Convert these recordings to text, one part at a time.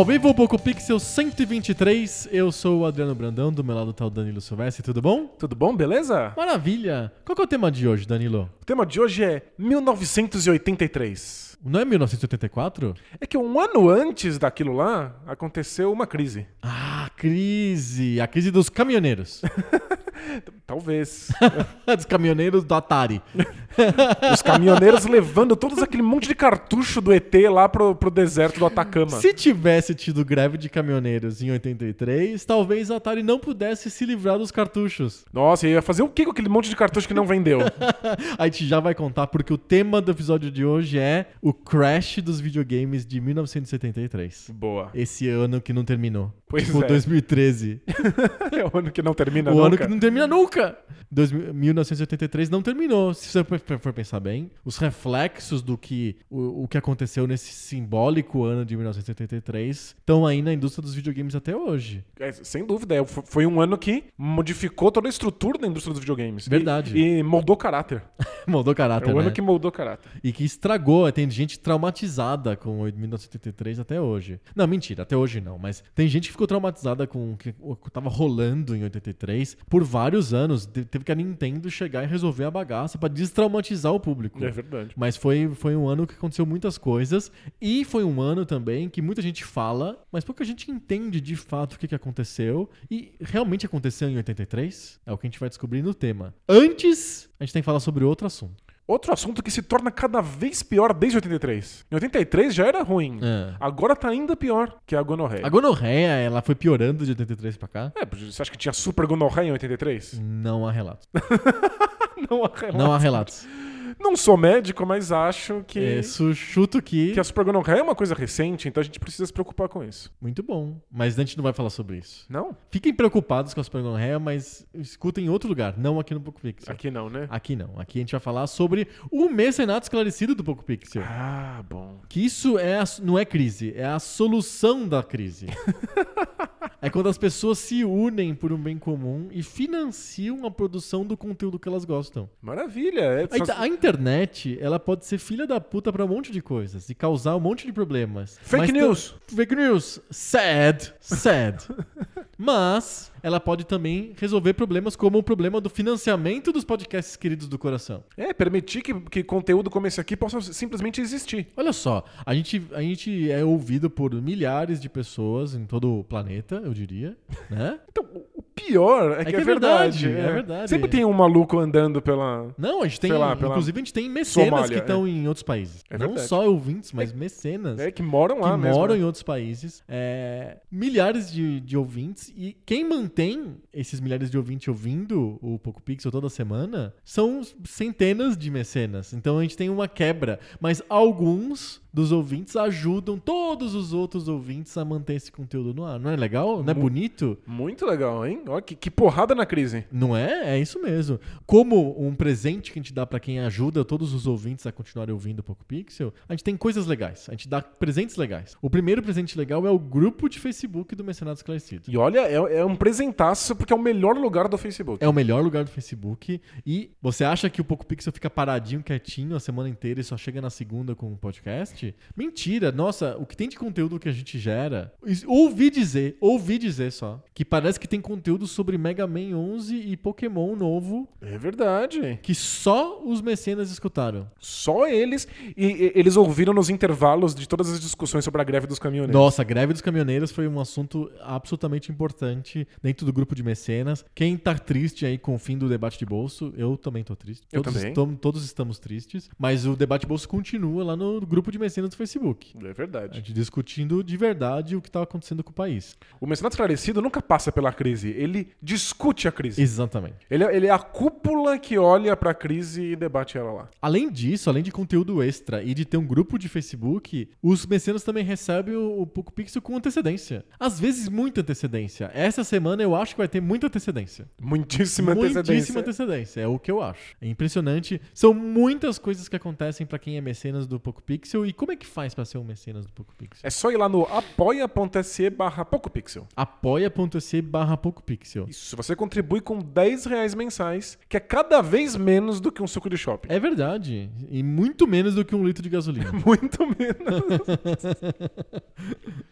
Ao vivo, Poco Pixel 123, eu sou o Adriano Brandão, do meu lado tá o Danilo Silvestre, tudo bom? Tudo bom, beleza? Maravilha! Qual que é o tema de hoje, Danilo? O tema de hoje é 1983. Não é 1984? É que um ano antes daquilo lá, aconteceu uma crise. Ah, crise! A crise dos caminhoneiros. Talvez. dos caminhoneiros do Atari. Os caminhoneiros levando todos aquele monte de cartucho do ET lá pro, pro deserto do Atacama. Se tivesse tido greve de caminhoneiros em 83, talvez a Atari não pudesse se livrar dos cartuchos. Nossa, ia fazer o que com aquele monte de cartucho que não vendeu? a gente já vai contar, porque o tema do episódio de hoje é o crash dos videogames de 1973. Boa. Esse ano que não terminou. Pois tipo, é. 2013. é o ano que não termina o nunca. ano que não termina nunca. 2000 1983 não terminou. Se você for- pensar bem, os reflexos do que o, o que aconteceu nesse simbólico ano de 1983 estão aí na indústria dos videogames até hoje. É, sem dúvida, é, foi um ano que modificou toda a estrutura da indústria dos videogames. E- Verdade. E, moldou caráter. Moldou É caráter, o ano né? que moldou caráter. E que estragou. Tem gente traumatizada com o 1973 até hoje. Não, mentira, até hoje não. Mas tem gente que ficou traumatizada com o que o que tava rolando em 83 por vários anos. Te- Teve que a Nintendo chegar e resolver a bagaça pra destraumatizar o público. É verdade. Mas foi, foi um ano que aconteceu muitas coisas. E foi um ano também que muita gente fala, mas pouca gente entende de fato o que, que aconteceu. E realmente aconteceu em 83? É o que a gente vai descobrir no tema. Antes, a gente tem que falar sobre outro assunto. Outro assunto que se torna cada vez pior desde 83. Em 83 já era ruim. É. Agora tá ainda pior, que é a gonorreia. A gonorreia, ela foi piorando de 83 pra cá? É, você acha que tinha super gonorreia em 83? Não há relatos. Não há relato. Não há relatos. Não sou médico, mas acho que, É, su- chuto que. que a super gonorreia é uma coisa recente, então a gente precisa se preocupar com isso. Muito bom. Mas a gente não vai falar sobre isso. Não? Fiquem preocupados com a supergonorreia, mas escutem em outro lugar, não aqui no Poco Pixel. Aqui não, né? Aqui não. Aqui a gente vai falar sobre o mecenato esclarecido do Poco Pixel. Ah, bom. Que isso é a- não é crise, é a solução da crise. é quando as pessoas se unem por um bem comum e financiam a produção do conteúdo que elas gostam. Maravilha. É, A, a internet, ela pode ser filha da puta pra um monte de coisas e causar um monte de problemas. Fake Mas news. Fake news. Sad. Sad. Mas ela pode também resolver problemas como o problema do financiamento dos podcasts queridos do coração. É, permitir que, que conteúdo como esse aqui possa simplesmente existir. Olha só, a gente, a gente é ouvido por milhares de pessoas em todo o planeta, eu diria, né? Então, pior é, que, que é é verdade. verdade, é verdade. Sempre tem um maluco andando pela. Não, a gente tem, lá, inclusive a gente tem mecenas Somália, que estão em outros países. É Não verdade. só ouvintes, mas mecenas. É, que moram lá que mesmo. moram né? em outros países, é, milhares de, de ouvintes, e quem mantém esses milhares de ouvintes ouvindo o Poco Pixel toda semana são centenas de mecenas. Então a gente tem uma quebra, mas alguns dos ouvintes ajudam todos os outros ouvintes a manter esse conteúdo no ar. Não é legal? Não é bonito? Muito legal, hein? Olha que, que porrada na crise. Não é? É isso mesmo. Como um presente que a gente dá pra quem ajuda todos os ouvintes a continuarem ouvindo o Poco Pixel, a gente tem coisas legais. A gente dá presentes legais. O primeiro presente legal é o grupo de Facebook do Mecenato Esclarecido. E olha, é, é um presentaço porque é o melhor lugar do Facebook. É o melhor lugar do Facebook. E você acha que o Poco Pixel fica paradinho, quietinho a semana inteira e só chega na segunda com o podcast? Mentira. Nossa, o que tem de conteúdo que a gente gera. Ouvi dizer, ouvi dizer só, que parece que tem conteúdo conteúdo sobre Mega Man 11 e Pokémon novo É verdade. que só os mecenas escutaram. Só eles. E, e- eles ouviram nos intervalos de todas as discussões sobre a greve dos caminhoneiros. Nossa, a greve dos caminhoneiros foi um assunto absolutamente importante dentro do grupo de mecenas. Quem tá triste aí com o fim do debate de bolso, eu também tô triste. Eu todos, também. estam- todos estamos tristes, mas o debate de bolso continua lá no grupo de mecenas do Facebook. É A verdade. gente discutindo de verdade o que tá acontecendo com o país. O mecenato esclarecido nunca passa pela crise, ele discute a crise. Exatamente. Ele, é- ele é a cúpula que olha pra crise e debate ela lá. Além disso, além de conteúdo extra e de ter um grupo de Facebook, os mecenas também recebem o, o Poco Pixel com antecedência. Às vezes, muita antecedência. Essa semana eu acho que vai ter muita antecedência. Muitíssima antecedência. Muitíssima antecedência, é o que eu acho. É impressionante. São muitas coisas que acontecem pra quem é mecenas do Poco Pixel. E como é que faz pra ser um mecenas do Poco Pixel? É só ir lá no apoia.se barra PocoPixel. apoia.se barra PocoPixel. Isso, você contribui com 10 reais mensais, que é cada vez menos do que um suco de shopping. É verdade. E muito menos do que um litro de gasolina. Muito menos.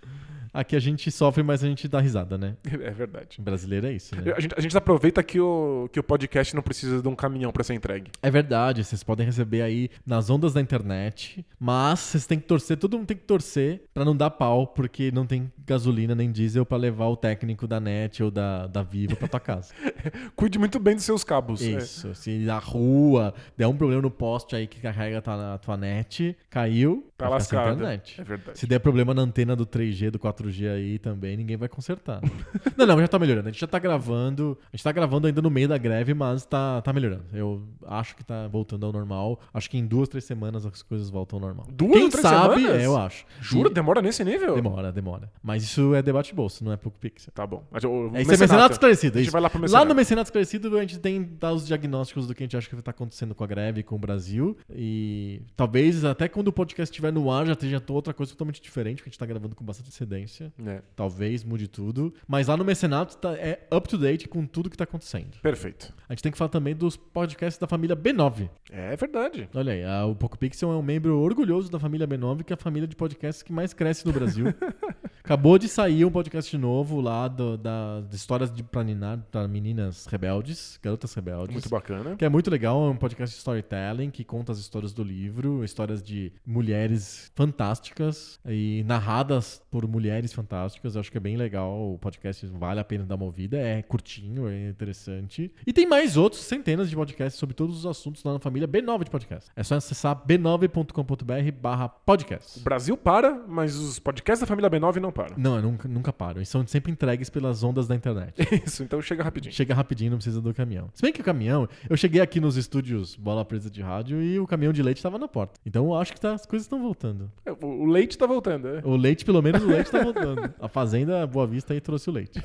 Aqui a gente sofre, mas a gente dá risada, né? é verdade. Brasileiro é isso, né? A gente, a gente aproveita que o, que o podcast não precisa de um caminhão pra ser entregue. É verdade, vocês podem receber aí nas ondas da internet, mas vocês têm que torcer, todo mundo tem que torcer pra não dar pau, porque não tem gasolina nem diesel pra levar o técnico da NET ou da, da Vivo pra tua casa. Cuide muito bem dos seus cabos. é. Isso, se na rua der um problema no poste aí que carrega a tua, a tua net, caiu, Tá lascado. É verdade. Se der problema na antena do 3G, do 4G aí também, ninguém vai consertar. não, não, já tá melhorando. A gente já tá gravando. A gente tá gravando ainda no meio da greve, mas tá, tá melhorando. Eu acho que tá voltando ao normal. Acho que em duas, três semanas as coisas voltam ao normal. Duas Quem três sabe, semanas? é, eu acho. Juro, E- demora nesse nível? Demora, demora. Mas isso é debate bolso, não é pouco pixel. Tá bom. Mas, o É, isso é mecenato esclarecido. A gente vai lá pro Lá no Mecenato Esclarecido a gente tem dá os diagnósticos do que a gente acha que está acontecendo com a greve, com o Brasil. E talvez até quando o podcast estiver no ar já esteja outra coisa totalmente diferente, porque a gente tá gravando com bastante antecedência. É, Talvez mude tudo. Mas lá no Mecenato tá, é up to date com tudo que tá acontecendo. perfeito. A gente tem que falar também dos podcasts da família B9. É verdade. Olha aí, a- o Poco Pixel é um membro orgulhoso da família B9, que é a família de podcasts que mais cresce no Brasil. Acabou de sair um podcast novo lá do- da, de histórias de pra, ninar, pra meninas rebeldes, garotas rebeldes. Muito bacana. Que é muito legal, é um podcast de storytelling que conta as histórias do livro, histórias de mulheres fantásticas e narradas por mulheres fantásticas. Eu acho que é bem legal, o podcast vale a pena dar uma ouvida, é curtinho, é interessante. E tem mais outros, centenas de podcasts sobre todos os assuntos lá na família B9 de podcast. É só acessar b9.com.br barra O podcast. Brasil para, mas os podcasts da família B9 não param. Não, eu nunca, nunca paro. Eles são sempre entregues pelas ondas da internet. Isso, então chega rapidinho. Chega rapidinho, não precisa do caminhão. Se bem que o caminhão, eu cheguei aqui nos estúdios Bola Presa de Rádio e o caminhão de leite estava na porta. Então eu acho que tá- as coisas estão voltando. É, O o leite tá voltando, é. O leite, pelo menos o leite tá voltando. A Fazenda Boa Vista aí trouxe o leite.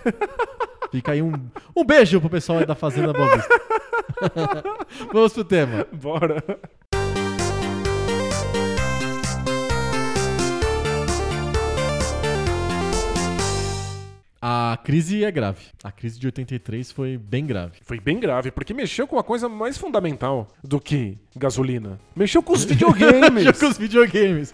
Fica aí um, um beijo pro pessoal aí da Fazenda Boa Vista. Vamos pro tema. Bora. A crise é grave. A crise de 83 foi bem grave. Foi bem grave, porque mexeu com a coisa mais fundamental do que gasolina. Mexeu com os videogames. Mexeu com os videogames.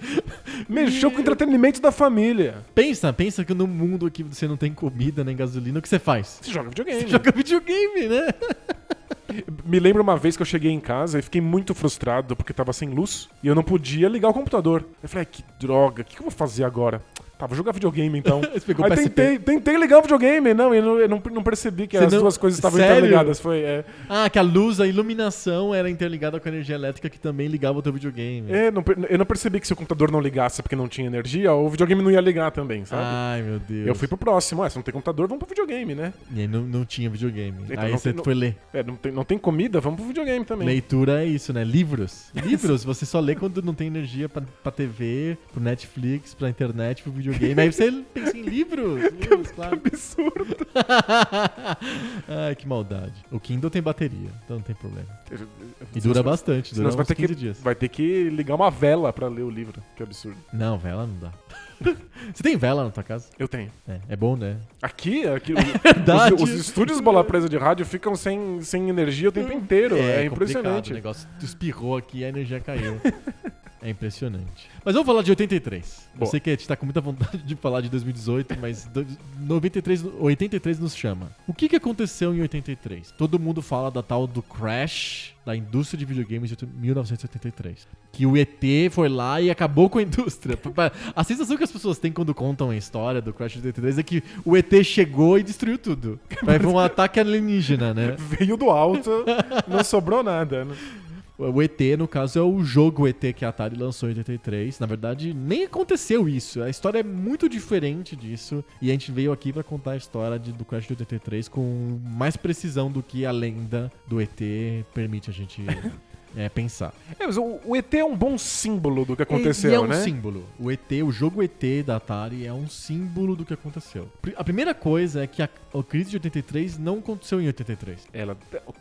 mexeu com o entretenimento da família. Pensa, pensa que no mundo que você não tem comida nem gasolina, o que você faz? Você joga videogame. Você joga videogame, né? Me lembro uma vez que eu cheguei em casa e fiquei muito frustrado porque tava sem luz e eu não podia ligar o computador. Eu falei, "Ai, que droga, o que, que eu vou fazer agora? Tá, vou jogar videogame então. Aí tentei, tentei ligar o videogame, não, e eu não, eu não, não percebi que Você as não- duas coisas estavam Sério? interligadas. Foi, é, Ah, que a luz, a iluminação era interligada com a energia elétrica que também ligava o teu videogame. é, não eu não percebi que se o computador não ligasse porque não tinha energia, o videogame não ia ligar também, sabe? Ai, meu Deus. eu fui pro próximo. Ué, se não tem computador, vamos pro videogame, né? E aí não, não tinha videogame. Então, aí você foi ler. É, não tem, não tem comida, vamos pro videogame também. Leitura é isso, né? Livros. Livros, você só lê quando não tem energia pra, pra TV, pro Netflix, pra internet, pro videogame. Aí você pensa em livros. livros, claro. Absurdo. Ai, que maldade. O Kindle tem bateria, então não tem problema. E dura bastante, Senão dura você vai uns ter, 15 que, dias. vai ter que ligar uma vela pra ler o livro. Que absurdo. Não, vela não dá. você tem vela na tua casa? Eu tenho. É, é bom, né? Aqui, aqui verdade. os, os estúdios Bola Presa de rádio ficam sem, sem energia o tempo inteiro. É, complicado, impressionante. O negócio espirrou aqui e a energia caiu. É impressionante. Mas vamos falar de 83. Eu Boa. sei que a gente tá com muita vontade de falar de 2018, mas do- 93, 83 nos chama. O que, que aconteceu em 83? Todo mundo fala da tal do crash da indústria de videogames de 1983. Que o ET foi lá e acabou com a indústria. A sensação que as pessoas têm quando contam a história do crash de 83 é que o ET chegou e destruiu tudo. Foi um ataque alienígena, né? Veio do alto, não sobrou nada. né? O ET, no caso, é o jogo ET que a Atari lançou em 83. Na verdade, nem aconteceu isso. A história é muito diferente disso. E a gente veio aqui pra contar a história de- do Crash de 83 com mais precisão do que a lenda do ET permite a gente é, pensar. É, mas o, o ET é um bom símbolo do que aconteceu, e é um né? símbolo. O ET, o jogo ET da Atari é um símbolo do que aconteceu. A primeira coisa é que a, a crise de 83 não aconteceu em 83. Ela,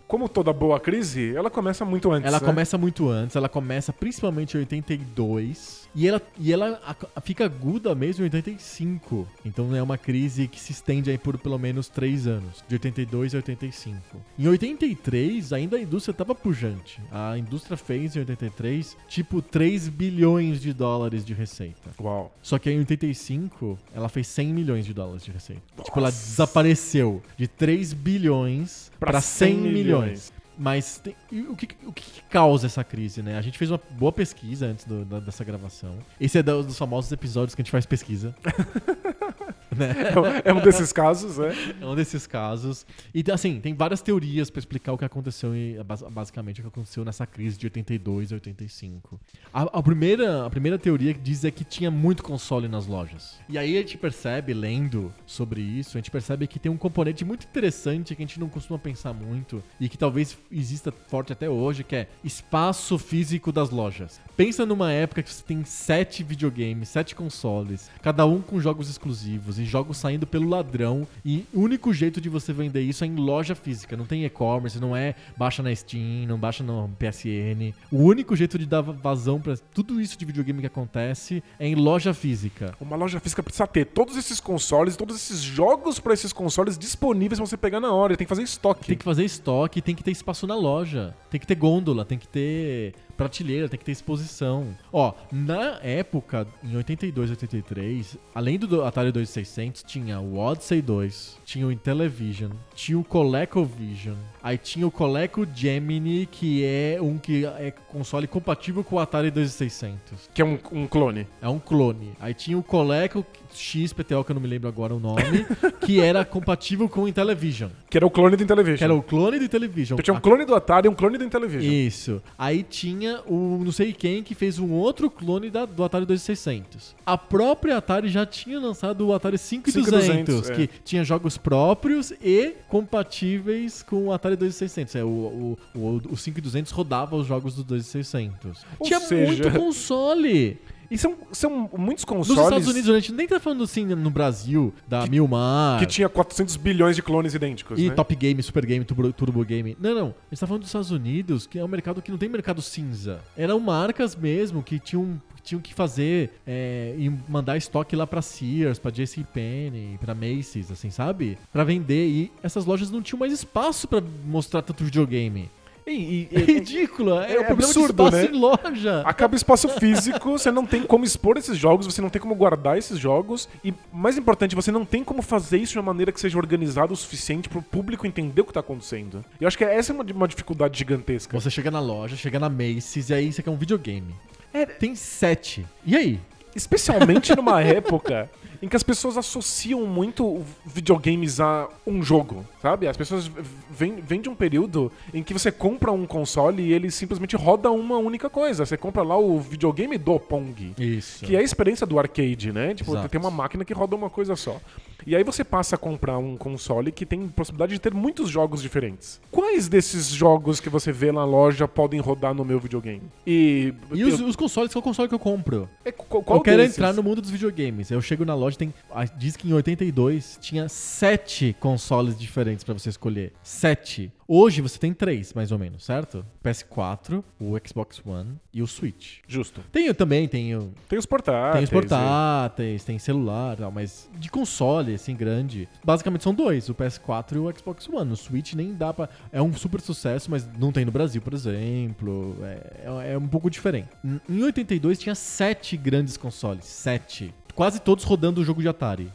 como toda boa crise, ela começa muito antes. Ela né? começa muito antes, ela começa principalmente em 82 e ela, e ela fica aguda mesmo em 85. Então é uma crise que se estende aí por pelo menos 3 anos, de 82 a 85. Em 83 ainda a indústria estava pujante. A indústria fez em 83 tipo 3 bilhões de dólares de receita. Uau. Só que em 85 ela fez 100 milhões de dólares de receita. Tipo, ela desapareceu de 3 bilhões Pra para 100 100 milhões. milhões. Mas tem- o, que, o que causa essa crise, né? A gente fez uma boa pesquisa antes do- da- dessa gravação. Esse é da- dos famosos episódios que a gente faz pesquisa. né? É um- É um desses casos, né? É um desses casos. E assim, tem várias teorias pra explicar o que aconteceu, e, bas- basicamente o que aconteceu nessa crise de 82 a 85. A, a primeira, a primeira teoria que diz é que tinha muito console nas lojas. E aí a gente percebe, lendo sobre isso, a gente percebe que tem um componente muito interessante que a gente não costuma pensar muito e que talvez exista forte até hoje, que é espaço físico das lojas. Pensa numa época que você tem sete videogames, sete consoles, cada um com jogos exclusivos e jogos saindo pelo ladrão. E o único jeito de você vender isso é em loja física. Não tem e-commerce, não é baixa na Steam, não baixa no PSN. O único jeito de dar vazão pra tudo isso de videogame que acontece é em loja física. Uma loja física precisa ter todos esses consoles, todos esses jogos pra esses consoles disponíveis pra você pegar na hora. Tem que fazer estoque. Tem que fazer estoque, tem que ter espaço na loja, tem que ter gôndola, tem que ter prateleira, tem que ter exposição. Ó, na época, em 82, 83, além do Atari 2600, tinha o Odyssey 2, tinha o Intellivision, tinha o ColecoVision, aí tinha o Coleco Gemini, que é um que é console compatível com o Atari 2600. Que é um, um clone. É um clone. Aí tinha o Coleco XPTO, que eu não me lembro agora o nome, que era compatível com o Intellivision. Que era o clone do Intellivision. Que era o clone do Intellivision. Então tinha um clone do Atari e um clone do Intellivision. Isso. Aí tinha o não sei quem que fez um outro clone da- do Atari 2600. A própria Atari já tinha lançado o Atari 5200, 5200, é. que tinha jogos próprios e compatíveis com o Atari 2600. É, o, o, o, o 5200 rodava os jogos do 2600. Ou tinha seja- muito console. E são, são muitos Nos consoles Estados Unidos, a gente nem tá falando assim no Brasil, da Milmar. que tinha 400 bilhões de clones idênticos, E né? Top Game, Super Game, Turbo, Turbo Game. Não, não. A gente tá falando dos Estados Unidos, que é um mercado que não tem mercado cinza. Eram marcas mesmo que tinham, tinham que fazer é, e mandar estoque lá pra Sears, pra JCPenney, pra Macy's, assim, sabe? Pra vender. E essas lojas não tinham mais espaço pra mostrar tanto videogame. E, e- É ridículo. É, é o problema absurdo, de espaço né? em loja. Acaba o espaço físico, você não tem como expor esses jogos, você não tem como guardar esses jogos. E, mais importante, você não tem como fazer isso de uma maneira que seja organizada o suficiente pro público entender o que tá acontecendo. E eu acho que essa é uma, uma dificuldade gigantesca. Você chega na loja, chega na Macy's e aí você quer um videogame. É. Tem sete. E aí? Especialmente numa época em que as pessoas associam muito videogames a um jogo, sabe? As pessoas vêm, vêm de um período em que você compra um console e ele simplesmente roda uma única coisa. Você compra lá o videogame do Pong. Isso. Que é a experiência do arcade, né? Tipo, Exato. tem uma máquina que roda uma coisa só. E aí você passa a comprar um console que tem possibilidade de ter muitos jogos diferentes. Quais desses jogos que você vê na loja podem rodar no meu videogame? E, E os, os consoles, qual console que eu compro? é, qual, qual eu quero desses? entrar no mundo dos videogames. Eu chego na loja, tem. Diz que em 82 tinha sete consoles diferentes pra você escolher. Sete. Hoje você tem três, mais ou menos, certo? PS4, o Xbox One e o Switch. Justo. Tem também, tem, o- Tem os portáteis. tem os portáteis, tem celular, e tal, mas de console, assim, grande. Basicamente são dois, o PS4 e o Xbox One. O Switch nem dá pra. É um super sucesso, mas não tem no Brasil, por exemplo. É, é- é um pouco diferente. Em 82 tinha sete grandes consoles. Sete. Quase todos rodando o jogo de Atari.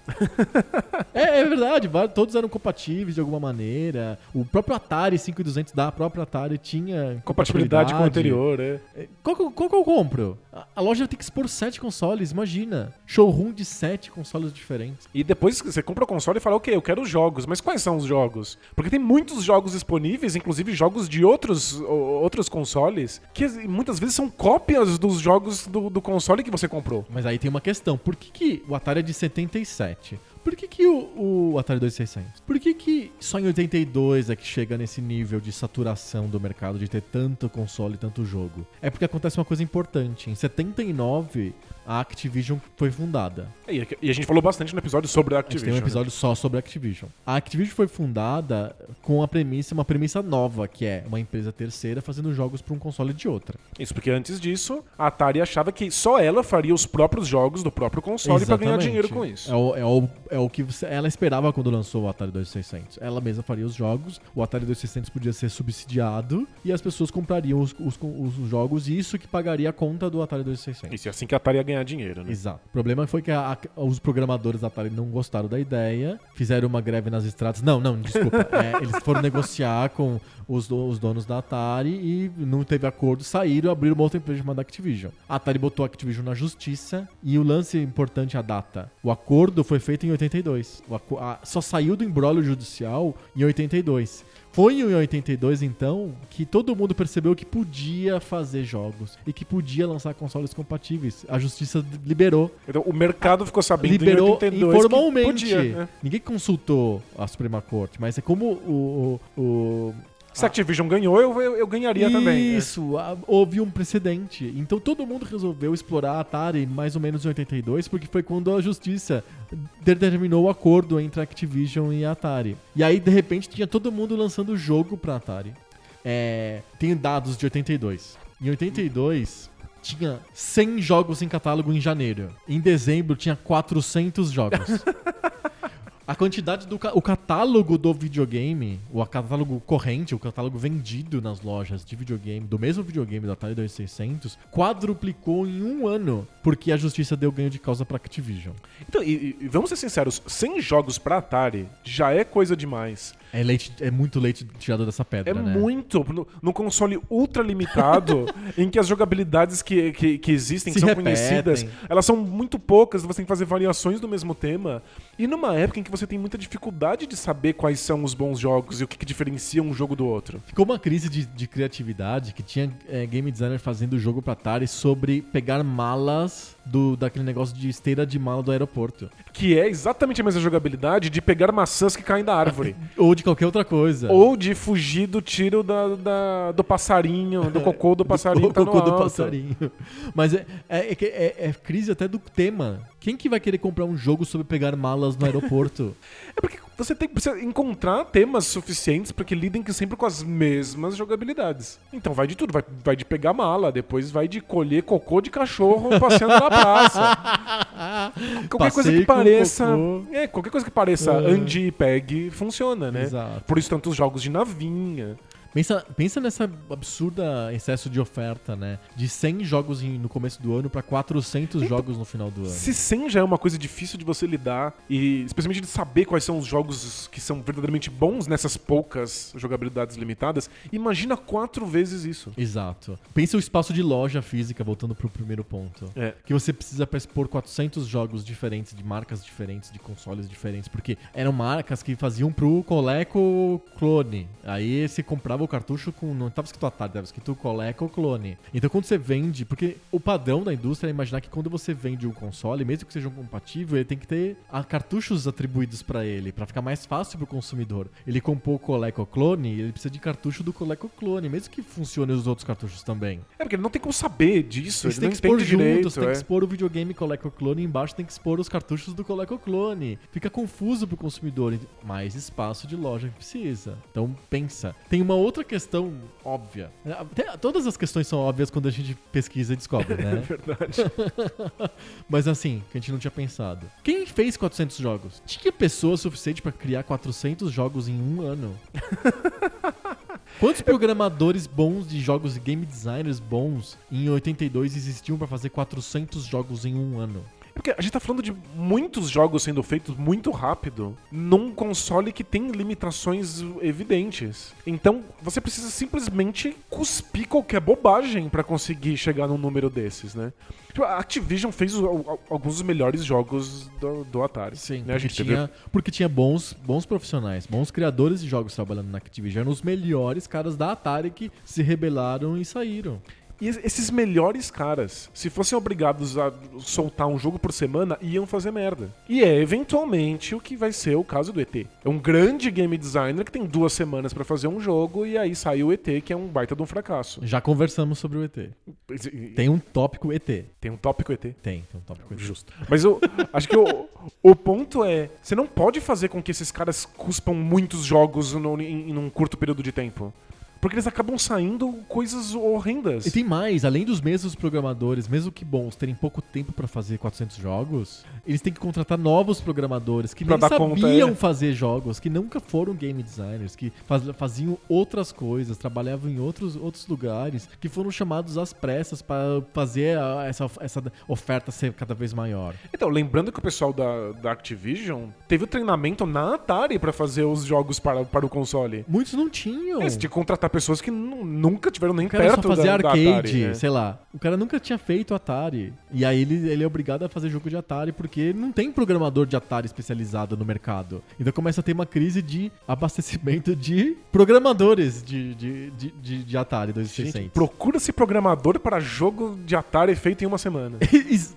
é, é verdade, todos eram compatíveis de alguma maneira. O próprio Atari 5200 da própria Atari tinha Compatibilidade com o anterior, é. qual, que eu- qual que eu compro? A, loja tem que expor sete consoles, imagina. Showroom de sete consoles diferentes. E depois você compra o console e fala, ok, eu quero os jogos, mas quais são os jogos? Porque tem muitos jogos disponíveis, inclusive jogos de outros, outros consoles, que muitas vezes são cópias dos jogos do, do console que você comprou. Mas aí tem uma questão. Por que, que o Atari é de 77? Por que, que o, o Atari 2600? Por que, que só em 82 é que chega nesse nível de saturação do mercado, de ter tanto console e tanto jogo? É porque acontece uma coisa importante. Em 79, a Activision foi fundada. E, e a gente falou bastante no episódio sobre a A gente Activision. tem um né? episódio só sobre a Activision. A Activision foi fundada com a premissa, uma premissa nova, que é uma empresa terceira fazendo jogos para um console de outra. Isso porque antes disso, a Atari achava que só ela faria os próprios jogos do próprio console pra ganhar dinheiro com isso. É o, é o, é o que você- ela esperava quando lançou o Atari 2600. Ela mesma faria os jogos, o Atari 2600 podia ser subsidiado e as pessoas comprariam os, os, os jogos e isso que pagaria a conta do Atari 2600. Isso é assim que a Atari ia ganhar dinheiro, né? Exato. O problema foi que a- a- os programadores da Atari não gostaram da ideia, fizeram uma greve nas estradas. Não, não, desculpa. É, eles foram negociar com os, os donos da Atari e não teve acordo, saíram e abriram uma outra empresa chamada Activision. A Atari botou a Activision na justiça e o lance importante é a data. O acordo foi feito em 82. O a- só saiu do embrólio judicial em 82. Foi em 82, então, que todo mundo percebeu que podia fazer jogos e que podia lançar consoles compatíveis. A justiça liberou. Então o mercado ficou sabendo liberou em 82 informalmente. que podia. né? Ninguém consultou a Suprema Corte, mas é como o. o, o Se a Activision ganhou, eu, eu, eu ganharia também. né? Isso, a- houve um precedente. Então todo mundo resolveu explorar a Atari mais ou menos em 82, porque foi quando a justiça determinou o acordo entre a Activision e a Atari. E aí, de repente, tinha todo mundo lançando jogo pra Atari. É, tem dados de 82. Em 82, tinha 100 jogos em catálogo em janeiro. Em dezembro, tinha 400 jogos. A quantidade do o catálogo do videogame, o catálogo corrente, o catálogo vendido nas lojas de videogame, do mesmo videogame da Atari 2600, quadruplicou em um ano, porque a justiça deu ganho de causa pra Activision. Então, e, e vamos ser sinceros, 100 jogos pra Atari já é coisa demais. É, leite, é muito leite tirado dessa pedra, É né? muito. No, no console ultra limitado, em que as jogabilidades que, que, que existem, Se que são repetem. conhecidas, elas são muito poucas, você tem que fazer variações do mesmo tema. E numa época em que você tem muita dificuldade de saber quais são os bons jogos e o que, que diferencia um jogo do outro. Ficou uma crise de, de criatividade que tinha é, game designer fazendo jogo pra Atari sobre pegar malas do, daquele negócio de esteira de mala do aeroporto. Que é exatamente a mesma jogabilidade de pegar maçãs que caem da árvore. Ou de qualquer outra coisa. Ou de fugir do tiro da, da- do passarinho, do cocô do passarinho. do tá cocô do alto. passarinho. Mas é, é, é é- é crise até do tema. Quem que vai querer comprar um jogo sobre pegar malas no aeroporto? É porque você tem que encontrar temas suficientes para que lidem sempre com as mesmas jogabilidades. Então vai de tudo, vai, vai de pegar mala, depois vai de colher cocô de cachorro passeando na praça. Qualquer coisa Passeio que pareça, é, qualquer coisa que pareça É. ande e pegue funciona, né? Exato. Por isso tantos jogos de navinha. Pensa, pensa nessa absurda excesso de oferta, né? De 100 jogos no começo do ano pra 400 jogos no final do ano. Se 100 já é uma coisa difícil de você lidar, e especialmente de saber quais são os jogos que são verdadeiramente bons nessas poucas jogabilidades limitadas, imagina quatro vezes isso. Exato. Pensa o espaço de loja física, voltando pro primeiro ponto. É. Que você precisa pra expor 400 jogos diferentes, de marcas diferentes, de consoles diferentes. Porque eram marcas que faziam pro Coleco clone. Aí você comprava o cartucho com. Não tava escrito Atari, tava escrito Coleco Clone. Então quando você vende. Porque o padrão da indústria é imaginar que quando você vende o console, mesmo que seja um compatível, ele tem que ter a cartuchos atribuídos pra ele, pra ficar mais fácil pro consumidor. Ele comprou o Coleco Clone, ele precisa de cartucho do Coleco Clone, mesmo que funcione os outros cartuchos também. É porque ele não tem como saber disso, têm não que expor juntos, direito. tem é. que expor o videogame Coleco Clone e embaixo tem que expor os cartuchos do Coleco Clone. Fica confuso pro consumidor. Mais espaço de loja que precisa. Então pensa. Tem uma outra questão óbvia. Até- todas as questões são óbvias quando a gente pesquisa e descobre, É né? verdade. Mas assim, que a gente não tinha pensado. Quem fez 400 jogos? Tinha pessoa suficiente pra criar 400 jogos em um ano? Quantos programadores bons de jogos e game designers bons em 82 existiam pra fazer 400 jogos em um ano? Porque a gente tá falando de muitos jogos sendo feitos muito rápido num console que tem limitações evidentes. Então, você precisa simplesmente cuspir qualquer bobagem pra conseguir chegar num número desses, né? Tipo, a Activision fez alguns dos melhores jogos do, do Atari. Sim, né? A porque, gente teve tinha, porque tinha bons, bons profissionais, bons criadores de jogos trabalhando na Activision. Eram os melhores caras da Atari que se rebelaram e saíram. E es- esses melhores caras, se fossem obrigados a soltar um jogo por semana, iam fazer merda. E é eventualmente o que vai ser o caso do ET. É um grande game designer que tem duas semanas pra fazer um jogo e aí sai o ET, que é um baita de um fracasso. Já conversamos sobre o ET. Tem, Tem um tópico ET. tem um tópico ET. Tem, tem um tópico ET. Justo. Mas eu acho que o, o ponto é: você não pode fazer com que esses caras cuspam muitos jogos no, em, em um curto período de tempo. Porque eles acabam saindo coisas horrendas. E tem mais, além dos mesmos programadores, mesmo que bons, terem pouco tempo pra fazer 400 jogos, eles têm que contratar novos programadores que Pra nem dar conta, sabiam é. fazer jogos, que nunca foram game designers, que faz- faziam outras coisas, trabalhavam em outros, outros lugares, que foram chamados às pressas pra fazer a- essa, essa oferta ser cada vez maior. Então, lembrando que o pessoal da, da Activision teve o treinamento na Atari pra fazer os jogos para, para o console. Muitos não tinham. É, você tinha que contratar pessoas que nu- nunca tiveram nem O cara perto só fazia da, da arcade, Atari. né? sei lá. O cara nunca tinha feito Atari. E aí ele, ele é obrigado a fazer jogo de Atari porque não tem programador de Atari especializado no mercado. Então começa a ter uma crise de abastecimento de programadores de, de, de, de, de Atari Gente, 2600. procura-se programador para jogo de Atari feito em uma semana.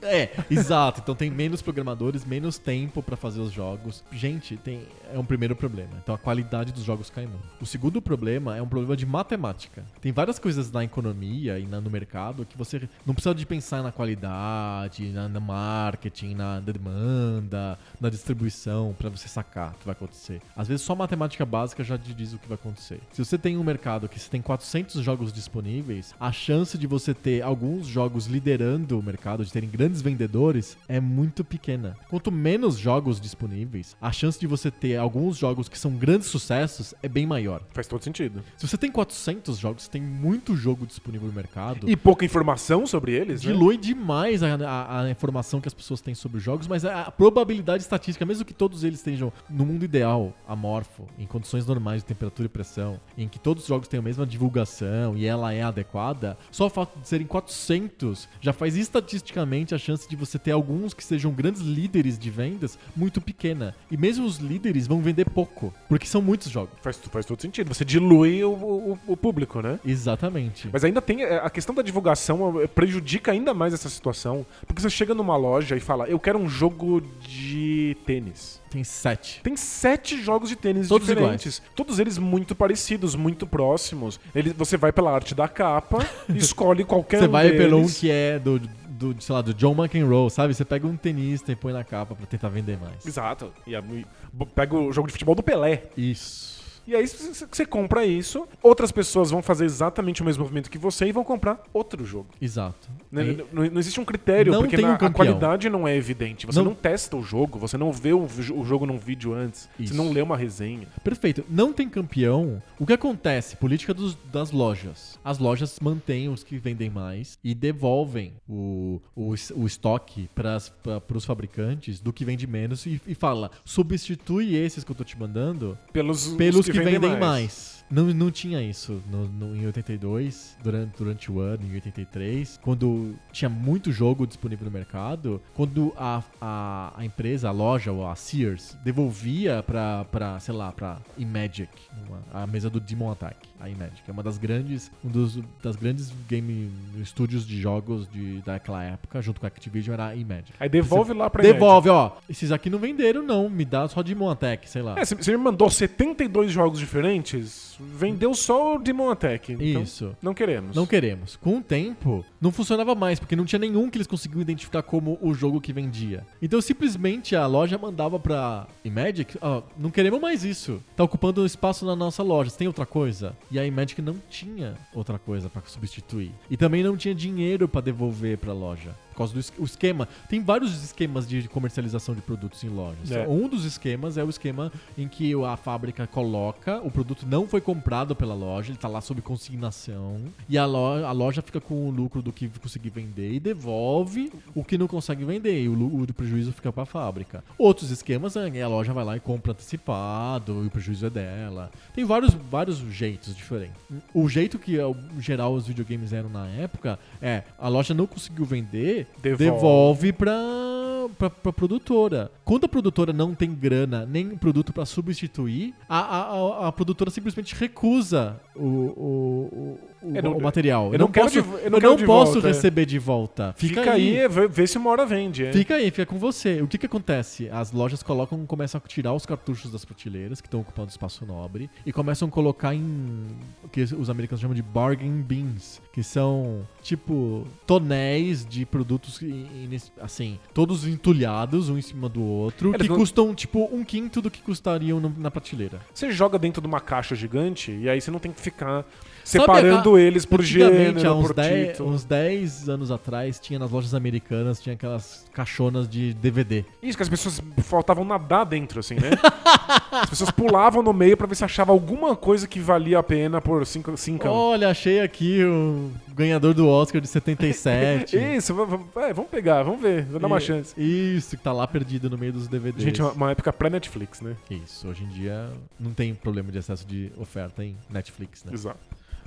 É, exato. Então tem menos programadores, menos tempo pra fazer os jogos. Gente, tem, é um primeiro problema. Então a qualidade dos jogos cai muito. O segundo problema é um problema de matemática. Tem várias coisas na economia e na- no mercado que você não precisa de pensar na qualidade, na, no marketing, na demanda, na distribuição pra você sacar o que vai acontecer. Às vezes só matemática básica já te diz o que vai acontecer. Se você tem um mercado que você tem 400 jogos disponíveis, a chance de você ter alguns jogos liderando o mercado, de terem grandes vendedores, é muito pequena. Quanto menos jogos disponíveis, a chance de você ter alguns jogos que são grandes sucessos é bem maior. Faz todo sentido. Se você tem 400 jogos, tem muito jogo disponível no mercado. E pouca informação sobre eles, né? Dilui demais a, a- a informação que as pessoas têm sobre os jogos, mas a, a probabilidade estatística, mesmo que todos eles estejam no mundo ideal, amorfo, em condições normais de temperatura e pressão, em que todos os jogos têm a mesma divulgação e ela é adequada, só o fato de serem 400 já faz estatisticamente a chance de você ter alguns que sejam grandes líderes de vendas muito pequena. E mesmo os líderes vão vender pouco, porque são muitos jogos. Faz, faz todo sentido. Você dilui o, o- o público, né? Exatamente. Mas ainda tem é, a questão da divulgação é, prejudica ainda mais essa situação, porque você chega numa loja e fala: "Eu quero um jogo de tênis". Tem sete. Tem sete jogos de tênis Todos diferentes. Todos eles muito parecidos, muito próximos. Ele, você vai pela arte da capa, escolhe qualquer Você um vai pelo um deles. que é do, do, sei lá, do John McEnroe, sabe? Você pega um tenista e põe na capa pra tentar vender mais. Exato. E pega o jogo de futebol do Pelé. Isso. E aí você compra isso, outras pessoas vão fazer exatamente o mesmo movimento que você e vão comprar outro jogo. Exato. Né? E- Não, não existe um critério, Não porque tem um na- a qualidade não é evidente. Você Não- não, testa o jogo, você não vê o, o jogo num vídeo antes, Isso. você não lê uma resenha. Perfeito. Não tem campeão. O que acontece? Política dos- das lojas. As lojas mantêm os que vendem mais e devolvem o, o, o estoque para os fabricantes do que vende menos e, e fala: substitui esses que eu tô te mandando Pelos, pelos os que, vendem mais. Não, não tinha isso no, no- em 82, durante, durante o ano, em 83, quando tinha muito jogo disponível no mercado, quando a, a, a empresa, a loja, ou a Sears, devolvia pra, pra sei lá, pra Imagic, uma- a mesa do Demon Attack. a Imagic. É uma das grandes, um dos das grandes game estúdios de jogos de, daquela época, junto com a Activision, era a Imagic. Aí devolve lá pra Devolve, ó. Esses aqui não venderam, não. Me dá só de Montec, sei lá. É, você me mandou 72 jogos diferentes, vendeu só o Demon Attack. Então Isso. Não queremos. Não queremos. Com o tempo, não funcionava mais, porque não tinha nenhum que eles conseguiam identificar como o jogo que vendia. Então, simplesmente, a loja mandava pra Imagic, ó, não queremos mais isso. Tá ocupando espaço na nossa loja, você tem outra coisa? E a Imagic não tinha outra coisa pra substituir. E também não tinha dinheiro pra devolver pra loja. Por causa do es- esquema. Tem vários esquemas de comercialização de produtos em lojas. É. Um dos esquemas é o esquema em que a fábrica coloca, o produto não foi comprado pela loja, ele tá lá sob consignação, e a loja, a loja fica com o lucro do que conseguir vender e devolve o que não consegue vender, e o, o do prejuízo fica pra fábrica. Outros esquemas é a loja vai lá e compra antecipado, e o prejuízo é dela. Tem vários, vários jeitos diferentes. O jeito que, em geral, os videogames eram na época é a loja não conseguiu vender, Devolve. devolve pra, pra, pra produtora. Quando a produtora não tem grana nem produto pra substituir, a, a, a, a produtora simplesmente recusa o, o, o, o, Eu não- o material. eu não quero posso, de eu eu não não quero de posso volta, é. receber de volta. Fica, Fica, aí. aí, vê, vê se uma hora vende. é. Fica aí, fica com você. O que que acontece? As lojas colocam, começam a tirar os cartuchos das prateleiras, que estão ocupando espaço nobre, e começam a colocar em o que os americanos chamam de bargain bins, que são tipo tonéis de produtos assim, todos entulhados um em cima do outro, Eles que não- custam tipo um quinto do que custariam na prateleira. Você joga dentro de uma caixa gigante e aí você não tem que ficar separando eles por gênero, há uns por 10, título. uns 10 anos atrás, tinha nas lojas americanas, tinha aquelas caixonas de DVD. Isso, que as pessoas faltavam nadar dentro, assim, né? as pessoas pulavam no meio pra ver se achava alguma coisa que valia a pena por 5 cinco Olha, achei aqui o ganhador do Oscar de 77. Isso, é, vamos pegar, vamos ver, vou dar uma E- chance. Isso, que tá lá perdido no meio dos DVDs. Gente, uma, uma época pré-Netflix, né? Isso, hoje em dia não tem problema de excesso de oferta em Netflix, né? Exato.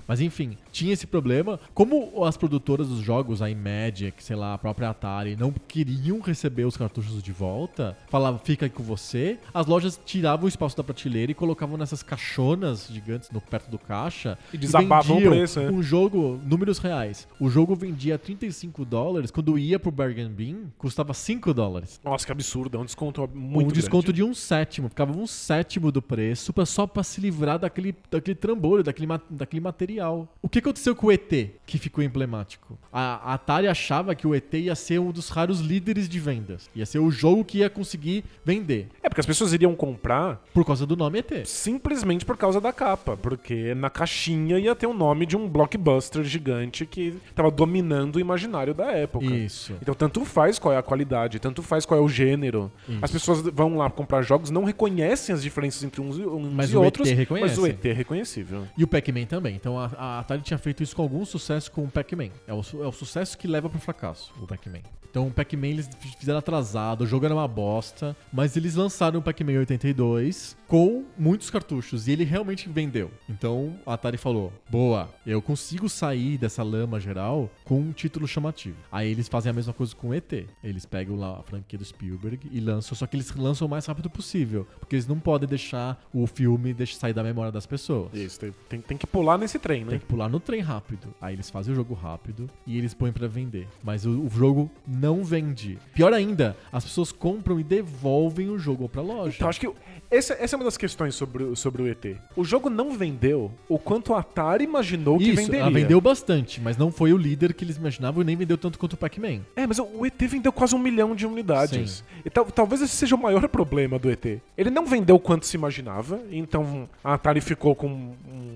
Mas enfim, tinha esse problema. Como as produtoras dos jogos, a Imagic, sei lá, a própria Atari, não queriam receber os cartuchos de volta, falavam, fica aí com você, as lojas tiravam o espaço da prateleira e colocavam nessas caixonas gigantes no, perto do caixa. E desabavam o preço, né? Um jogo, números reais. O jogo vendia 35 dólares, quando ia pro Bargain Bin, custava 5 dólares. Nossa, que absurdo, é um desconto muito um desconto grande. de um sétimo, ficava um sétimo do preço pra, só pra se livrar daquele, daquele trambolho, daquele, daquele material. O que aconteceu com o ET que ficou emblemático? A, a Atari achava que o ET ia ser um dos raros líderes de vendas. Ia ser o jogo que ia conseguir vender. É, porque as pessoas iriam comprar Por causa do nome ET. simplesmente por causa da capa, porque na caixinha ia ter o nome de um blockbuster gigante que tava dominando o imaginário da época. Isso. Então, tanto faz qual é a qualidade, tanto faz qual é o gênero. Isso. As pessoas vão lá comprar jogos, não reconhecem as diferenças entre uns, e- uns Mas e ET outros, reconhece. mas o ET é reconhecível. E o Pac-Man também. Então a, a Atari tinha feito isso com algum sucesso com o Pac-Man. É o, é o sucesso que leva pro fracasso, o Pac-Man. Então o Pac-Man eles fizeram atrasado, o jogo era uma bosta, mas eles lançaram o Pac-Man 82 com muitos cartuchos e ele realmente vendeu. Então a Atari falou: boa, eu consigo sair dessa lama geral com um título chamativo. Aí eles fazem a mesma coisa com o ET. Eles pegam lá a franquia do Spielberg e lançam, só que eles lançam o mais rápido possível, porque eles não podem deixar o filme deixar sair da memória das pessoas. Isso, tem, tem, tem que pular nesse trem, né? Tem que pular no trem rápido. Aí eles fazem o jogo rápido e eles põem pra vender. Mas o, o jogo não vende. Pior ainda, as pessoas compram e devolvem o jogo pra loja. Então, acho que essa, essa é uma das questões sobre, o- sobre o ET. O jogo não vendeu o quanto a Atari imaginou que Isso, venderia. ela vendeu bastante, mas não foi o líder que eles imaginavam e nem vendeu tanto quanto o Pac-Man. É, mas o ET vendeu quase um milhão de unidades. E tal- talvez esse seja o maior problema do ET. Ele não vendeu quanto se imaginava, então a Atari ficou com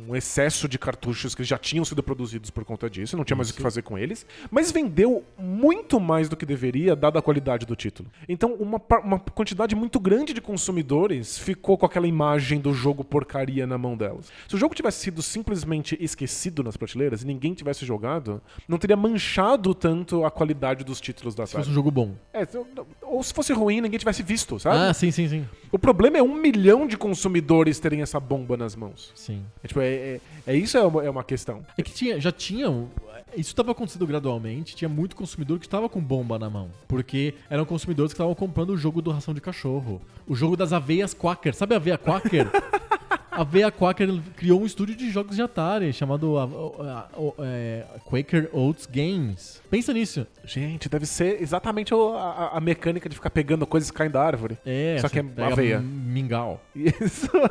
um excesso de cartuchos que já tinham sido produzidos por conta disso, não tinha mais o que fazer com eles. Mas vendeu muito mais do que deveria, dada a qualidade do título. Então, uma, uma quantidade muito grande de consumidores ficou com aquela imagem do jogo porcaria na mão delas. Se o jogo tivesse sido simplesmente esquecido nas prateleiras e ninguém tivesse jogado, não teria manchado tanto a qualidade dos títulos da Se fosse Atari. um jogo bom. É, ou se fosse ruim, ninguém tivesse visto, sabe? Ah, sim, sim, sim. O problema é um milhão de consumidores terem essa bomba nas mãos. Sim. É, tipo, é, é, é isso é uma, é uma questão. É que tinha, já tinha. Isso estava acontecendo gradualmente, tinha muito consumidor que estava com bomba na mão. Porque eram consumidores que estavam comprando o jogo do ração de cachorro. O jogo das aveias Quaker. Sabe a aveia Quaker? a Veia Quaker criou um estúdio de jogos de Atari chamado a- a- a- é, Quaker Oats Games. Pensa nisso. Gente, deve ser exatamente a, a mecânica de ficar pegando coisas caindo da árvore. É, Só que é aveia. Mingau. Isso.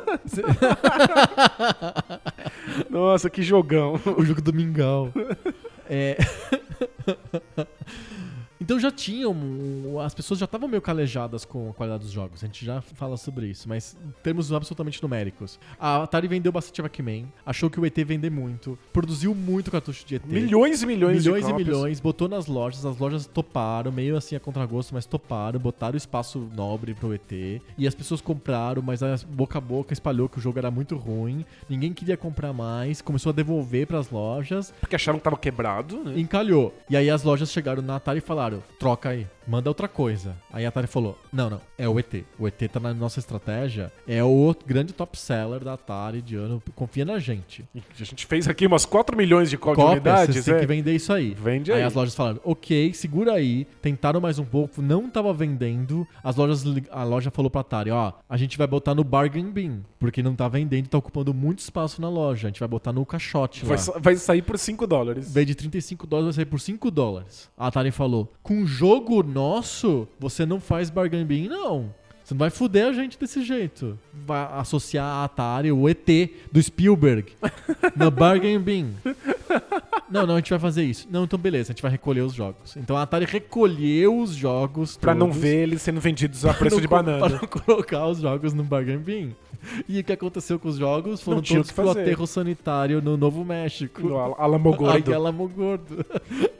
Nossa, que jogão. o jogo do Mingau. É. Então já tinham. As pessoas já estavam meio calejadas com a qualidade dos jogos. A gente já fala sobre isso, mas em termos absolutamente numéricos. A Atari vendeu bastante a Pac-Man, achou que o ET vender muito, produziu muito cartucho de ET. Milhões e milhões, Milhões de e milhões, botou nas lojas, as lojas toparam, meio assim a contragosto, mas toparam, botaram espaço nobre pro ET, e as pessoas compraram, mas a boca a boca espalhou que o jogo era muito ruim, ninguém queria comprar mais, começou a devolver pras lojas, Porque acharam que tava quebrado, né? encalhou. E aí as lojas chegaram na Atari e falaram: troca aí, manda outra coisa. Aí a Atari falou: não, não, é o ET. O ET tá na nossa estratégia, é o grande top seller da Atari de ano, confia na gente. A gente fez aqui umas 4 milhões de cópias de Cópias, unidades, vocês têm é. que vender isso aí. Vende Aí aí. as lojas falaram, ok, segura aí. Tentaram mais um pouco, não tava vendendo. As lojas, a loja falou pra Atari, ó, a gente vai botar no bargain bin, porque não tá vendendo, tá ocupando muito espaço na loja. A gente vai botar no caixote lá. Vai, sa- vai sair por 5 dólares. Em vez de 35 dólares, vai sair por 5 dólares. A Atari falou, com jogo nosso, você não faz bargain bin, não. Você não vai fuder a gente desse jeito. Vai associar a Atari, o ET do Spielberg, no bargain bin. Não, não, a gente vai fazer isso. Não, então beleza, a gente vai recolher os jogos. Então a Atari recolheu os jogos Pra não ver eles sendo vendidos a preço não de banana. Pra não colocar os jogos no bargain bin. E o que aconteceu com os jogos? Foram tinha o todos pro aterro sanitário no Novo México. No Al- Alamogordo. Ai, Alamo Gordo.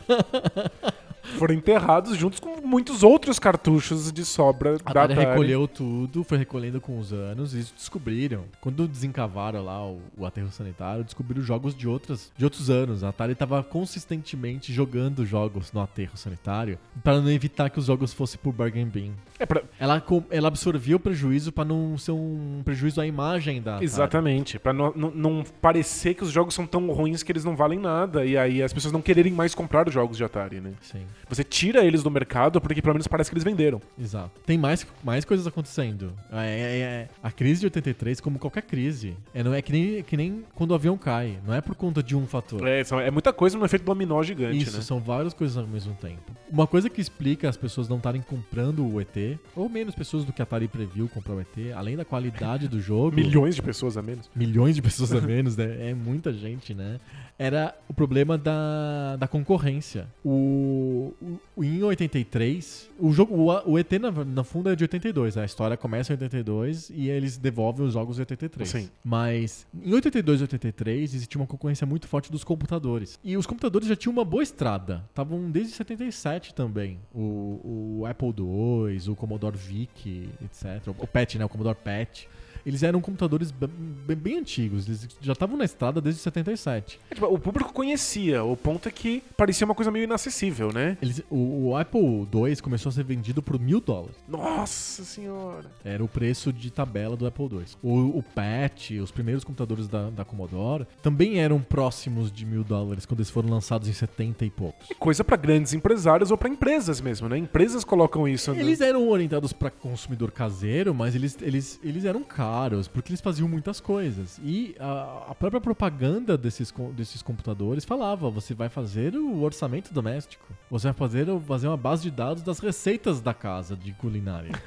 Foram enterrados juntos com muitos outros cartuchos de sobra A da Atari recolheu tudo, foi recolhendo com os anos e descobriram. Quando desencavaram lá o, o aterro sanitário, descobriram jogos de, outras, de outros anos. A Atari estava consistentemente jogando jogos no aterro sanitário para não evitar que os jogos fossem por bargain bin. É pra- Ela, ela absorvia o prejuízo para não ser um prejuízo à imagem da Atari. Exatamente. Pra não, não, não parecer que os jogos são tão ruins que eles não valem nada. E aí as pessoas não quererem mais comprar os jogos de Atari, né? Sim, Você tira eles do mercado porque pelo menos parece que eles venderam. exato. Tem mais, mais coisas acontecendo. É, é- é- a crise de 83, como qualquer crise, é, não é que nem, que nem quando o avião cai. Não é por conta de um fator. É, é muita coisa no efeito dominó gigante, Isso, né? são várias coisas ao mesmo tempo. Uma coisa que explica as pessoas não estarem comprando o ET, ou menos pessoas do que a Atari previu comprar o ET, além da qualidade do jogo. Milhões de pessoas a menos. milhões de pessoas a menos, né? É muita gente, né? Era o problema da, da concorrência. O, o- o- em 83, o jogo, o, o ET na, na fundo é de 82, a história começa em 82 e eles devolvem os jogos em 83. Sim. Mas em 82 e 83 existia uma concorrência muito forte dos computadores. E os computadores já tinham uma boa estrada. Estavam desde 77 também. O, o Apple II, o Commodore VIC, etc. O PET, né? O Commodore PET. Eles eram computadores bem, bem- antigos, eles já estavam na estrada desde 77. É, tipo, o público conhecia, o ponto é que parecia uma coisa meio inacessível, né? Eles, o, o Apple II começou a ser vendido por mil dólares. Nossa senhora. Era o preço de tabela do Apple II. O, o PET, os primeiros computadores da, da Commodore, também eram próximos de mil dólares quando eles foram lançados em 70 e poucos. Coisa pra grandes empresários ou pra empresas mesmo, né? Empresas colocam isso. né? Eles eram orientados para consumidor caseiro, mas eles, eles, eles eram caros, porque eles faziam muitas coisas. E a, a própria propaganda desses, desses computadores falava: você vai fazer o orçamento doméstico, você vai fazer, fazer uma base de dados das receitas da casa de culinária.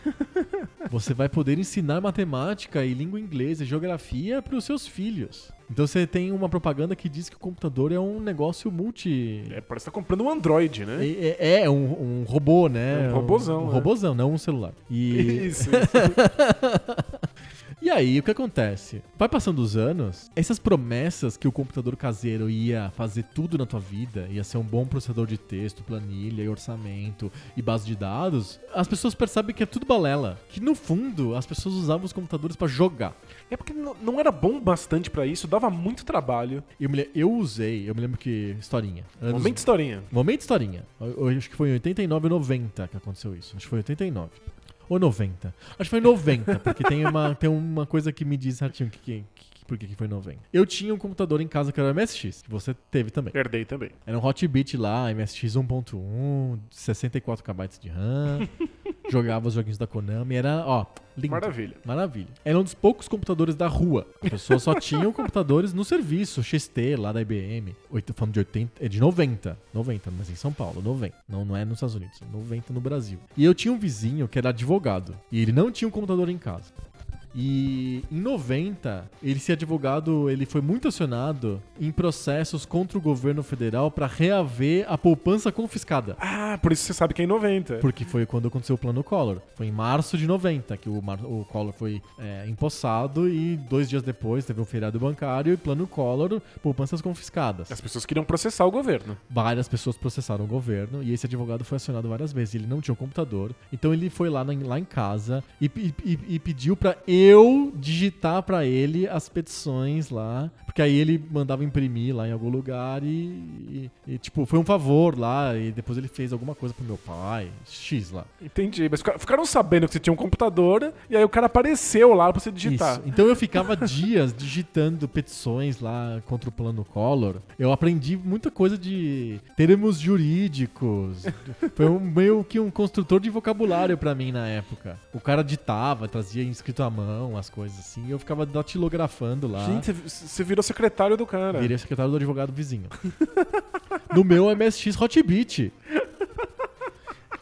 Você vai poder ensinar matemática e língua inglesa e geografia para os seus filhos. Então você tem uma propaganda que diz que o computador é um negócio multi. É, parece que tá comprando um Android, né? É, é- é um, um robô, né? É um robozão, Um, né? robozão, não um celular. E, Isso. e aí, o que acontece? Vai passando os anos, essas promessas que o computador caseiro ia fazer tudo na tua vida, ia ser um bom processador de texto, planilha e orçamento e base de dados, as pessoas percebem que é tudo balela. Que no fundo, as pessoas usavam os computadores pra jogar. É porque não era bom bastante pra isso, dava muito trabalho. Eu, me, eu usei, eu me lembro que. Historinha. Anos- Momento historinha. Momento historinha. Eu, eu acho que foi em 89 ou 90 que aconteceu isso. Acho que foi 89. Ou 90. Acho que foi 90, porque tem uma, tem uma coisa que me diz certinho que, que, por que que foi 90. Eu tinha um computador em casa que era MSX, que você teve também. Herdei também. Era um Hotbit lá, MSX 1.1, 64 KB de RAM. jogava os joguinhos da Konami. Era, ó, lindo. Maravilha. Maravilha. Era um dos poucos computadores da rua. As pessoas só tinham computadores no serviço, XT, lá da IBM. Oito, falando de 80, é de 90. 90, mas em São Paulo, 90. Não, não é nos Estados Unidos, 90 no Brasil. E eu tinha um vizinho que era advogado. E ele não tinha um computador em casa. E em 90, ele se advogado, ele foi muito acionado em processos contra o governo federal para reaver a poupança confiscada. Ah, por isso você sabe que é em 90. Porque foi quando aconteceu o plano Collor. Foi em março de 90 que o, Mar- o Collor foi é, empossado e dois dias depois teve um feriado bancário e plano Collor, poupanças confiscadas. As pessoas queriam processar o governo. Várias pessoas processaram o governo e esse advogado foi acionado várias vezes. Ele não tinha um computador, então ele foi lá, na- lá em casa e, e- e- e pediu eu digitar pra ele as petições lá, porque aí ele mandava imprimir lá em algum lugar e, e- e, tipo foi um favor lá e depois ele fez alguma coisa pro meu pai, X lá. Entendi. Mas fica- ficaram sabendo que você tinha um computador e aí o cara apareceu lá pra você digitar. Isso. Então eu ficava dias digitando petições lá contra o plano Collor. Eu aprendi muita coisa de termos jurídicos. Foi um, meio que um construtor de vocabulário pra mim na época. O cara ditava, trazia escrito à mão as coisas assim. E eu ficava datilografando lá. Gente, você- você virou secretário do cara. Virei secretário do advogado vizinho. no meu MSX Hotbit.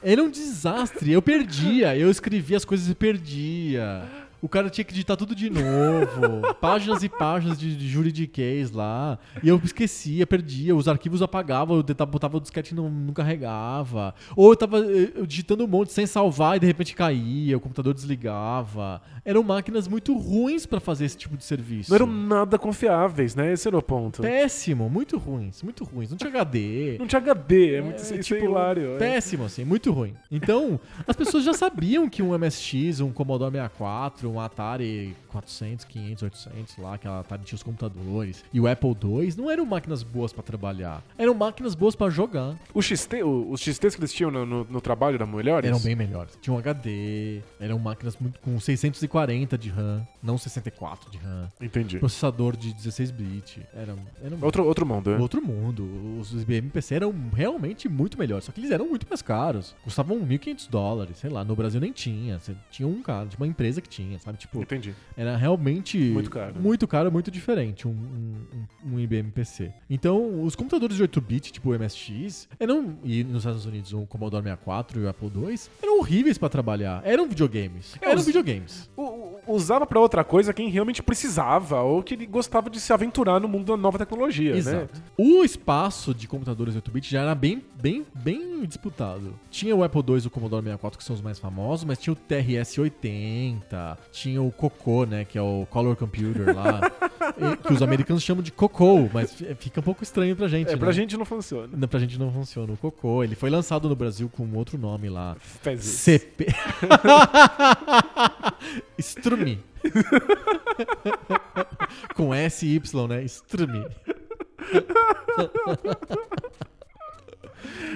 Era um desastre. Eu perdia. Eu escrevia as coisas e perdia. O cara tinha que digitar tudo de novo. páginas e páginas de, de juridiquês lá. E eu esquecia, perdia. Os arquivos apagavam, eu tentava- botava o disquete e não, não carregava. Ou eu tava eh, eu digitando um monte sem salvar e de repente caía, o computador desligava. Eram máquinas muito ruins pra fazer esse tipo de serviço. Não eram nada confiáveis, né? Esse era o ponto. Péssimo, muito ruins, muito ruins. Não tinha HD. Não tinha HD, é, muito É, isso é tipo, hilário. é. Péssimo, assim, muito ruim. Então, as pessoas já sabiam que um MSX, um Commodore 64, um Atari 400, 500, 800, lá, que a Atari tinha os computadores, e o Apple II, não eram máquinas boas pra trabalhar. Eram máquinas boas pra jogar. O XT, o- os XTs que eles tinham no, no- no trabalho eram melhores? Eram bem melhores. Tinham HD, eram máquinas muito, com 640 de RAM, não 64 de RAM. Entendi. Processador de 16 bit. Era, era Outro, outro mundo, né? outro mundo. Os IBM PC eram realmente muito melhores, só que eles eram muito mais caros. Custavam 1.500 dólares, sei lá, no Brasil nem tinha. Tinha um cara, tinha uma empresa que tinha, sabe? Tipo, Entendi. era realmente Muito caro. muito caro, muito diferente um, um, um- IBM PC. Então, os computadores de 8-bit, tipo o MSX, eram, e nos Estados Unidos o Commodore 64 e o Apple II, eram horríveis pra trabalhar. Eram videogames. É, Eram videogames. Usava pra outra coisa quem realmente precisava ou que gostava de se aventurar no mundo da nova tecnologia, né? Exato. O espaço de computadores 8-bit já era bem, bem, bem disputado. Tinha o Apple II e o Commodore 64, que são os mais famosos, mas tinha o TRS-80, tinha o Coco, né, que é o Color Computer lá, que os americanos chamam de Coco, mas fi- fica um pouco estranho pra gente, É, né? pra gente não funciona. Não, Pra gente não funciona o Coco. Ele foi lançado no Brasil com outro nome lá. CP. Strumi. Com S e Y, né? Strumi.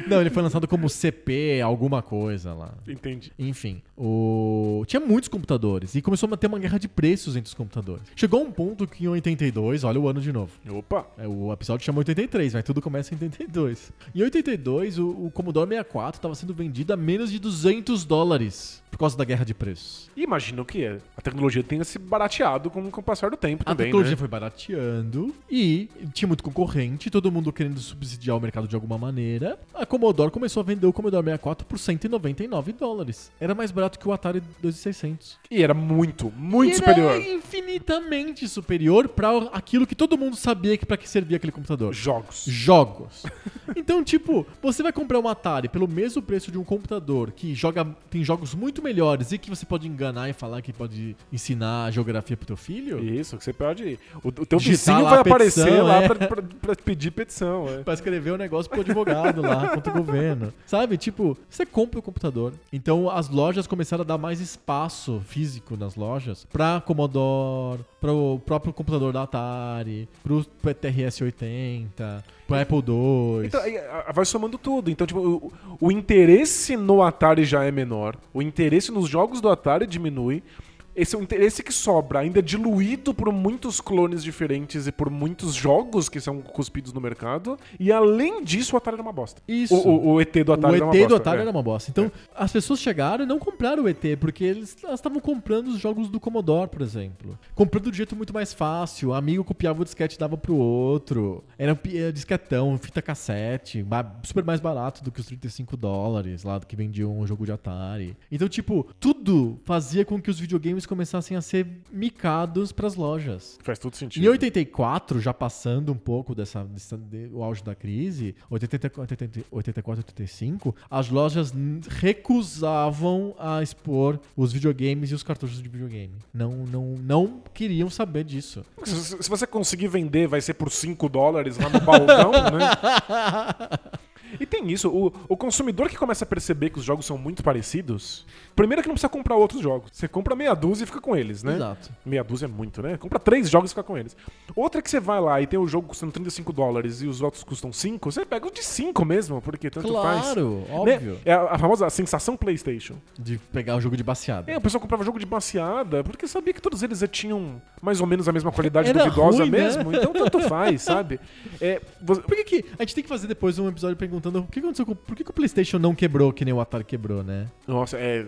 Não, ele foi lançado como CP, alguma coisa lá. Entendi. Enfim, o... tinha muitos computadores e começou a ter uma guerra de preços entre os computadores. Chegou um ponto que em 82, olha o ano de novo. Opa. É, O episódio chama 83, mas tudo começa em 82. Em 82, o, o Commodore 64 estava sendo vendido a menos de 200 dólares por causa da guerra de preços. E imagino que a tecnologia tenha se barateado com, com o passar do tempo A também, tecnologia né? foi barateando e tinha muito concorrente, todo mundo querendo subsidiar o mercado de alguma maneira. A Commodore começou a vender o Commodore 64 por 199 dólares. Era mais barato que o Atari 2600. E era muito, muito superior. Era infinitamente superior para aquilo que todo mundo sabia que para que servia aquele computador. Jogos. jogos. Então, tipo, você vai comprar um Atari pelo mesmo preço de um computador que joga tem jogos muito melhores e que você pode enganar e falar que pode ensinar geografia pro teu filho? Isso, que você pode. O, o teu Digitar vizinho vai aparecer lá é. pra, pra- pra pedir petição. É. Pra escrever o negócio pro advogado lá, contra o governo. Sabe? Tipo, você compra o computador. Então as lojas começaram a dar mais espaço físico nas lojas pra Commodore, pro próprio computador da Atari, pro TRS-80, pro Apple II. Então, vai somando tudo. Então, tipo, o, o interesse no Atari já é menor. O interesse nos jogos do Atari diminui. Esse é o interesse que sobra, ainda diluído por muitos clones diferentes e por muitos jogos que são cuspidos no mercado. E além disso, o Atari era uma bosta. Isso. O, o- o ET do Atari o era uma ET bosta. do Atari é. era uma bosta. Então, as pessoas chegaram e não compraram o ET, porque eles elas estavam comprando os jogos do Commodore, por exemplo. Comprando de jeito muito mais fácil. Amigo copiava o disquete e dava pro outro. Era um eh, disquetão, fita cassete, super mais barato do que os 35 dólares lá que vendiam um jogo de Atari. Então, tipo, tudo fazia com que os videogames começassem a ser micados pras lojas. Faz todo sentido. Em 84, já passando um pouco dessa, dessa- de- o auge da crise, 84, 84, 85, as lojas recusavam a expor os videogames e os cartuchos de videogame. Não, não, não queriam saber disso. Se, se você conseguir vender, vai ser por 5 dólares lá no baldão, né? E tem isso, o, o consumidor que começa a perceber que os jogos são muito parecidos, primeiro é que não precisa comprar outros jogos. Você compra meia dúzia e fica com eles, né? Exato. Meia dúzia é muito, né? Compra três jogos e fica com eles. Outra é que você vai lá e tem o jogo custando 35 dólares e os outros custam 5, você pega o de 5 mesmo, porque tanto faz. Claro, Né? óbvio. É a, a famosa sensação PlayStation. De pegar o jogo de baseada. É, o pessoal comprava jogo de baseada porque sabia que todos eles tinham mais ou menos a mesma qualidade Era duvidosa ruim, né? mesmo, então tanto faz, sabe? É, você- Por que, que a gente tem que fazer depois um episódio perguntando o que aconteceu com, por que, que o PlayStation não quebrou que nem o Atari quebrou, né? Nossa, é.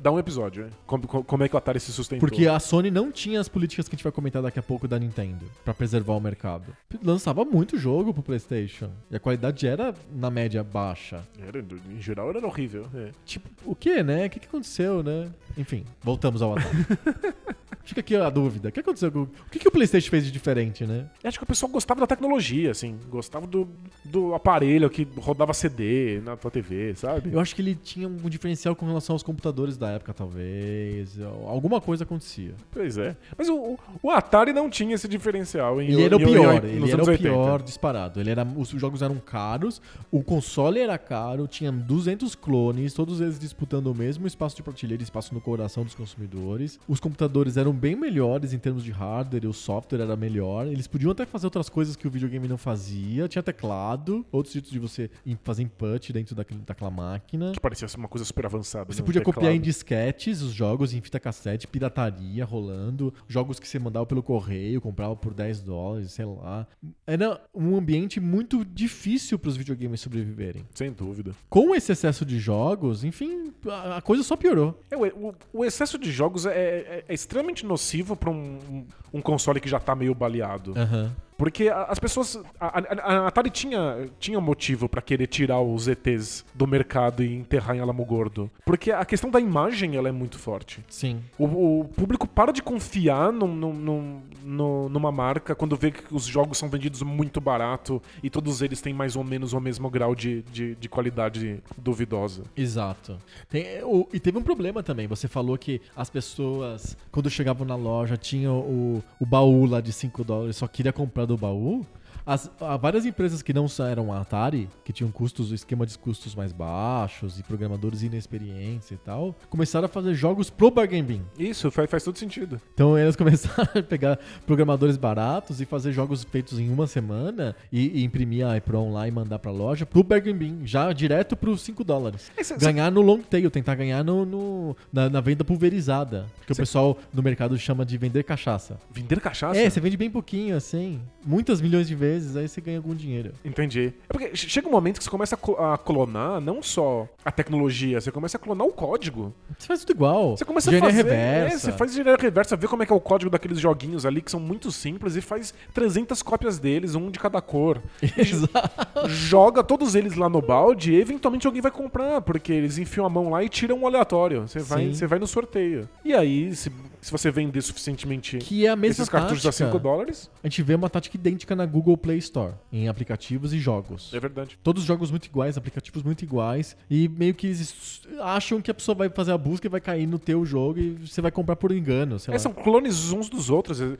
Dá um episódio, né? Como, como é que o Atari se sustentou? Porque a Sony não tinha as políticas que a gente vai comentar daqui a pouco da Nintendo pra preservar o mercado. Lançava muito jogo pro PlayStation e a qualidade era na média baixa. Era, em geral era horrível. é. Tipo, o que, né? O que, que aconteceu, né? Enfim, voltamos ao Atari. Fica aqui a dúvida. O que aconteceu? O que, que o PlayStation fez de diferente, né? Eu Acho que o pessoal gostava da tecnologia, assim. Gostava do, do aparelho que rodava CD na tua TV, sabe? Eu acho que ele tinha um diferencial com relação aos computadores da época, talvez. Alguma coisa acontecia. Pois é. Mas o, o- Atari não tinha esse diferencial. Em, Ele era o em- em- pior, nos ele era o 80. pior disparado. Ele era, os jogos eram caros, o console era caro, tinha 200 clones, todos eles disputando o mesmo espaço de prateleira, espaço no coração dos consumidores. Os computadores eram bem melhores em termos de hardware, e o software era melhor. Eles podiam até fazer outras coisas que o videogame não fazia. Tinha teclado, outros jeitos de você fazer input dentro daquele- daquela máquina. Que parecia ser uma coisa super avançada. Você né? podia Um copiar em teclado. disquetes os jogos, em fita cassete, pirataria rolando, jogos que você mandava pelo correio, comprava por 10 dólares, sei lá. Era um ambiente muito difícil para os videogames sobreviverem. Sem dúvida. Com esse excesso de jogos, enfim, a coisa só piorou. É, o, o- o excesso de jogos é, é- é extremamente nocivo para um, um- console que já tá meio baleado. Aham. Porque as pessoas. A, a- a Atari tinha, tinha motivo pra querer tirar os ETs do mercado e enterrar em Alamo Gordo. Porque a questão da imagem ela é muito forte. Sim. O, o público para de confiar num- num- num- no- numa marca quando vê que os jogos são vendidos muito barato e todos eles têm mais ou menos o mesmo grau de, de, de qualidade duvidosa. Exato. Tem- o- e teve um problema também. Você falou que as pessoas, quando chegavam na loja, tinham o, o baú lá de 5 dólares, só queria comprar do baú. As, várias empresas que não eram Atari, que tinham custos, esquema de custos mais baixos e programadores inexperientes e tal, começaram a fazer jogos pro Bargain Bin. Isso faz, faz todo sentido. Então eles começaram a pegar programadores baratos e fazer jogos feitos em uma semana e, e imprimir a EPROM lá e mandar pra loja pro Bargain Bin, já direto pros 5 dólares. É, Ganhar no long tail, tentar ganhar no, no- na, na venda pulverizada, que o pessoal no mercado chama de vender cachaça. Vender cachaça? É, você vende bem pouquinho assim, muitas milhões de vezes, aí você ganha algum dinheiro. Entendi. É porque che- chega um momento que você começa a clo- a clonar não só a tecnologia, você começa a clonar o código. Você faz tudo igual. Você começa Engenharia a fazer. reversa. É, você faz engenharia reversa, vê como é que é o código daqueles joguinhos ali que são muito simples e faz 300 cópias deles, um de cada cor. Exato. Joga todos eles lá no balde e eventualmente alguém vai comprar, porque eles enfiam a mão lá e tiram um aleatório. Você vai, você vai no sorteio. E aí, se, se você vender suficientemente Que é a mesma esses cartuchos a tática. 5 dólares, A gente vê uma tática idêntica na Google Play Store, em aplicativos e jogos. é verdade. Todos jogos muito iguais, aplicativos muito iguais, e meio que eles acham que a pessoa vai fazer a busca e vai cair no teu jogo e você vai comprar por engano, É, são clones uns dos outros, é,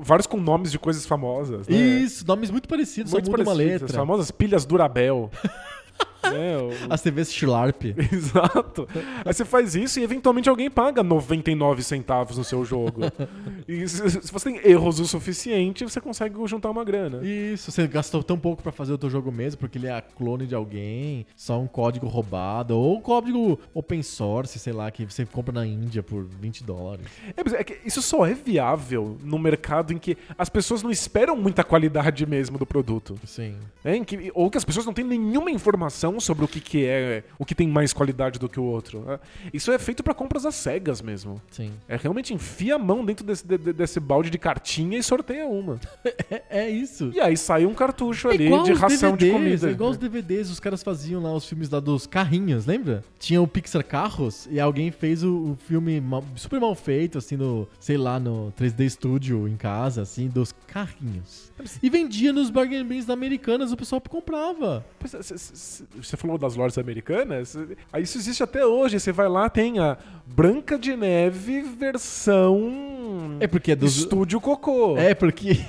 vários com nomes de coisas famosas. Né? Isso, nomes muito parecidos, Muito só muda uma parecidos, letra. As famosas pilhas Durabel. né? O- As TVs Schlarp. Exato. Aí você faz isso e eventualmente alguém paga 99 centavos no seu jogo. E se, você tem erros o suficiente, você consegue juntar uma grana. Isso, você gastou tão pouco pra fazer o teu jogo mesmo, porque ele é a clone de alguém, só um código roubado, ou um código open source, sei lá, que você compra na Índia por 20 dólares. É, mas é que isso só é viável no mercado em que as pessoas não esperam muita qualidade mesmo do produto. Sim. Em que- ou que as pessoas não têm nenhuma informação sobre o que, que é, o que tem mais qualidade do que o outro. né? Isso é feito pra compras às cegas mesmo. Sim. É realmente enfia a mão dentro desse, de- de- desse balde de cartinha e sorteia uma. É, é isso. E aí sai um cartucho ali de ração de DVDs, comida. É igual os DVDs, os caras faziam lá os filmes lá dos carrinhos, lembra? Tinha o Pixar Carros e alguém fez o, o filme mal- super mal feito, assim, no, sei lá, no 3D Studio em casa, assim, dos carrinhos. E vendia nos bargain bins da Americanas, o pessoal comprava. Você falou das lojas americanas? Isso existe até hoje. Você vai lá, tem a Branca de Neve versão. É porque é dos. Estúdio Cocô. É porque,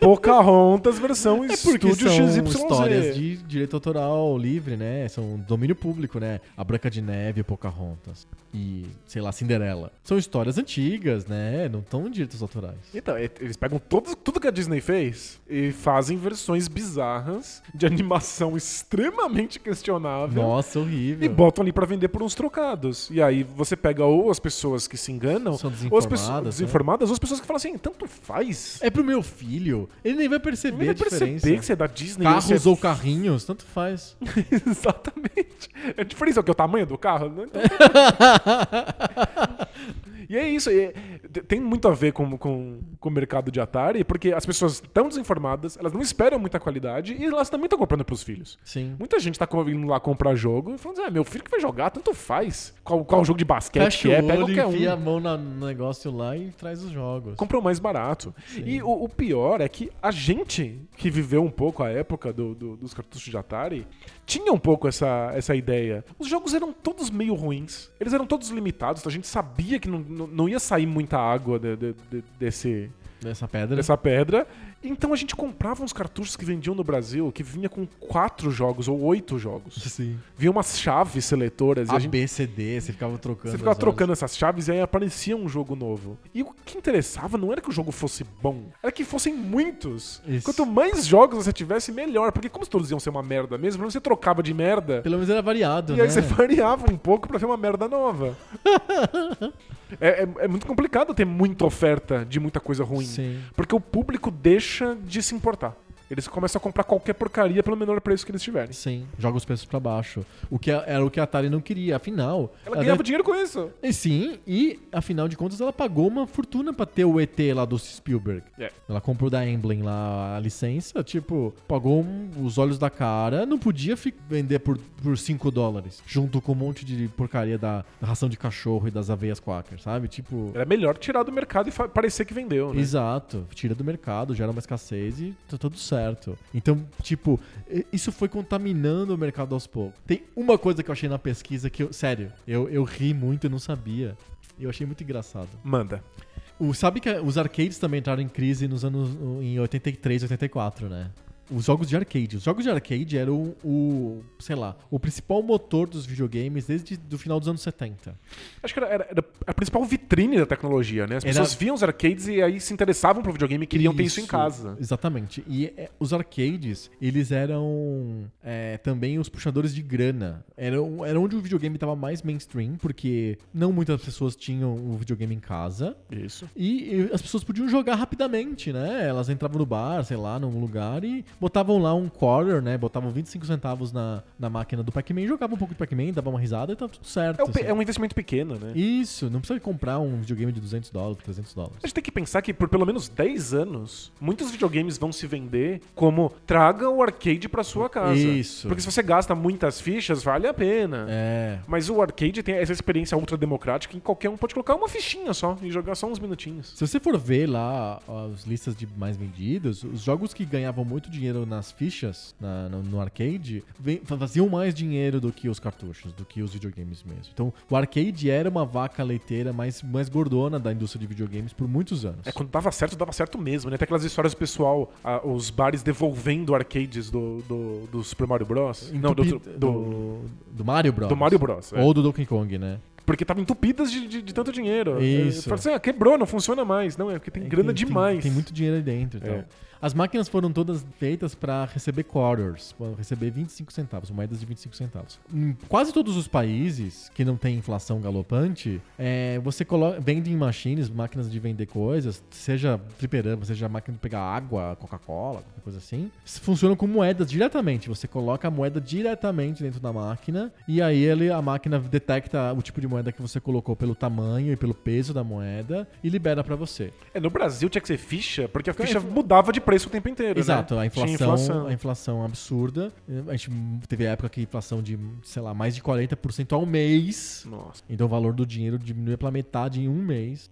Pocahontas versão é porque Estúdio são XYZ. histórias de direito autoral livre, né? São domínio público, né? A Branca de Neve, Pocahontas e, sei lá, Cinderela. São histórias antigas, né? Não estão em direitos autorais. Então, eles pegam todos, tudo que a Disney fez e fazem versões bizarras de animação extremamente questionável. Nossa, horrível. E botam ali pra vender por uns trocados. E aí você pega ou as pessoas que se enganam, São ou as pessoas desinformadas, né? desinformadas, ou as pessoas que falam assim, tanto faz. É pro meu filho. Ele nem vai perceber Não vai a diferença. perceber que você é da Disney. Carros você é- ou carrinhos, tanto faz. Exatamente. A diferença é o que? O tamanho do carro? Então- e é isso. e tem muito a ver com, com, com o mercado de Atari, porque as pessoas estão desinformadas, elas não esperam muita qualidade e elas também estão comprando pros filhos. Sim. Muita gente tá co- indo lá comprar jogo e falando, ah, meu filho que vai jogar, tanto faz. Qual, qual jogo de basquete Fecha que é, pega qualquer enfia a um. mão no negócio lá e traz os jogos. Compra o mais barato. E o, o pior é que a gente que viveu um pouco a época do- do- dos cartuchos de Atari tinha um pouco essa, essa ideia. Os jogos eram todos meio ruins. Eles eram todos limitados. A gente sabia que não, não, não ia sair muita água de- de- de- desse, Nessa pedra. dessa pedra. Então a gente comprava uns cartuchos que vendiam no Brasil que vinha com quatro jogos ou oito jogos. Sim. Vinha umas chaves seletoras e A, a gente B, C, D, você ficava trocando. você ficava trocando essas chaves e aí aparecia um jogo novo. E o que interessava não era que o jogo fosse bom, era que fossem muitos. Isso. Quanto mais jogos você tivesse, melhor. Porque como todos iam ser uma merda mesmo, você trocava de merda. Pelo menos era variado, E né? aí você variava um pouco pra ver uma merda nova. é, é- é muito complicado ter muita oferta de muita coisa ruim. Sim. Porque o público deixa de se importar. Eles começam a comprar qualquer porcaria pelo menor preço que eles tiverem. Sim, joga os preços pra baixo. O que a- era o que a Atari não queria. Afinal. Ela ela ganhava deve- dinheiro com isso. E Sim, e afinal de contas ela pagou uma fortuna pra ter o ET lá do Spielberg. É. Ela comprou da Emblem lá a licença, tipo, pagou um- os olhos da cara, não podia vender por, por 5 dólares, junto com um monte de porcaria da, ração de cachorro e das aveias quaker, sabe? Tipo, Era melhor tirar do mercado e parecer que vendeu, né? Exato, tira do mercado, gera uma escassez e tá tudo certo. Então, tipo, isso foi contaminando o mercado aos poucos. Tem uma coisa que eu achei na pesquisa que eu, sério, eu, eu ri muito e não sabia. Eu achei muito engraçado. Manda. O, sabe que os arcades também entraram em crise nos anos em 83, 84, né? Os jogos de arcade. Os jogos de arcade eram o, sei lá, o principal motor dos videogames desde o final dos anos 70. Acho que era, era- era a principal vitrine da tecnologia, né? As Era- pessoas viam os arcades e aí se interessavam pro videogame e queriam ter isso em casa. Exatamente. E é, os arcades, eles eram é, também os puxadores de grana. Era, era onde o videogame estava mais mainstream, porque não muitas pessoas tinham o videogame em casa. Isso. E, e as pessoas podiam jogar rapidamente, né? Elas entravam no bar, sei lá, num lugar e botavam lá um quarter, né? Botavam 25 centavos na, na máquina do Pac-Man, jogavam um pouco de Pac-Man, davam uma risada e tava tudo certo. É, um assim. é um investimento pequeno, né? Isso, não precisa comprar um videogame de 200 dólares, 300 dólares. A gente tem que pensar que por pelo menos 10 anos, muitos videogames vão se vender como traga o arcade pra sua casa. Isso. Porque se você gasta muitas fichas, vale a pena. É, Mas o arcade tem essa experiência ultra democrática em que qualquer um pode colocar uma fichinha só e jogar só uns minutinhos. Se você for ver lá as listas de mais vendidos, os jogos que ganhavam muito dinheiro dinheiro nas fichas, na- no, no arcade, vem- faziam mais dinheiro do que os cartuchos, do que os videogames mesmo. Então, o arcade era uma vaca leiteira mais, mais gordona da indústria de videogames por muitos anos. É, quando dava certo, dava certo mesmo, né? Tem aquelas histórias do pessoal, ah, os bares devolvendo arcades do, do, do Super Mario Bros. Não, do, do, do, Mario Bros. do Mario Bros. é. Ou do Donkey Kong, né? Porque estavam entupidas de, de, de tanto dinheiro. Isso. É, fala assim, ah, quebrou, não funciona mais. Não, é porque tem É, grana tem- demais. Tem, muito dinheiro aí dentro. Então. É. As máquinas foram todas feitas para receber quarters, para receber 25 centavos, moedas de 25 centavos. Em quase todos os países que não tem inflação galopante, é, você coloca, vending machines, máquinas de vender coisas, seja fliperama, seja máquina de pegar água, Coca-Cola, qualquer coisa assim, funcionam com moedas diretamente. Você coloca a moeda diretamente dentro da máquina e aí ele, a máquina detecta o tipo de moeda que você colocou pelo tamanho e pelo peso da moeda e libera para você. É, no Brasil tinha que ser ficha, porque a a ficha infla- mudava de preço o tempo inteiro. Exato, né? a Tinha inflação, a inflação absurda. A gente teve época que inflação de, sei lá, mais de 40% ao mês. Nossa. Então o valor do dinheiro diminui pela metade em um mês.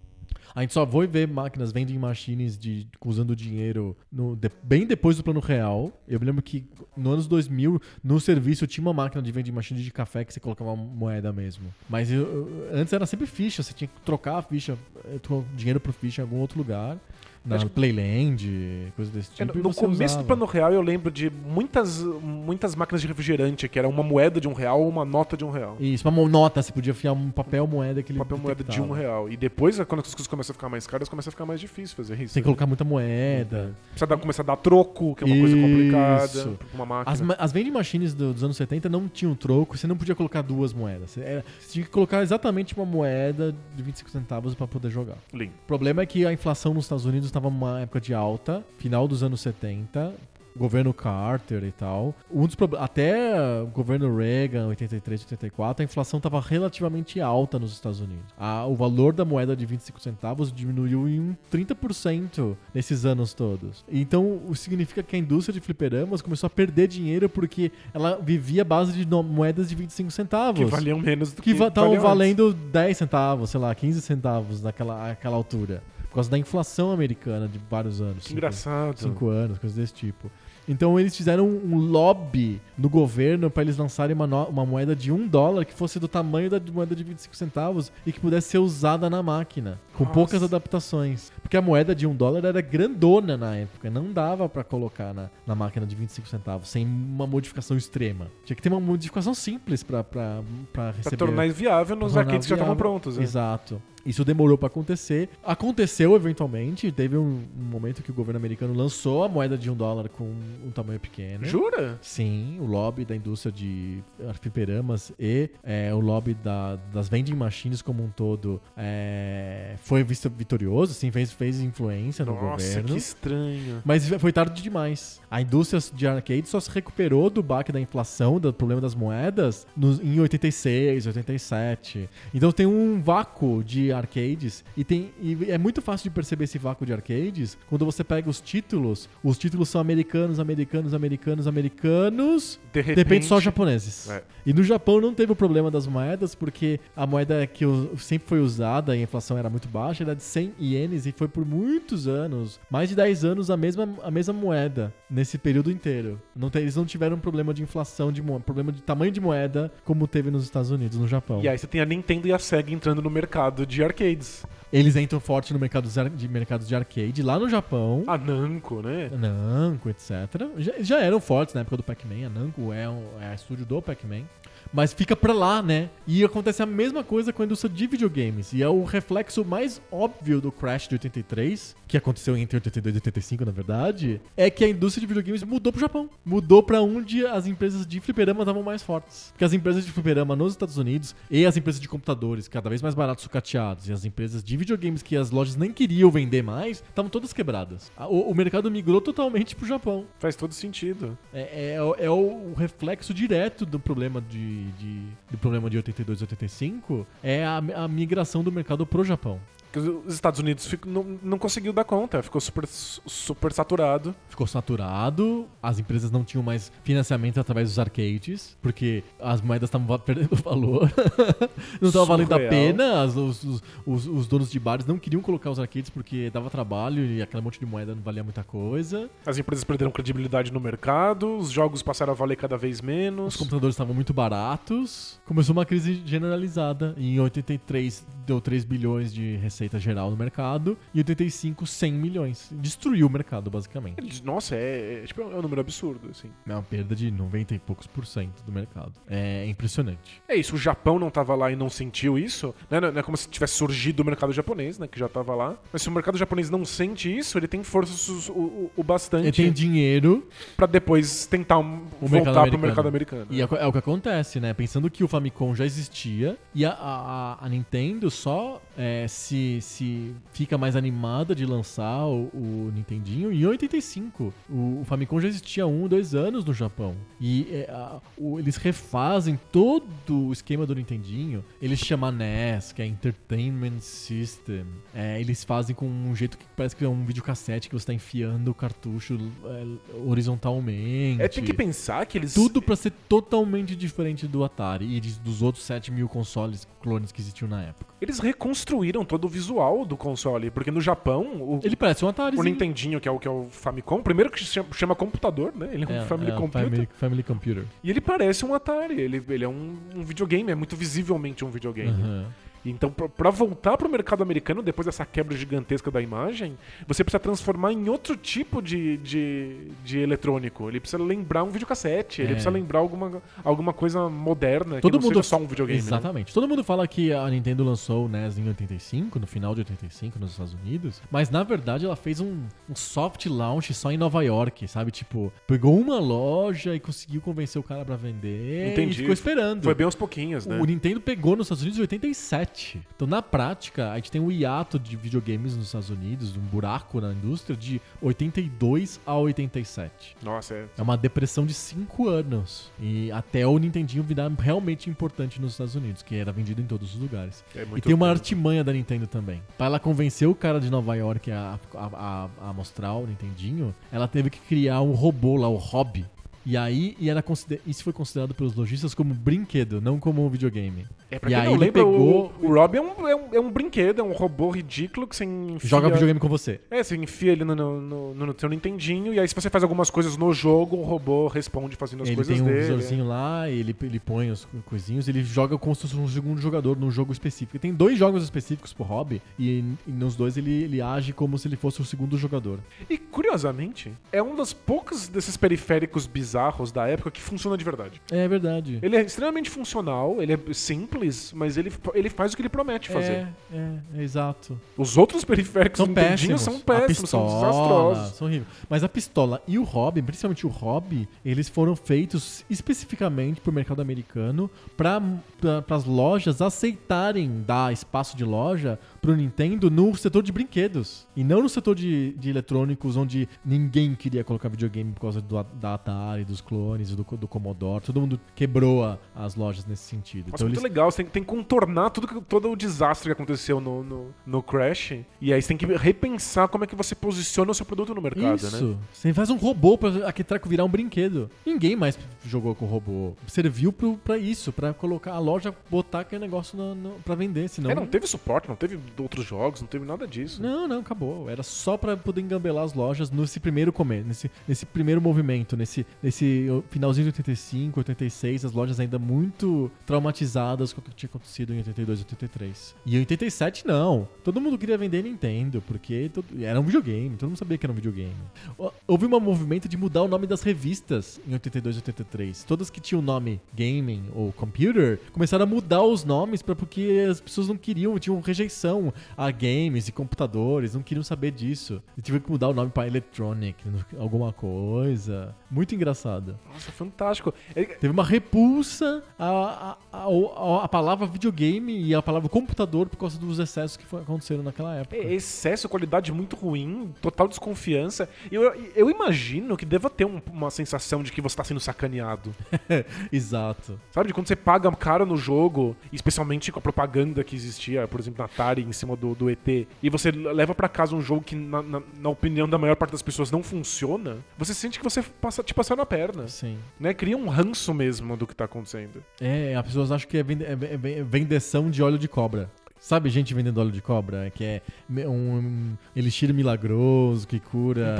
A gente só foi ver máquinas vending machines de, usando dinheiro no- de- bem depois do plano real. Eu me lembro que no anos 2000, no serviço, tinha uma máquina de vending machine de café que você colocava uma moeda mesmo. Mas eu- eu- antes era sempre ficha, você tinha que trocar a ficha, eh, dinheiro por ficha em algum outro lugar. Na Acho- Playland, coisa desse É, tipo. no e no você começo usava. do plano real eu lembro de muitas, muitas máquinas de refrigerante, que era uma moeda de um real ou uma nota de um real. Isso, uma nota, você podia enfiar um papel moeda que ele papel moeda de um real. E depois, quando as coisas começam a ficar mais caras, começa a ficar mais difícil fazer isso. Tem que colocar muita moeda. Precisa dar, começar a dar troco, que é uma coisa Isso. complicada. pra Uma máquina. As, ma- as vending machines do- dos anos 70 não tinham troco, você não podia colocar duas moedas. Você, era- você tinha que colocar exatamente uma moeda de 25 centavos para poder jogar. Lindo. O problema é que a inflação nos Estados Unidos estava numa época de alta, final dos anos 70, governo Carter e tal. Um dos até o governo Reagan, 83, 84, a inflação estava relativamente alta nos Estados Unidos. A- o valor da moeda de 25 centavos diminuiu em um 30% nesses anos todos. Então, o significa que a indústria de fliperamas começou a perder dinheiro porque ela vivia à base de moedas de 25 centavos Que valiam menos do que, que estavam valendo 10 centavos, sei lá, 15 centavos naquela aquela altura. Por causa da inflação americana de vários anos. cinco- engraçado. Cinco anos, coisas desse tipo. Então eles fizeram um lobby no governo para eles lançarem uma, uma moeda de um dólar que fosse do tamanho da moeda de 25 centavos e que pudesse ser usada na máquina, com Nossa. poucas adaptações. Porque a moeda de um dólar era grandona na época, não dava para colocar na, na máquina de 25 centavos sem uma modificação extrema. Tinha que ter uma modificação simples para Pra receber. tornar viável nos arcades que já estavam prontos. né? Exato. Isso demorou pra acontecer. Aconteceu eventualmente. Teve um, um momento que o governo americano lançou a moeda de um dólar com um tamanho pequeno. Jura? Sim, o lobby da indústria de fliperamas e é, o lobby da- das vending machines como um todo é, foi visto vitorioso, sim, fez, fez influência no Nossa, governo. que estranho. Mas foi tarde demais. A indústria de arcade só se recuperou do baque da inflação, do problema das moedas, nos- em 86, 87. Então tem um vácuo de arcades e, tem, e é muito fácil de perceber esse vácuo de arcades quando você pega os títulos. Os títulos são americanos, americanos, americanos, americanos. De De repente, repente só japoneses. É. E no Japão não teve o problema das moedas, porque a moeda que sempre foi usada e a inflação era muito baixa era de 100 ienes e foi por muitos anos, mais de 10 anos, a mesma, a mesma moeda nesse período inteiro. Não tem- eles não tiveram problema de inflação, de problema de tamanho de moeda, como teve nos Estados Unidos, no Japão. E aí você tem a Nintendo e a Sega entrando no mercado de arcades. Eles entram forte no mercado de ar- de arcade lá no Japão. A Namco, né? Namco, etc. Já, já eram fortes na época do Pac-Man. A Namco é, um, é a estúdio do Pac-Man. Mas fica pra lá, né? E acontece a mesma coisa com a indústria de videogames. E é o reflexo mais óbvio do Crash de 83, que aconteceu entre 82 e 85, na verdade, é que a indústria de videogames mudou pro Japão. Mudou pra onde as empresas de fliperama estavam mais fortes. Porque as empresas de fliperama nos Estados Unidos e as empresas de computadores, cada vez mais baratos sucateados, e as empresas de videogames que as lojas nem queriam vender mais, estavam todas quebradas. O, o mercado migrou totalmente pro Japão. Faz todo sentido. É, é o- é o reflexo direto do problema de, de- do problema de 82 e 85 é a, a migração do mercado pro Japão. Os Estados Unidos fico- não, não conseguiu dar conta, ficou super, super saturado. Ficou saturado, as empresas não tinham mais financiamento através dos arcades, porque as moedas estavam va- perdendo valor. não estava valendo a pena, as- os, os- os- os donos de bares não queriam colocar os arcades porque dava trabalho e aquele monte de moeda não valia muita coisa. As empresas perderam credibilidade no mercado, os jogos passaram a valer cada vez menos. Os computadores estavam muito baratos. Começou uma crise generalizada. E em 83 deu 3 bilhões de receita geral no mercado. E em 85, 100 milhões. Destruiu o mercado, basicamente. Nossa, é, é, tipo, é um número absurdo, assim. É uma perda de 90 e poucos por cento do mercado. É impressionante. É isso, o Japão não tava lá e não sentiu isso, né? Não é como se tivesse surgido o mercado japonês, né? Que já tava lá. Mas se o mercado japonês não sente isso, ele tem força o, o- o bastante Ele tem dinheiro pra depois tentar um- O voltar pro americano. mercado americano. E é, o- é o que acontece, né? Pensando que o Famicom já existia e a, a- a Nintendo só é, se, se fica mais animada de lançar o, o Nintendinho em 85. O, o Famicom já existia há um, dois anos no Japão. E é, a- o- eles refazem todo o esquema do Nintendinho. Eles chamam NES, que é Entertainment System. É, eles fazem com um jeito que parece que é um videocassete que você tá enfiando o cartucho é, horizontalmente. É, tem que pensar que eles. Tudo pra ser totalmente diferente do Atari e de- dos outros 7 mil consoles clones que existiam na época. Eles reconstruíram todo o visual do console. Porque no Japão, o, Ele parece um Atari. o Nintendinho, que é o, que é o Famicom, primeiro que se chama, chama computador, né? Ele é um Family Computer. Family, family Computer. E ele parece um Atari. Ele, ele é um, um videogame, é muito visivelmente um videogame. Aham. Então, pra- pra voltar pro mercado americano, depois dessa quebra gigantesca da imagem, você precisa transformar em outro tipo de, de, de eletrônico. Ele precisa lembrar um videocassete, ele É. precisa lembrar alguma, alguma coisa moderna, Todo que não mundo seja só um videogame. né? Exatamente. Todo mundo fala que a Nintendo lançou o NES em 85, no final de 85 nos Estados Unidos, mas na verdade ela fez um, um soft launch só em Nova York, sabe? Tipo, pegou uma loja e conseguiu convencer o cara pra vender Entendi. e ficou esperando. Foi bem aos pouquinhos, né? O Nintendo pegou nos Estados Unidos em 87. Então, na prática, a gente tem um hiato de videogames nos Estados Unidos, um buraco na indústria de 82 a 87. Nossa, é. É uma depressão de 5 anos. E até o Nintendinho virar realmente importante nos Estados Unidos, que era vendido em todos os lugares. é E tem uma artimanha da Nintendo também. Pra ela convencer o cara de Nova York a, a, a, a mostrar o Nintendinho, ela teve que criar um robô lá, o Hobby. E aí, e era consider- isso foi considerado pelos lojistas como brinquedo, não como um videogame. É, pra e quem aí não ele lembra, pegou- o, o Rob é um, é, um, é um brinquedo, é um robô ridículo que você enfia... Joga videogame com você. É, você enfia ele no, no, no, no seu Nintendinho, e aí se você faz algumas coisas no jogo, o robô responde fazendo as ele coisas tem um dele. visorzinho lá, ele, ele põe os co- coisinhos, ele joga fosse um segundo jogador num jogo específico. Tem dois jogos específicos pro hobby, e, e nos dois ele, ele age como se ele fosse o segundo jogador. E curiosamente, é um dos poucos desses periféricos bizarros da época que funciona de verdade. É verdade. Ele é extremamente funcional, ele é simples, mas ele, ele faz o que ele promete fazer. É, é, é exato. Os outros periféricos São péssimos. são péssimos, a são pistola, desastrosos. São horríveis. Mas a pistola e o hobby, principalmente o hobby, eles foram feitos especificamente pro mercado americano para as lojas aceitarem dar espaço de loja pro Nintendo no setor de brinquedos. E não no setor de, de eletrônicos, onde ninguém queria colocar videogame por causa do, da Atari, dos clones, do, do Commodore. Todo mundo quebrou a- as lojas nesse sentido. Nossa, então muito eles legal. Você tem, tem que contornar tudo, todo o desastre que aconteceu no, no, no Crash. E aí você tem que repensar como é que você posiciona o seu produto no mercado, Isso. né? Você faz um robô pra aquele treco virar um brinquedo. Ninguém mais jogou com robô. Serviu pro, pra isso, pra colocar a loja, botar aquele negócio no, no, pra vender. Senão. É, não teve suporte, não teve outros jogos, não teve nada disso. Não, não, acabou. Era só pra poder engambelar as lojas nesse primeiro começo, nesse, nesse primeiro movimento, nesse, nesse finalzinho de 85, 86, as lojas ainda muito traumatizadas com o que tinha acontecido em 82, 83. E em 87, não. Todo mundo queria vender Nintendo, porque todo- era um videogame, todo mundo sabia que era um videogame. Hou- Houve um movimento de mudar o nome das revistas em 82 e 83. Todas que tinham o nome gaming ou computer começaram a mudar os nomes para porque as pessoas não queriam, tinham rejeição a games e computadores, não queriam saber disso. E tive que mudar o nome para electronic, alguma coisa. Muito engraçado. Nossa, fantástico. É- Teve uma repulsa a, a, a, a- a palavra videogame e a palavra computador por causa dos excessos que aconteceram naquela época. É, Excesso, qualidade muito ruim, total desconfiança. E Eu, eu imagino que deva ter um- uma sensação de que você tá sendo sacaneado. Exato. Sabe? De quando você paga caro no jogo, especialmente com a propaganda que existia, por exemplo, na Atari em cima do, do ET, e você leva pra casa um jogo que, na, na- na opinião da maior parte das pessoas, não funciona, você sente que você passa, te passou na perna. Sim. Né? Cria um ranço mesmo do que tá acontecendo. É, as pessoas acham que é, vende- é ve- é vendeção de óleo de cobra. Sabe gente vendendo óleo de cobra? Que é um elixir milagroso que cura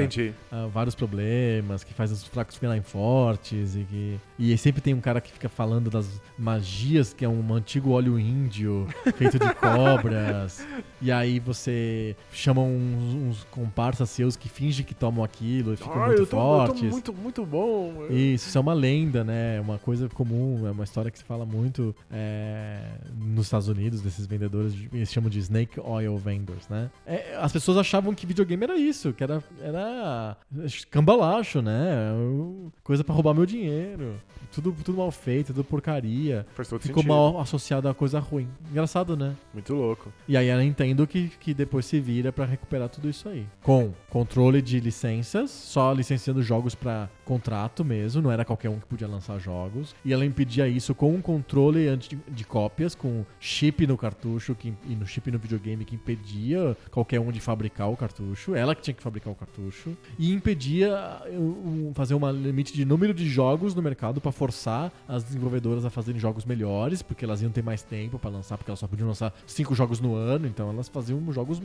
ah, vários problemas, que faz os fracos ficarem fortes e que... E sempre tem um cara que fica falando das magias, que é um antigo óleo índio feito de cobras. e aí você chama uns, uns comparsas seus que fingem que tomam aquilo e ficam Ah, muito eu tô, eu tô fortes. muito, muito bom. Isso, isso é uma lenda, né? É uma coisa comum, é uma história que se fala muito é, nos Estados Unidos, desses vendedores, de- eles chamam de snake oil vendors, né? É, as pessoas achavam que videogame era isso, que era, era cambalacho, né? Coisa pra roubar meu dinheiro. Tudo, tudo mal feito, tudo porcaria. Faz todo Ficou sentido. mal associado a coisa ruim. Engraçado, né? Muito louco. E aí a Nintendo que, que depois se vira pra recuperar tudo isso aí. Com controle de licenças, só licenciando jogos pra contrato mesmo, não era qualquer um que podia lançar jogos. E ela impedia isso com um controle anti de cópias, com chip no cartucho que, e no chip no videogame que impedia qualquer um de fabricar o cartucho. Ela que tinha que fabricar o cartucho. E impedia uh, um- fazer um limite de número de jogos no mercado pra forçar as desenvolvedoras a fazerem jogos melhores, porque elas iam ter mais tempo pra lançar, porque elas só podiam lançar cinco jogos no ano, então elas faziam jogos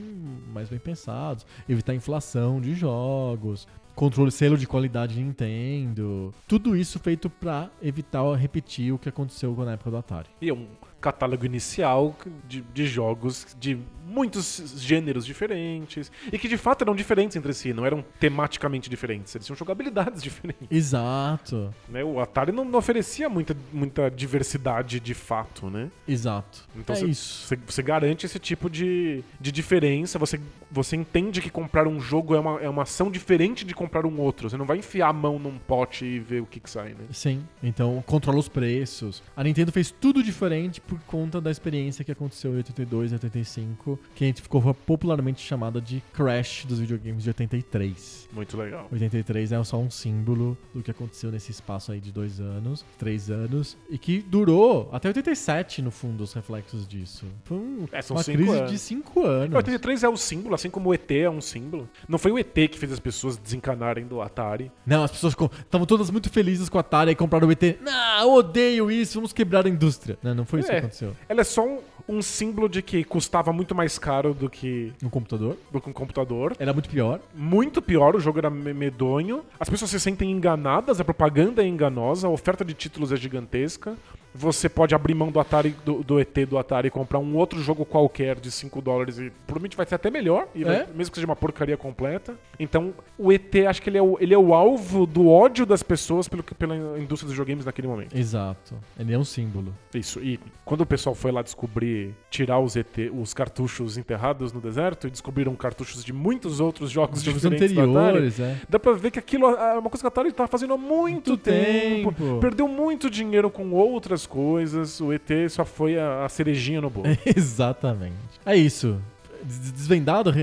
mais bem pensados, evitar inflação de jogos, controle selo de qualidade Nintendo, tudo isso feito pra evitar repetir o que aconteceu na época do Atari. E é um catálogo inicial de, de jogos de muitos gêneros diferentes. E que de fato eram diferentes entre si, não eram tematicamente diferentes. Eles tinham jogabilidades diferentes. Exato, Né? O Atari não, não oferecia muita, muita diversidade de fato, né? exato. Então é você- isso. Você, você garante esse tipo de, de diferença, você, você entende que comprar um jogo é uma, é uma ação diferente de comprar um outro. Você não vai enfiar a mão num pote e ver o que, que sai, né? Sim, então controla os preços. A Nintendo fez tudo diferente por conta da experiência que aconteceu em 82 e 85, que a gente ficou popularmente chamada de Crash dos videogames de 83. Muito legal. 83 é só um símbolo do que aconteceu nesse espaço aí de dois anos, três anos, e que durou até 87, no fundo, os reflexos disso. Foi um- É, uma crise anos. de cinco anos. O 83 é o símbolo, assim como o ET é um símbolo. Não foi o ET que fez as pessoas desencanarem do Atari. Não, as pessoas estavam todas muito felizes com a Atari e compraram o ET. Não, eu odeio isso, vamos quebrar a indústria. Não, não foi isso É. que aconteceu. Ela é só um, um símbolo de que custava muito mais caro do que, No computador. do que um computador. Era muito pior. Muito pior, o jogo era me- medonho. As pessoas se sentem enganadas, a propaganda é enganosa, a oferta de títulos é gigantesca. Você pode abrir mão do Atari do, do ET do Atari e comprar um outro jogo qualquer de 5 dólares e provavelmente vai ser até melhor, e vai- É? mesmo que seja uma porcaria completa. Então, o ET, acho que ele é o, ele é o alvo do ódio das pessoas pelo, pela indústria dos videogames naquele momento. Exato. Ele é um símbolo. Isso. E quando o pessoal foi lá descobrir, tirar os ET, os cartuchos enterrados no deserto e descobriram cartuchos de muitos outros jogos, Os jogos diferentes do Atari, anteriores, é. dá pra ver que aquilo é uma coisa que a Atari tava fazendo há muito, Muito tempo. tempo. Perdeu muito dinheiro com outras coisas. O ET só foi a, a cerejinha no bolo. Exatamente. É isso. Des- Desvendado,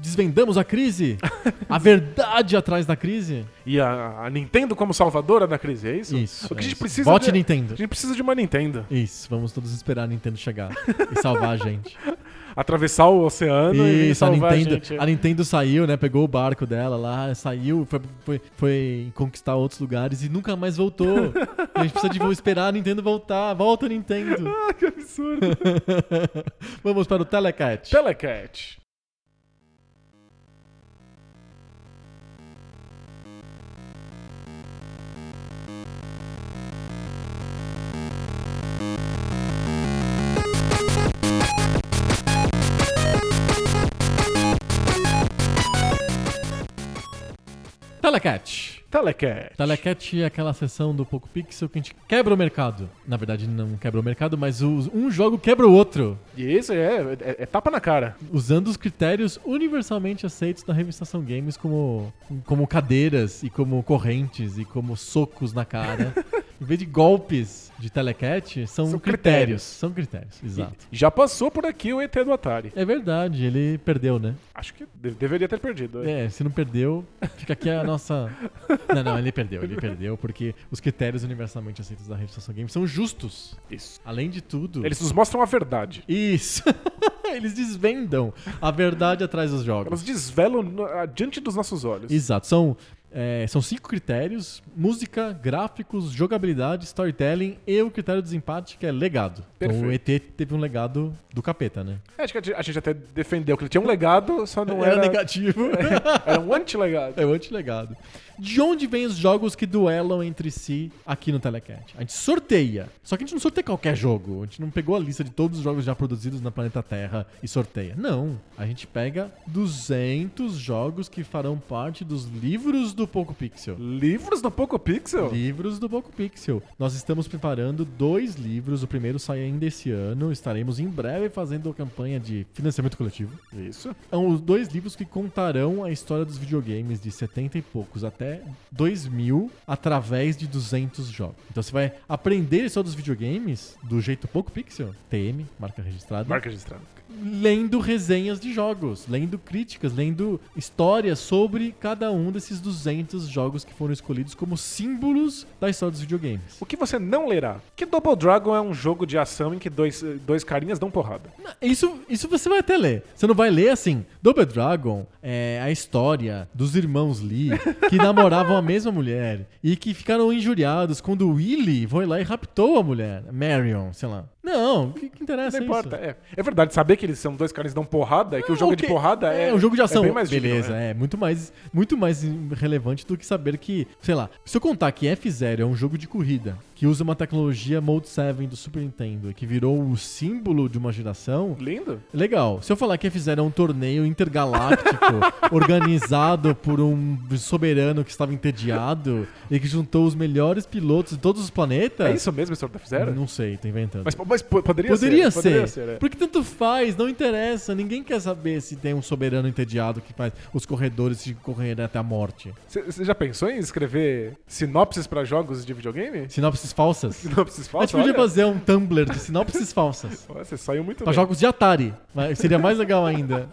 desvendamos a crise. a verdade atrás da crise. E a, a Nintendo como salvadora da crise, é isso? Isso. O que é a gente isso. precisa Vote de- Nintendo. A gente precisa de uma Nintendo. Isso, vamos todos esperar a Nintendo chegar e salvar a gente. Atravessar o oceano e Isso, a salvar a, Nintendo, gente. a Nintendo saiu, né? Pegou o barco dela lá, saiu, foi, foi, foi conquistar outros lugares e nunca mais voltou. a gente precisa de esperar a Nintendo voltar. Volta, Nintendo. Ah, que absurdo. Vamos para o Telecat. Telecat. Telecat. Telecat. Telecat é aquela sessão do Poco Pixel que a gente quebra o mercado. Na verdade, não quebra o mercado, mas um jogo quebra o outro. E esse é, é, é tapa na cara. Usando os critérios universalmente aceitos da revistação Games como, como cadeiras e como correntes e como socos na cara Em vez de golpes de telecat, são, São critérios. critérios. São critérios, exato. E já passou por aqui o ET do Atari. É verdade, ele perdeu, né? Acho que de- deveria ter perdido. É, se não perdeu, fica aqui a nossa. Não, não, ele perdeu, ele perdeu, porque os critérios universalmente aceitos da rede Estação Games são justos. Isso. Além de tudo. Eles nos mostram a verdade. Isso! Eles desvendam a verdade atrás dos Elas jogos. desvelam no- adiante dos nossos olhos. Exato, são, é, são cinco critérios: música, gráficos, jogabilidade, storytelling e o critério de desempate, que é legado. Então o ET teve um legado do capeta, né? É, Acho que a gente- até defendeu que ele tinha um legado, só não era, era. negativo. Era um anti-legado. É o antilegado. De onde vêm os jogos que duelam entre si aqui no Telecat? A gente sorteia. Só que a gente não sorteia qualquer jogo. A gente não pegou a lista de todos os jogos já produzidos na planeta Terra e sorteia. Não. A gente pega 200 jogos que farão parte dos livros do Poco Pixel. Livros do Poco Pixel? Livros do Poco Pixel. Nós estamos preparando dois livros. O primeiro sai ainda esse ano. Estaremos em breve fazendo a campanha de financiamento coletivo. Isso. São os dois livros que contarão a história dos videogames de 70 e poucos até 2000 através de 200 jogos. Então você vai aprender história dos videogames do jeito pouco pixel, TM, marca registrada, Marca registrada. Lendo resenhas de jogos, lendo críticas, lendo histórias sobre cada um desses 200 jogos que foram escolhidos como símbolos da história dos videogames. O que você não lerá? Que Double Dragon é um jogo de ação em que dois, dois carinhas dão porrada. Isso, isso você vai até ler. Você não vai ler assim. Double Dragon é a história dos irmãos Lee que namoravam a mesma mulher e que ficaram injuriados quando o Willy foi lá e raptou a mulher, Marion, sei lá. Não, o que, que interessa Não isso? importa. É, é verdade, saber que eles são dois caras que dão porrada, é que o jogo é de porrada é. É, um jogo de ação. É bem mais digno, Beleza, né? é. Muito mais, muito mais relevante do que saber que, sei lá, se eu contar que F0 é um jogo de corrida que usa uma tecnologia Mode 7 do Super Nintendo e que virou o símbolo de uma geração, Lindo. Legal. Se eu falar que F0 é um torneio intergaláctico organizado por um soberano que estava entediado e que juntou os melhores pilotos de todos os planetas. É isso mesmo, História da F-Zero? Não sei, tô inventando. Mas, mas po- poderia, Poderia ser. Poderia ser, é. Porque tanto faz, não interessa. Ninguém quer saber se tem um soberano entediado que faz os corredores se correrem até a morte. Você já pensou em escrever sinopses pra jogos de videogame? Sinopses falsas. Sinopses A gente falsas? podia fazer um Tumblr de sinopses falsas. Você saiu muito Pra bem. jogos de Atari. Seria mais legal ainda.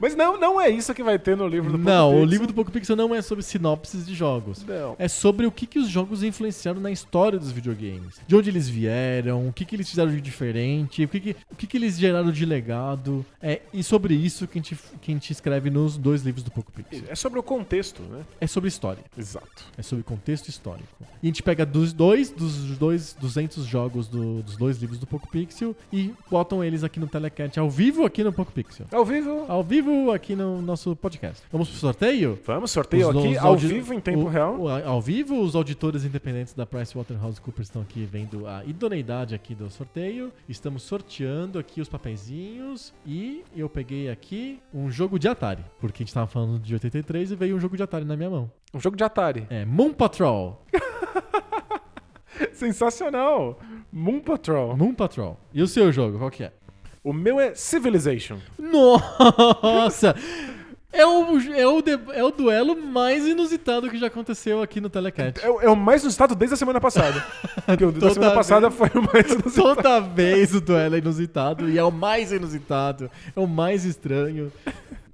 Mas não, não é isso que vai ter no livro do Não, Poco o Pixel. livro do Poco Pixel não é sobre sinopses de jogos. Não. É sobre o que, que os jogos influenciaram na história dos videogames. De onde eles vieram, o que, que eles fizeram de diferente, o que, que, o que, que eles geraram de legado. É, e sobre isso que a, gente, que a gente escreve nos dois livros do Poco Pixel. É sobre o contexto, né? É sobre história. Exato. É sobre contexto histórico. E a gente pega dos dois, dos dois 200 jogos do- dos dois livros do Poco Pixel e botam eles aqui no Telecat ao vivo aqui no Poco Pixel. Ao vivo. Ao vivo aqui no nosso podcast. Vamos pro sorteio? Vamos, sorteio Os- aqui os ao vivo em tempo o- real. o- ao vivo, os auditores independentes da PricewaterhouseCoopers estão aqui vendo a idoneidade aqui do sorteio. Estamos sorteando aqui os papeizinhos e eu peguei aqui um jogo de Atari, porque a gente tava falando de 83 e veio um jogo de Atari na minha mão. Um jogo de Atari. É Moon Patrol. Sensacional. Moon Patrol. Moon Patrol. E o seu jogo, qual que é? O meu é Civilization. Nossa! É o, é, o de- é o duelo mais inusitado que já aconteceu aqui no Telecat. É, o- é o mais inusitado desde a semana passada. Porque o da semana passada vez. foi o mais inusitado. Toda vez o duelo é inusitado e é o mais inusitado, é o mais estranho.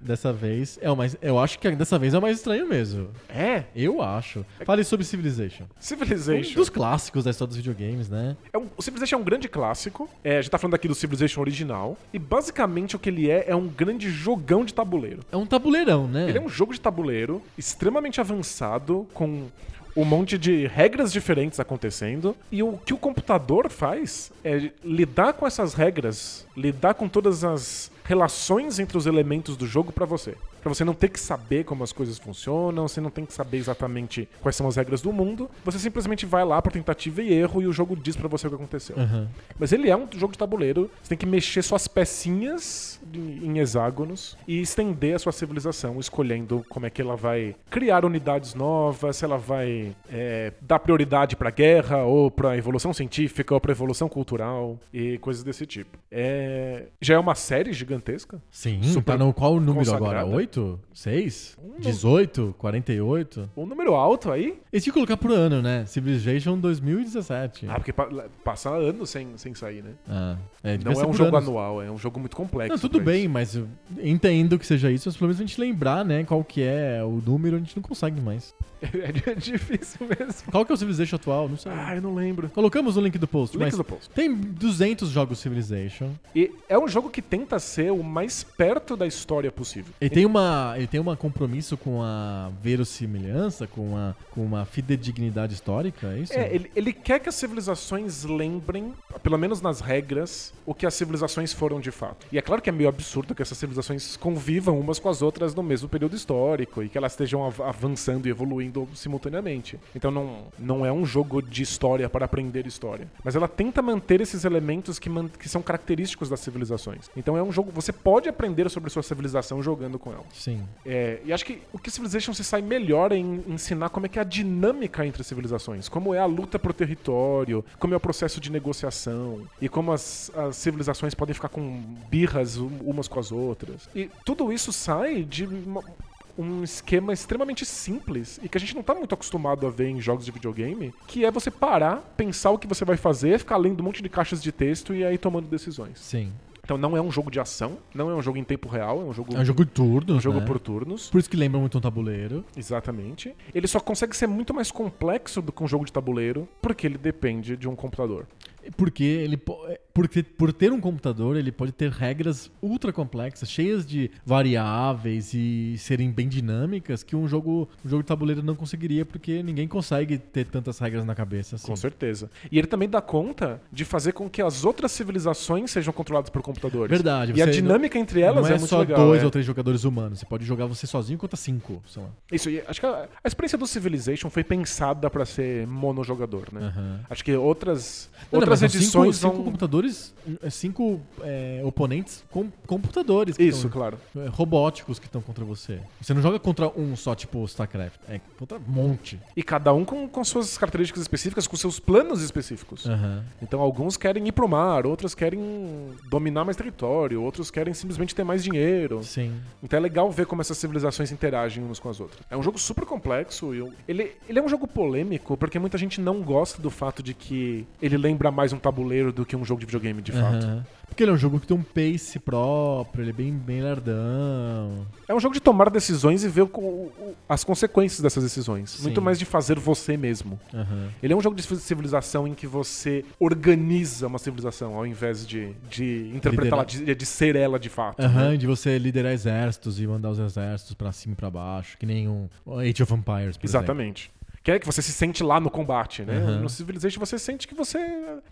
Dessa vez é o mais. Eu acho que dessa vez é o mais estranho mesmo. É. Eu acho. Fale sobre Civilization. Um Civilization. dos clássicos da história dos videogames, né? É um- o Civilization é um grande clássico. É, a gente tá falando aqui do Civilization original. E basicamente o que ele é é um grande jogão de tabuleiro. É um tabuleirão, né? Ele é um jogo de tabuleiro extremamente avançado, com um monte de regras diferentes acontecendo. E o que o computador faz é lidar com essas regras, lidar com todas as relações entre os elementos do jogo pra você. Pra você não ter que saber como as coisas funcionam, você não tem que saber exatamente quais são as regras do mundo. Você simplesmente vai lá por tentativa e erro e o jogo diz pra você o que aconteceu. Aham. Mas ele é um jogo de tabuleiro. Você tem que mexer suas pecinhas em hexágonos e estender a sua civilização, escolhendo como é que ela vai criar unidades novas, se ela vai é, dar prioridade pra guerra, ou pra evolução científica, ou pra evolução cultural e coisas desse tipo. É, já é uma série gigantesca gigantesca. Sim, Super tá no qual número agora? consagrada. 8? 6? Um 18? 48? Um número alto aí. Tinham que colocar por ano, né? Civilization 2017. Ah, porque pa- passa anos sem, sem sair, né? Ah, é, Não é um jogo anos. anual, é um jogo muito complexo. Não, tudo bem, isso. mas entendo que seja isso, mas pelo menos a gente lembrar, né, qual que é o número, a gente não consegue mais. É difícil mesmo. Qual que é o Civilization atual? Não sei. Ah, eu não lembro. Colocamos no link do post, Link mas do post. tem 200 jogos Civilization. E é um jogo que tenta ser o mais perto da história possível. Ele tem uma, ele tem um compromisso com a verossimilhança, com a, com uma fidedignidade histórica, é isso? É, ele, ele quer que as civilizações lembrem, pelo menos nas regras, o que as civilizações foram de fato. E é claro que é meio absurdo que essas civilizações convivam umas com as outras no mesmo período histórico e que elas estejam av- avançando e evoluindo simultaneamente. Então não, não é um jogo de história para aprender história. Mas ela tenta manter esses elementos que, man- que são característicos das civilizações. Então é um jogo. Você pode aprender sobre sua civilização jogando com ela. Sim. É, e acho que o que Civilization se sai melhor é em ensinar como é que é a dinâmica entre civilizações, como é a luta por território, como é o processo de negociação e como as, as civilizações podem ficar com birras um- umas com as outras. E tudo isso sai de uma- um esquema extremamente simples e que a gente não tá muito acostumado a ver em jogos de videogame, que é você parar, pensar o que você vai fazer, ficar lendo um monte de caixas de texto e aí tomando decisões. Sim. Então não é um jogo de ação, não é um jogo em tempo real, é um jogo, É um jogo de turnos, um jogo né? por turnos. Por isso que lembra muito um tabuleiro. Exatamente. Ele só consegue ser muito mais complexo do que um jogo de tabuleiro, porque ele depende de um computador. Porque ele é, porque por ter um computador, ele pode ter regras ultra complexas, cheias de variáveis e serem bem dinâmicas que um jogo, um jogo de tabuleiro não conseguiria, porque ninguém consegue ter tantas regras na cabeça assim. Com certeza. E ele também dá conta de fazer com que as outras civilizações sejam controladas por computadores. Verdade, E a dinâmica entre elas não é, é, muito só legal. dois é. ou três jogadores humanos. Você pode jogar você sozinho contra cinco, sei lá. Isso, e acho que a, a experiência do Civilization foi pensada pra ser monojogador, né? Aham. Acho que outras, Não, não, outras são edições cinco, cinco computadores, é, cinco é, oponentes com computadores. Isso, tão- claro. é, robóticos que estão contra você. Você não joga contra um só, tipo StarCraft. É contra um monte. E cada um com, com suas características específicas, com seus planos específicos. Aham. Então alguns querem ir pro mar, outros querem dominar mais território, outros querem simplesmente ter mais dinheiro. Sim. Então é legal ver como essas civilizações interagem umas com as outras. É um jogo super complexo e ele, ele é um jogo polêmico porque muita gente não gosta do fato de que ele lembra mais um tabuleiro do que um jogo de videogame de fato. Porque ele é um jogo que tem um pace próprio, ele é bem, bem lerdão. É um jogo de tomar decisões e ver o- o- as consequências dessas decisões. Sim. Muito mais de fazer você mesmo. Aham. Ele é um jogo de civilização em que você organiza uma civilização ao invés de, de interpretá-la, de, de ser ela de fato. Aham, né? de você liderar exércitos e mandar os exércitos pra cima e pra baixo, que nem um Age of Empires, por Exatamente. Que é que você se sente lá no combate, né? Aham. No Civilization você sente que você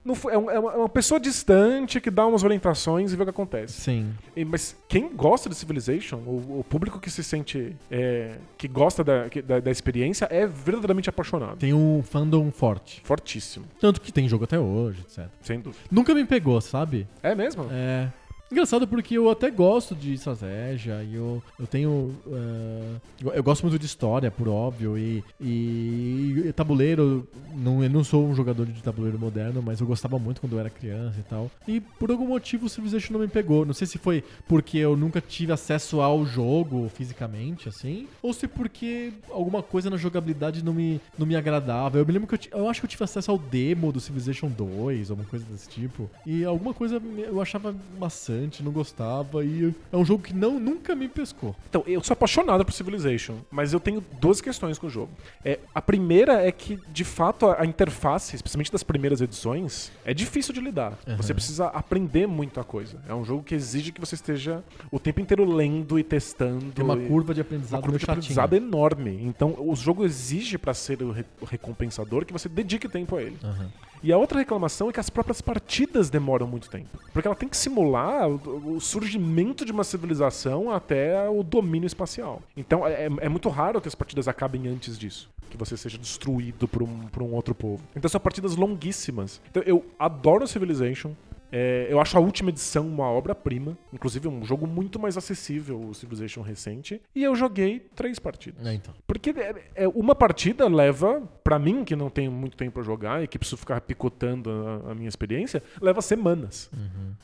não é, é uma, é uma pessoa distante que dá umas orientações e vê o que acontece. Sim. E- Mas quem gosta de Civilization, o, o público que se sente. é, que gosta da, que- da, da experiência, é verdadeiramente apaixonado. Tem um fandom forte. Fortíssimo, Tanto que tem jogo até hoje, etc. sem dúvida. Nunca me pegou, sabe? É mesmo? É. Engraçado porque eu até gosto de estratégia e eu, eu tenho. eh, eu- eu gosto muito de história, por óbvio, e, e, e tabuleiro. Não, eu não sou um jogador de tabuleiro moderno, mas eu gostava muito quando eu era criança e tal. E por algum motivo o Civilization não me pegou. Não sei se foi porque eu nunca tive acesso ao jogo fisicamente, assim, ou se porque alguma coisa na jogabilidade não me, não me agradava. Eu me lembro que eu, eu acho que eu tive acesso ao demo do Civilization 2, alguma coisa desse tipo. E alguma coisa eu achava não gostava. E é um jogo que não, nunca me pescou. Então, eu sou apaixonado por Civilization, mas eu tenho duas questões com o jogo. É, a primeira é que, de fato, a, a interface, especialmente das primeiras edições, é difícil de lidar. Aham. Você precisa aprender muita coisa. É um jogo que exige que você esteja o tempo inteiro lendo e testando. Tem uma e- curva de uma aprendizado curva meio de aprendizado enorme. Então, o jogo exige, pra ser o re- o recompensador, que você dedique tempo a ele. Aham. E a outra reclamação é que as próprias partidas demoram muito tempo. Porque ela tem que simular o, surgimento de uma civilização até o domínio espacial. Então é, é muito raro que as partidas acabem antes disso. Que você seja destruído por um, por um outro povo. Então são partidas longuíssimas. Então eu adoro Civilization. É, eu acho a última edição uma obra-prima. Inclusive, um jogo muito mais acessível, o Civilization recente. E eu joguei três partidas. É, então. Porque é, é, uma partida leva, pra mim, que não tenho muito tempo pra jogar e que preciso ficar picotando a, a minha experiência, leva semanas.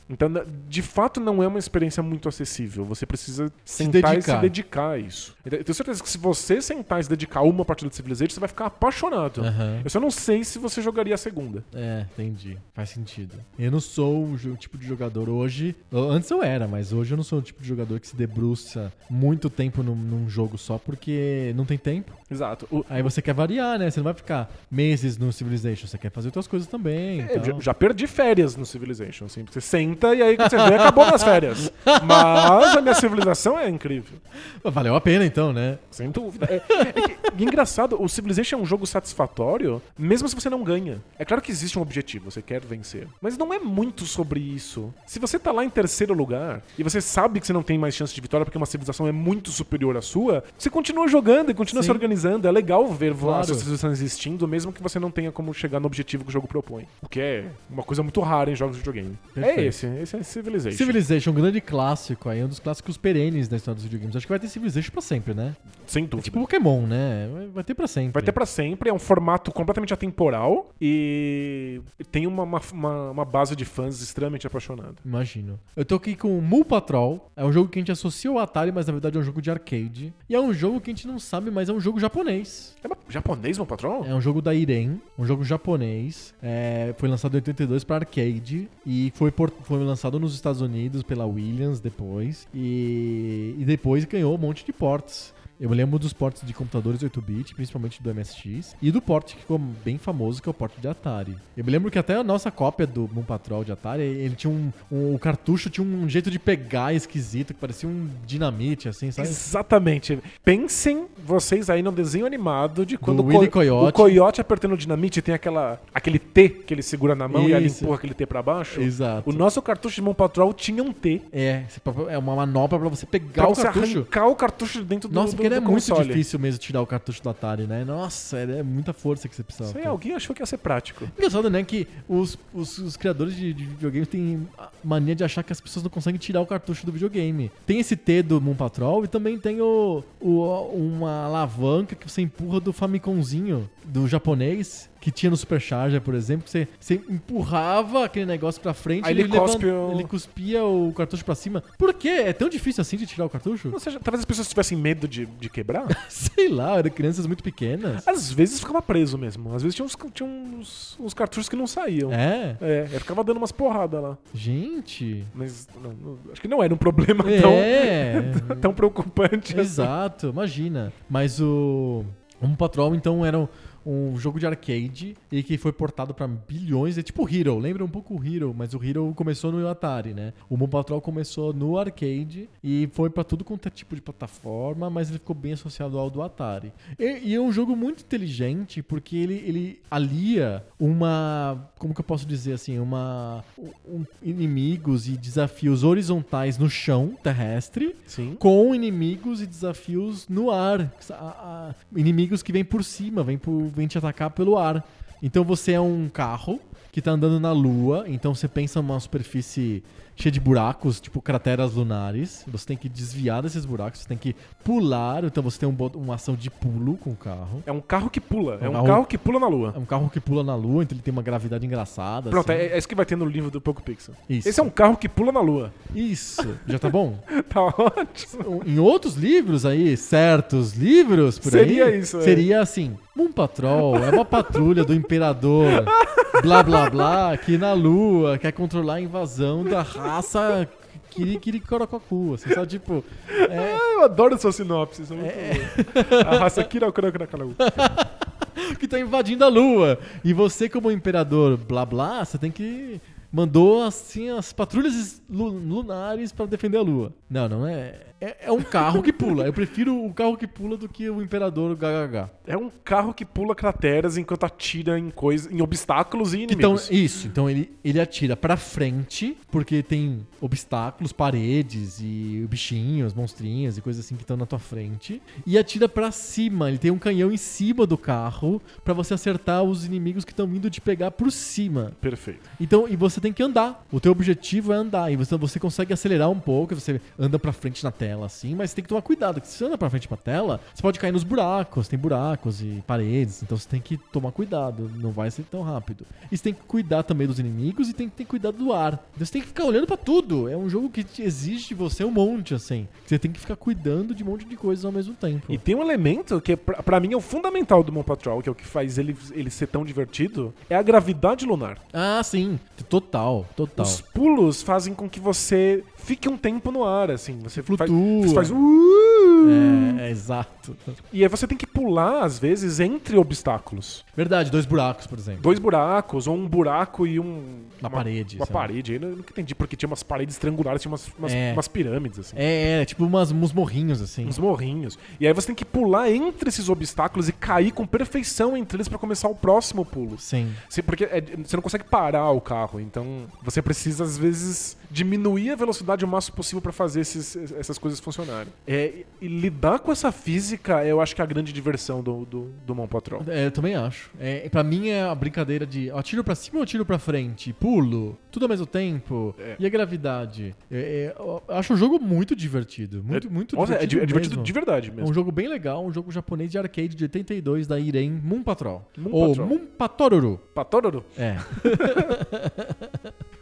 Então, na- de fato, não é uma experiência muito acessível. Você precisa sentar e se dedicar. dedicar a isso. Então, Eu tenho certeza que se você sentar e se dedicar a uma partida de Civilization, você vai ficar apaixonado. Aham. Eu só não sei se você jogaria a segunda. É, entendi. Faz sentido. Eu não sou o tipo de jogador hoje. Antes eu era, mas hoje eu não sou o tipo de jogador que se debruça muito tempo num, num jogo só porque não tem tempo. Exato. O- Aí você quer variar, né? Você não vai ficar meses no Civilization, você quer fazer outras coisas também. É, então. já, já perdi férias no Civilization, assim. Você senta e aí quando você vê, acabou nas férias. Mas a minha civilização é incrível. Valeu a pena então, né? Sem dúvida. É, é que- engraçado, o Civilization é um jogo satisfatório, mesmo se você não ganha. É claro que existe um objetivo, você quer vencer. Mas não é muito sobre isso. Se você tá lá em terceiro lugar e você sabe que você não tem mais chance de vitória porque uma civilização é muito superior à sua, você continua jogando e continua Sim. se organizando. É legal ver Claro. essa civilização existindo, mesmo que você não tenha como chegar no objetivo que o jogo propõe. O que é uma coisa muito rara em jogos de videogame. Perfeito. É esse, esse é Civilization. Civilization, um grande clássico aí, um dos clássicos perenes da história dos videogames. Acho que vai ter Civilization pra sempre, né? Sem É dúvida. tipo Pokémon, né? Vai- ter pra sempre. Vai ter pra sempre, é um formato completamente atemporal e tem uma, uma, uma- uma base de fãs extremamente apaixonada. Imagino. Eu tô aqui com o Mu Patrol. É um jogo que a gente associa ao Atari, mas na verdade é um jogo de arcade. E é um jogo que a gente não sabe, mas é um jogo japonês. É japonês, meu patrão? É um jogo da Irem, um jogo japonês. É, foi lançado em 82 para arcade e foi, por- foi lançado nos Estados Unidos pela Williams depois. E, e depois ganhou um monte de ports. Eu me lembro dos ports de computadores 8-bit, principalmente do MSX, e do port que ficou bem famoso, que é o port de Atari. Eu me lembro que até a nossa cópia do Moon Patrol de Atari, ele tinha um, um- O cartucho tinha um jeito de pegar esquisito, que parecia um dinamite, assim, sabe? Exatamente. Pensem vocês aí no desenho animado de quando Do o, Willy co- Coyote. o coiote apertando o dinamite tem aquela, aquele T que ele segura na mão e ele Isso. empurra aquele T pra baixo. Exato. O nosso cartucho de Moon Patrol tinha um T É, é uma manobra pra você pegar pra o você cartucho. arrancar o cartucho de dentro do, Nossa, do, do é muito console. difícil mesmo tirar o cartucho do Atari, né? Nossa, é é muita força que você precisa. Isso aí, ter. alguém achou que ia ser prático. Engraçado, né? Que os, os, os criadores de, de videogame têm mania de achar que as pessoas não conseguem tirar o cartucho do videogame. Tem esse T do Moon Patrol e também tem o, o- uma alavanca que você empurra do Famicomzinho do japonês. Que tinha no Supercharger, por exemplo, que você, você empurrava aquele negócio pra frente Aí e ele cospe levan- o- ele cuspia o cartucho pra cima. Por quê? É tão difícil assim de tirar o cartucho? Seja, talvez as pessoas tivessem medo de, de quebrar. Sei lá, eram crianças muito pequenas. Às vezes ficava preso mesmo. Às vezes tinha uns, tinha uns, uns cartuchos que não saíam. É, É, eu ficava dando umas porradas lá. gente. Mas não, não- acho que não era um problema tão, É, tão preocupante. assim. exato, imagina. Mas o um Patrol então era um jogo de arcade e que foi portado pra bilhões, é tipo o Hero, lembra um pouco o Hero, mas o Hero começou no Atari, né? O Moon Patrol começou no arcade e foi pra tudo quanto é tipo de plataforma, mas ele ficou bem associado ao do Atari. E, e é um jogo muito inteligente porque ele, ele alia uma, como que eu posso dizer assim, uma um- inimigos e desafios horizontais no chão terrestre Sim. com inimigos e desafios no ar. A- a- inimigos que vêm por cima, vêm, por, vêm te atacar pelo ar. Então você é um carro que tá andando na lua, então você pensa numa superfície cheia de buracos, tipo crateras lunares. Você tem que desviar desses buracos, você tem que pular, então você tem um, uma ação de pulo com o carro. É um carro que pula. É É um um carro- carro que pula na lua. É um carro que pula na lua, então ele tem uma gravidade engraçada. Pronto, assim. é, é isso que vai ter no livro do Poco Pixel. Isso. Esse é um carro que pula na lua. Isso, já tá bom? Tá ótimo. em outros livros aí, certos livros por Seria aí, isso, é. seria assim: Moon Patrol é uma patrulha do imperador, blá blá blá, que na lua quer controlar a invasão da raça Kirikorokoku, assim, só tipo, é, Ah, eu adoro sua sinopse. Isso é muito bom. A raça Kirakurakurakaru. que tá invadindo a lua. E você como imperador, blá blá, você tem que mandou assim as patrulhas lu- lunares pra defender a lua. Não, não é. É, é um carro que pula. Eu prefiro o carro que pula do que o imperador GHH. É um carro que pula crateras enquanto atira em coisas, em obstáculos e Então, inimigos. isso. Então ele, ele atira pra frente, porque tem obstáculos, paredes e bichinhos, monstrinhos e coisas assim que estão na tua frente. E atira pra cima. Ele tem um canhão em cima do carro pra você acertar os inimigos que estão vindo te pegar por cima. Perfeito. Então, e você tem que andar. O teu objetivo é andar. E você, você consegue acelerar um pouco, você anda pra frente na tela, assim, mas você tem que tomar cuidado, porque se você anda pra frente pra tela, você pode cair nos buracos, tem buracos e paredes, então você tem que tomar cuidado, não vai ser tão rápido. E você tem que cuidar também dos inimigos e tem que ter cuidado do ar. Então você tem que ficar olhando pra tudo. É um jogo que exige de você um monte, assim. Você tem que ficar cuidando de um monte de coisas ao mesmo tempo. E tem um elemento que, é, pra, pra mim, é o fundamental do Moon Patrol, que é o que faz ele, ele ser tão divertido, é a gravidade lunar. Ah, sim. Total, total. Os pulos fazem com que você fique um tempo no ar, assim. Você Flutua. Faz, você faz uh, É, é exato. E aí você tem que pular, às vezes, entre obstáculos. Verdade, dois buracos, por exemplo. Dois buracos, ou um buraco e um. Uma parede, Uma parede. Eu nunca entendi, porque tinha umas paredes triangulares, tinha umas, umas, É. umas pirâmides, assim. É, é, tipo umas, uns morrinhos, assim. Uns morrinhos. E aí você tem que pular entre esses obstáculos e cair com perfeição entre eles pra começar o próximo pulo. Sim. Você- Porque é- você não consegue parar o carro, então você precisa, às vezes, diminuir a velocidade o máximo possível pra fazer esses- essas coisas funcionarem. É, e lidar com essa física, eu acho que é a grande diversão do, do, do Mon Patrol. É, eu também acho. É, pra mim é a brincadeira de ó, tiro pra cima ou tiro pra frente? Pulo, tudo ao mesmo tempo. É. E a gravidade? É, é, eu acho o jogo muito divertido. Muito, muito Nossa, é, di- divertido. é divertido mesmo. de verdade É mesmo. um jogo bem legal, um jogo japonês de arcade de 82 da Irem Moon Patrol. Moon ou Patrol. Moon Patoruru. Patororo? É.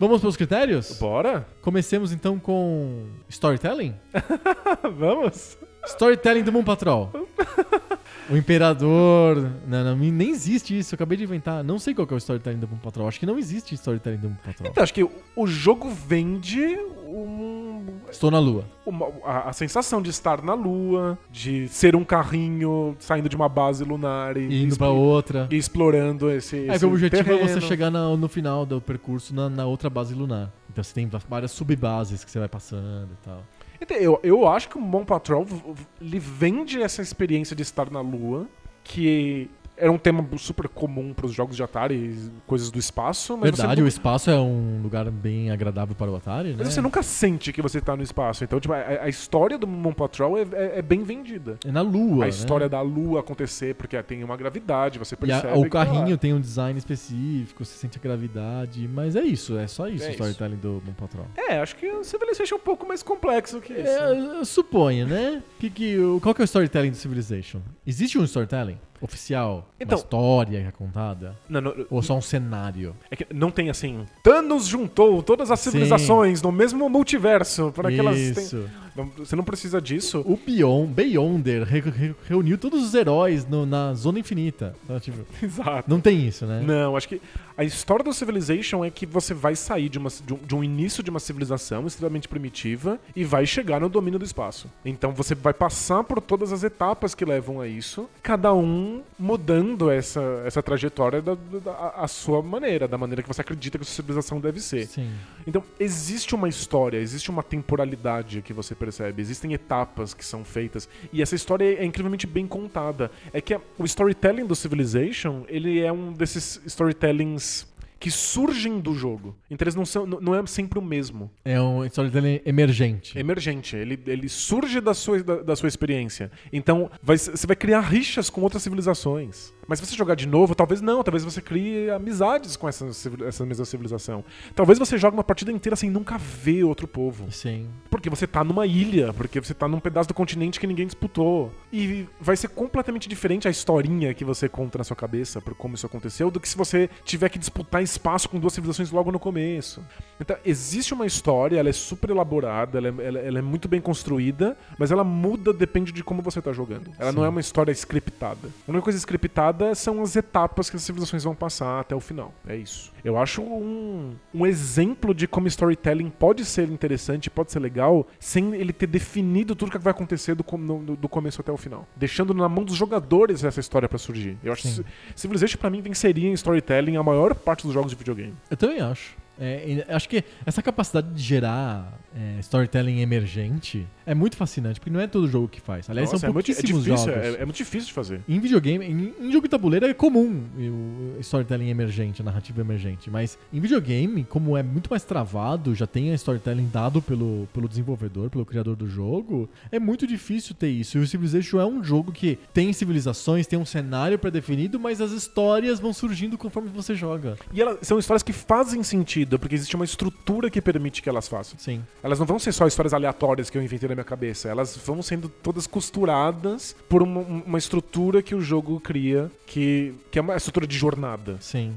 Vamos pros critérios? Bora? Comecemos então com storytelling? Vamos? Storytelling do Moon Patrol. O Imperador. Não, não, nem existe isso. Eu acabei de inventar. Não sei qual que é o storytelling do Moon Patrol. Acho que não existe storytelling do Moon Patrol. Então, acho que o jogo vende um, Estou na lua. uma- a, a sensação de estar na Lua, de ser um carrinho saindo de uma base lunar e, E indo pra outra. e explorando esse, Aí esse o objetivo é terreno. você chegar na- no final do percurso na, na outra base lunar. Então você tem várias subbases que você vai passando e tal. Então, Eu, eu acho que o Mon Patrol ele vende essa experiência de estar na Lua, que era um tema super comum para os jogos de Atari, e coisas do espaço, mas Verdade, o espaço é um lugar bem agradável para o Atari, né? mas você nunca sente que você tá no espaço. Então, tipo, a, a história do Mon Patrol é, é- é bem vendida. É na lua, a né? história da Lua acontecer, porque tem uma gravidade, você E a- percebe. o carrinho tem um design específico, você sente a gravidade, mas é isso, é só isso É o storytelling do Moon Patrol. É, acho que o Civilization é um pouco mais complexo que isso. É, eu suponho, né? Que, que, qual que é o storytelling do Civilization? Existe um storytelling oficial? Então- uma história é contada? Não, não, Ou só um cenário? é que não tem assim. Thanos juntou todas as Sim. civilizações no mesmo multiverso para que elas tenham- Você não precisa disso. O Beyond, Beyonder re- re- reuniu todos os heróis no- na Zona Infinita. Então, tipo, Exato. não tem isso, né? Não, acho que a história do Civilization é que você vai sair de, uma, de, um, de um início de uma civilização extremamente primitiva e vai chegar no domínio do espaço. Então você vai passar por todas as etapas que levam a isso, cada um mudando essa, essa trajetória da, da- a sua maneira, da maneira que você acredita que a sua civilização deve ser. Sim. Então, existe uma história, existe uma temporalidade que você percebe, existem etapas que são feitas, e essa história é incrivelmente bem contada. É que o storytelling do Civilization, ele é um desses storytellings que surgem do jogo. Então eles não são não é sempre o mesmo. É um storytelling emergente. Emergente, ele, ele surge da sua, da, da sua experiência. Então, vai- você vai criar rixas com outras civilizações. Mas se você jogar de novo, talvez não, talvez você crie amizades com essa, essa mesma civilização. Talvez você jogue uma partida inteira sem nunca ver outro povo. Sim. Porque você tá numa ilha, porque você tá num pedaço do continente que ninguém disputou. E vai ser completamente diferente a historinha que você conta na sua cabeça por como isso aconteceu do que se você tiver que disputar espaço com duas civilizações logo no começo. Então, existe uma história, ela é super elaborada, ela é, ela- ela é muito bem construída, mas ela muda depende de como você tá jogando. Ela não Sim. é uma história scriptada. A única coisa scriptada são as etapas que as civilizações vão passar até o final. É isso. Eu acho um, um exemplo de como storytelling pode ser interessante, pode ser legal, sem ele ter definido tudo o que vai acontecer do, do começo até o final. Deixando na mão dos jogadores essa história pra surgir. Eu acho Sim. que Civilization pra mim venceria em storytelling a maior parte dos jogos de videogame. Eu também acho. É, acho que essa capacidade de gerar é, storytelling emergente é muito fascinante, porque não é todo jogo que faz. Aliás, Nossa, são é, muito, é pouquíssimos difícil, jogos. é, é muito difícil de fazer. Em videogame, em, em jogo de tabuleiro é comum o storytelling emergente, a narrativa emergente, mas em videogame, como é muito mais travado, já tem a storytelling dado pelo, pelo desenvolvedor, pelo criador do jogo, é muito difícil ter isso. E o Civilization é um jogo que tem civilizações, tem um cenário pré-definido, mas as histórias vão surgindo conforme você joga. E elas são histórias que fazem sentido. Sentido, porque existe uma estrutura que permite que elas façam. Sim. Elas não vão ser só histórias aleatórias que eu inventei na minha cabeça. Elas vão sendo todas costuradas por uma, uma estrutura que o jogo cria, que, que é uma estrutura de jornada, Sim.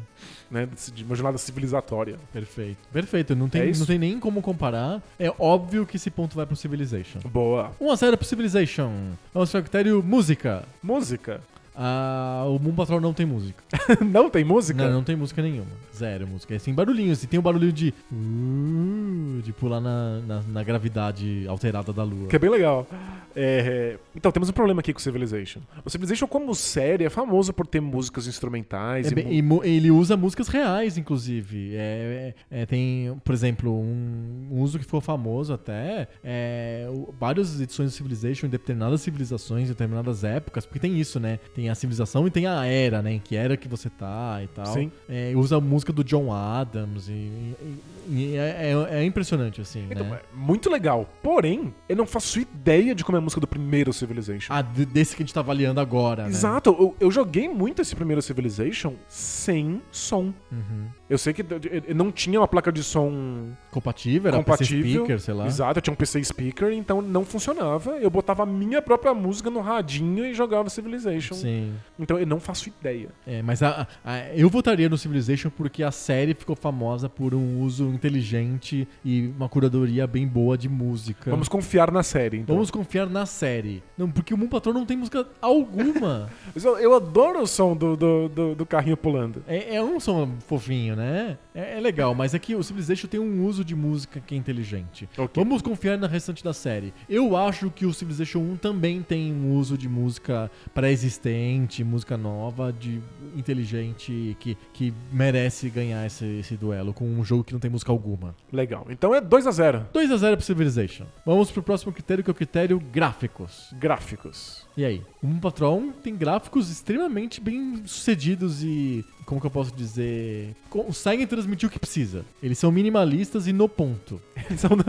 né? De uma jornada civilizatória. Perfeito. Perfeito. Não É tem, isso? não tem nem como comparar. É óbvio que esse ponto vai pro Civilization. Boa. 1 a 0 pro Civilization. Vamos para o critério música. Música. Ah, o Moon Patrol não tem música. não tem música? Não, não tem música nenhuma. Zero música. É assim, barulhinhos. E tem o barulhinho de. uh, de pular na, na, na gravidade alterada da lua. Que é bem legal. É, Então, temos um problema aqui com o Civilization. O Civilization, como série, é famoso por ter músicas instrumentais. É e bem- mu- ele usa músicas reais, inclusive. É, é- é, tem, por exemplo, um, um uso que ficou famoso até. É, várias edições do Civilization em determinadas civilizações, em determinadas épocas, porque tem isso, né? Tem a civilização e tem a era, né? Em que era que você tá e tal. Sim. É, usa a música do John Adams e, e- e é, é- é impressionante, assim, Então, né? é muito legal. Porém, eu não faço ideia de como é a música do primeiro Civilization. Ah, de- desse que a gente tá avaliando agora, né? Exato, eu, eu joguei muito esse primeiro Civilization sem som. Uhum. Eu sei que não tinha uma placa de som Compatível, era compatível. PC speaker, sei lá. Exato, eu tinha um PC speaker, então não funcionava. Eu botava a minha própria música no radinho e jogava Civilization. Sim. Então eu não faço ideia. É, mas a- a- eu votaria no Civilization porque a série ficou famosa por um uso inteligente e uma curadoria bem boa de música. Vamos confiar na série, então. Vamos confiar na série. Não, porque o Moon Patrol não tem música alguma. Eu, eu adoro o som do, do, do- do carrinho pulando. é, é um som fofinho, né? É, é legal, mas aqui o Civilization tem um uso de música que é inteligente. Ok. Vamos confiar na restante da série. Eu acho que o Civilization 1 também tem um uso de música pré-existente, música nova, de inteligente, que, que merece ganhar esse, esse duelo com um jogo que não tem música alguma. Legal. Então é 2 a 0 2 a 0 pro Civilization. Vamos pro próximo critério, que é o critério gráficos. Gráficos. E aí? O Moon Patrol tem gráficos extremamente bem sucedidos e, como que eu posso dizer, conseguem transmitir o que precisa. Eles são minimalistas e no ponto. Eles são no,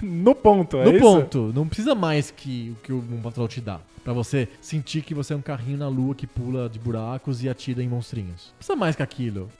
no ponto, é no isso? ponto. Não precisa mais que o que o Moon Patrol te dá. Pra você sentir que você é um carrinho na lua que pula de buracos e atira em monstrinhos. Precisa mais que aquilo.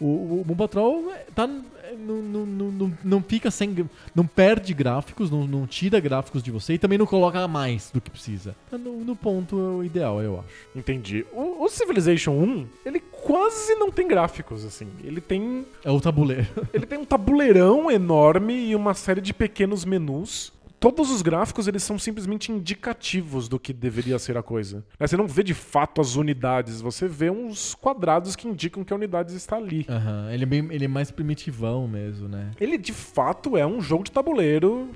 O, o, o Patrol é, tá, é, não, não, não, não, não fica sem. Não perde gráficos, não, não tira gráficos de você e também não coloca mais do que precisa. Tá no, no ponto ideal, eu acho. Entendi. O, o Civilization 1, ele quase não tem gráficos, assim. Ele tem, É o tabuleiro. ele tem um tabuleirão enorme e uma série de pequenos menus. Todos os gráficos, eles são simplesmente indicativos do que deveria ser a coisa. Né, Você não vê de fato as unidades, você vê uns quadrados que indicam que a unidade está ali. Aham, Ele, é bem, ele é mais primitivão mesmo, né? Ele de fato é um jogo de tabuleiro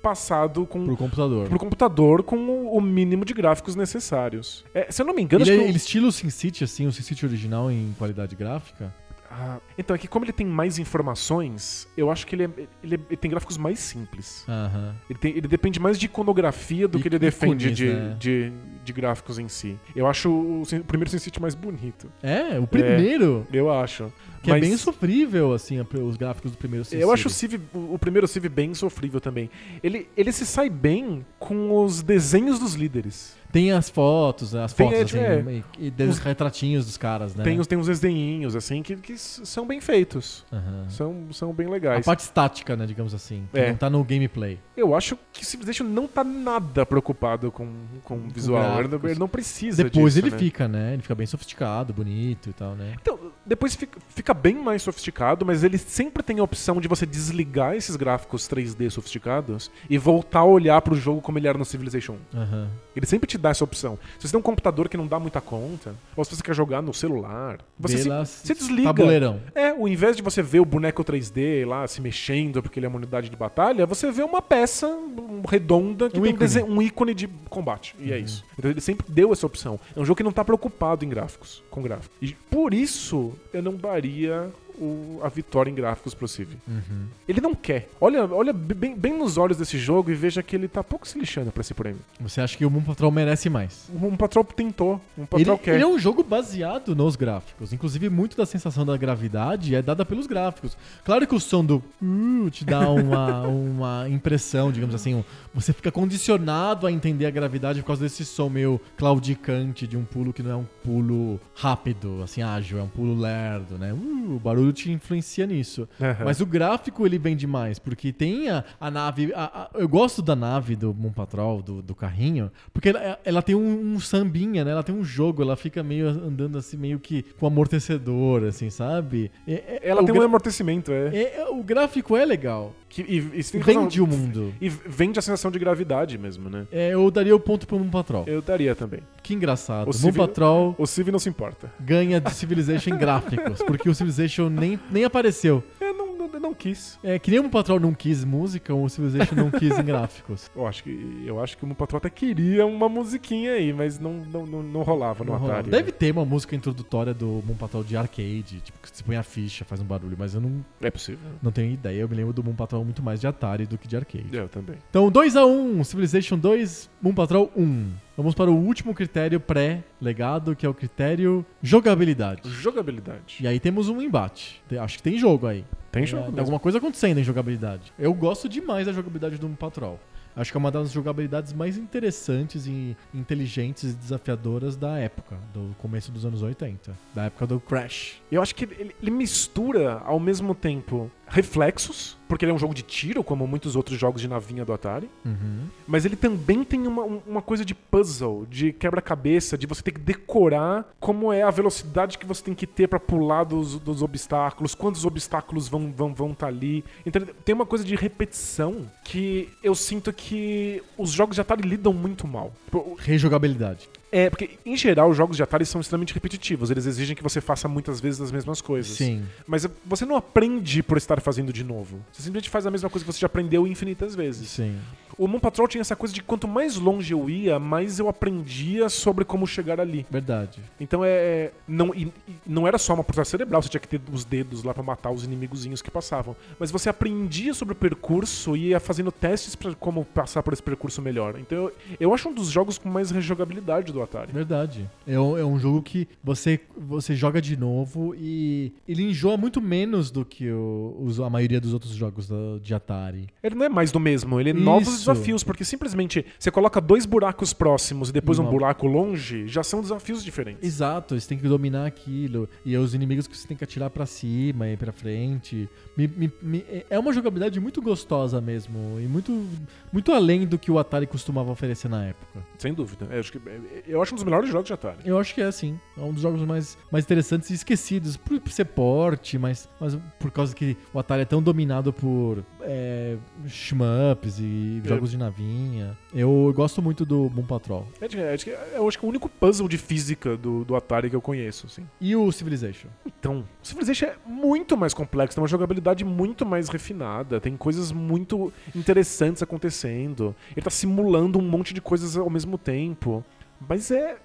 passado com Pro computador. pro computador com o- o mínimo de gráficos necessários. É, se eu não me engano, Ele, é, o- ele estilo SimCity, assim, o SimCity original em qualidade gráfica. Ah, então, é que como ele tem mais informações, eu acho que ele, é- ele, é- ele tem gráficos mais simples. Aham. Ele, tem- ele depende mais de iconografia do que ele defende de, né? de, de gráficos em si. Eu acho o, Sin- o primeiro SimCity mais bonito. É, o primeiro. Eu acho. Que Mas é bem sofrível, assim, os gráficos do primeiro SimCity. Eu acho o, Civ, o primeiro Civ bem sofrível também. Ele, ele se sai bem com os desenhos dos líderes. Tem as fotos, as Tem, fotos, é, assim, é. e, e dos retratinhos dos caras, né? Tem, os, tem uns desenhinhos, assim, que, que são bem feitos. Aham. São, são bem A legais. parte estática, né, digamos assim. Que É. não tá no gameplay. Eu acho que Civilization não tá nada preocupado com, com o visual. Ele não, ele não precisa Depois disso, ele né? fica, né? Ele fica bem sofisticado, bonito e tal, né? Então, depois fica, bem mais sofisticado, mas ele sempre tem a opção de você desligar esses gráficos 3D sofisticados e voltar a olhar pro jogo como ele era no Civilization 1. Aham. Ele sempre te dá essa opção. Se você tem um computador que não dá muita conta, ou se você quer jogar no celular, você se, se desliga. Tabuleirão. É, ao invés de você ver o boneco 3D lá se mexendo porque ele é uma unidade de batalha, você vê uma peça um, redonda que Um tem um, ícone. desen- um ícone de combate. E é isso. Então ele sempre deu essa opção. É um jogo que não tá preocupado em gráficos, com gráficos. E por isso eu não daria o- a vitória em gráficos pro Civ. Uhum. Ele não quer. Olha, olha bem, bem nos olhos desse jogo e veja que ele tá pouco se lixando pra esse prêmio. Você acha que o Moon Patrol merece mais? Um Patrol tentou, um Ele, Patrol quer. ele é um jogo baseado nos gráficos. Inclusive, muito da sensação da gravidade é dada pelos gráficos. Claro que o som do uh, te dá uma, uma impressão, digamos assim. um- você fica condicionado a entender a gravidade por causa desse som meio claudicante de um pulo que não é um pulo rápido, assim, ágil, é um pulo lerdo, né? Uh, o barulho te influencia nisso. Aham. Mas o gráfico ele vende mais, porque tem a, a nave. a- a- eu gosto da nave do Moon Patrol, do, do carrinho, porque ela, ela tem um, um sambinha, né? Ela tem um jogo, ela fica meio andando assim, meio que com amortecedor, assim, sabe? É- é- Ela tem um gra- amortecimento, é. é- é- o gráfico é legal. Que, e, e. Vende o mundo. E vende a sensação de gravidade mesmo, né? É, eu daria o ponto pro Moon Patrol. Eu daria também. Que engraçado. O Moon Patrol O Civ não se importa. ganha de Civilization gráficos, porque o Civilization nem, nem apareceu. Não, não, quis. É, que nem o Moon Patrol não quis música, o Civilization não quis em gráficos. Eu acho que, eu acho que o Moon Patrol até queria uma musiquinha aí, mas não, não, não, não rolava no Não rolava. Atari. Deve ter uma música introdutória do Moon Patrol de arcade, tipo, que você põe a ficha, faz um barulho, mas eu não, É possível. não tenho ideia. Eu me lembro do Moon Patrol muito mais de Atari do que de arcade. Eu também. Então, 2x1, Civilization 2, Moon Patrol 1. Vamos para o último critério pré-legado, que é o critério jogabilidade. Jogabilidade. E aí temos um embate. Tem- Acho que tem jogo aí. Tem É, jogo Tem mesmo. alguma coisa acontecendo em jogabilidade. Eu gosto demais da jogabilidade do Patrol. Acho que é uma das jogabilidades mais interessantes e inteligentes e desafiadoras da época, do começo dos anos 80. Da época do Crash. Eu acho que ele, ele mistura ao mesmo tempo reflexos, porque ele é um jogo de tiro, como muitos outros jogos de navinha do Atari, mas ele também tem uma, um- uma coisa de puzzle, de quebra-cabeça, de você ter que decorar como é a velocidade que você tem que ter pra pular dos, dos obstáculos, quantos obstáculos vão vão vão tá ali. Então tem uma coisa de repetição que eu sinto que os jogos de Atari lidam muito mal. Rejogabilidade. É, porque em geral os jogos de Atari são extremamente repetitivos, eles exigem que você faça muitas vezes as mesmas coisas. Sim. Mas você não aprende por estar fazendo de novo. Você simplesmente faz a mesma coisa que você já aprendeu infinitas vezes. Sim. O Moon Patrol tinha essa coisa de quanto mais longe eu ia, mais eu aprendia sobre como chegar ali. Verdade. Então é. Não, e- e não era só uma processa cerebral, você tinha que ter os dedos lá pra matar os inimigozinhos que passavam. Mas você aprendia sobre o percurso e ia fazendo testes pra como passar por esse percurso melhor. Então eu, eu acho um dos jogos com mais rejogabilidade do Atari. Verdade. É um, é um jogo que você, você joga de novo e ele enjoa muito menos do que o, os- a maioria dos outros jogos da- de Atari. Ele não é mais do mesmo, ele é novos. Desafios, porque simplesmente você coloca dois buracos próximos e depois um buraco longe, já são desafios diferentes. Exato, você tem que dominar aquilo. E é os inimigos que você tem que atirar pra cima e pra frente. Me- me- me- é uma jogabilidade muito gostosa mesmo. E muito, muito além do que o Atari costumava oferecer na época. Sem dúvida. Eu acho, que, eu acho um dos melhores jogos de Atari. Eu acho que é assim. É um dos jogos mais, mais interessantes e esquecidos. Por, por ser porte, mas, mas por causa que o Atari é tão dominado por é, shmups e É. jogos de navinha. Eu gosto muito do Moon Patrol. É, é, eu acho que é o único puzzle de física do, do Atari que eu conheço. Assim. E o Civilization? Então, o Civilization é muito mais complexo, tem uma jogabilidade muito mais refinada, tem coisas muito interessantes acontecendo. Ele tá simulando um monte de coisas ao mesmo tempo. Mas é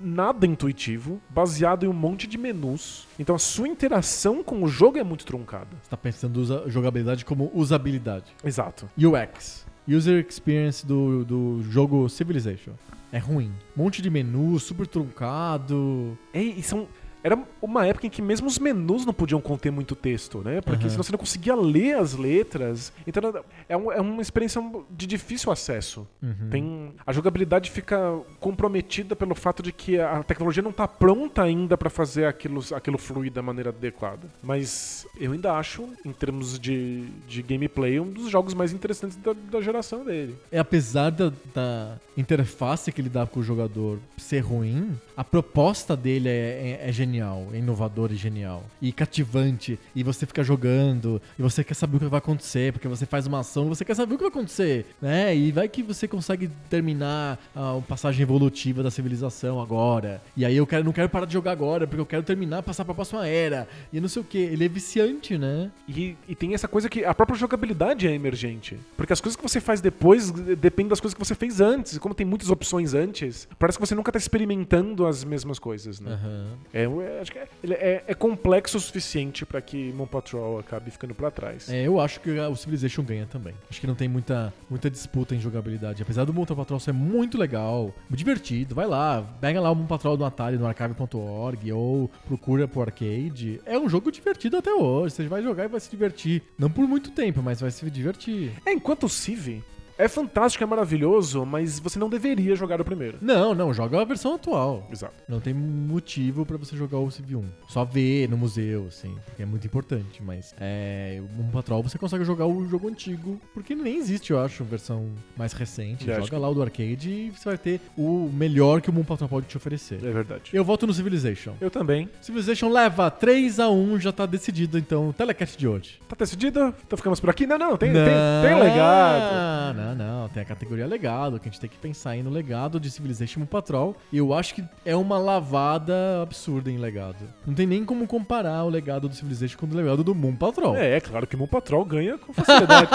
nada intuitivo, baseado em um monte de menus. Então a sua interação com o jogo é muito truncada. Você tá pensando jogabilidade como usabilidade. Exato. UX. User Experience do, do jogo Civilization. É ruim. Um monte de menu, super truncado. É, e são. Era uma época em que mesmo os menus não podiam conter muito texto, né? Porque Aham. senão você não conseguia ler as letras. Então é, um- é uma experiência de difícil acesso. Uhum. Tem, a jogabilidade fica comprometida pelo fato de que a tecnologia não está pronta ainda para fazer aquilo, aquilo fluir da maneira adequada. Mas eu ainda acho, em termos de, de gameplay, um dos jogos mais interessantes da, da geração dele. É apesar da, da interface que ele dá com o jogador ser ruim, a proposta dele é, é- é genial, é inovadora e genial. E cativante. E você fica jogando, e você quer saber o que vai acontecer, porque você faz uma ação e você quer saber o que vai acontecer, né? E vai que você consegue terminar a passagem evolutiva da civilização agora. E aí eu quero, não quero parar de jogar agora, porque eu quero terminar, passar pra próxima era. E não sei o que. Ele é viciante, né? E, e tem essa coisa que a própria jogabilidade é emergente. Porque as coisas que você faz depois dependem das coisas que você fez antes. E como tem muitas opções antes, parece que você nunca tá experimentando as mesmas coisas, né? Aham. É, eu acho que é, é, é complexo o suficiente pra que Moon Patrol acabe ficando pra trás. É, eu acho que o Civilization ganha também. Acho que não tem muita, muita disputa em jogabilidade. Apesar do Moon Patrol ser muito legal, divertido, vai lá, pega lá o Moon Patrol no Atari, no archive.org, ou procura pro arcade. É um jogo divertido até hoje. Você vai jogar e vai se divertir. Não por muito tempo, mas vai se divertir. É, enquanto o Civ é fantástico, é maravilhoso, mas você não deveria jogar o primeiro. Não, não, joga a versão atual. Exato. Não tem motivo pra você jogar o Civ 1. Só ver no museu, assim, porque é muito importante. Mas é, o Moon Patrol você consegue jogar o jogo antigo, porque nem existe, eu acho, versão mais recente. É, Joga lá o do arcade e você vai ter o melhor que o Moon Patrol pode te oferecer. É verdade. Eu voto no Civilization. Eu também. Civilization leva 3 a 1 já tá decidido, então, telecast de hoje. Tá decidido? Então ficamos por aqui? Não, não, tem, tem, tem legado. Não, não, tem a categoria legado, que a gente tem que pensar aí no legado de Civilization Moon Patrol. E eu acho que é uma lavada absurda em legado. Não tem nem como comparar o legado do Civilization com o legado do Moon Patrol. É, é claro que o Moon Patrol ganha com facilidade.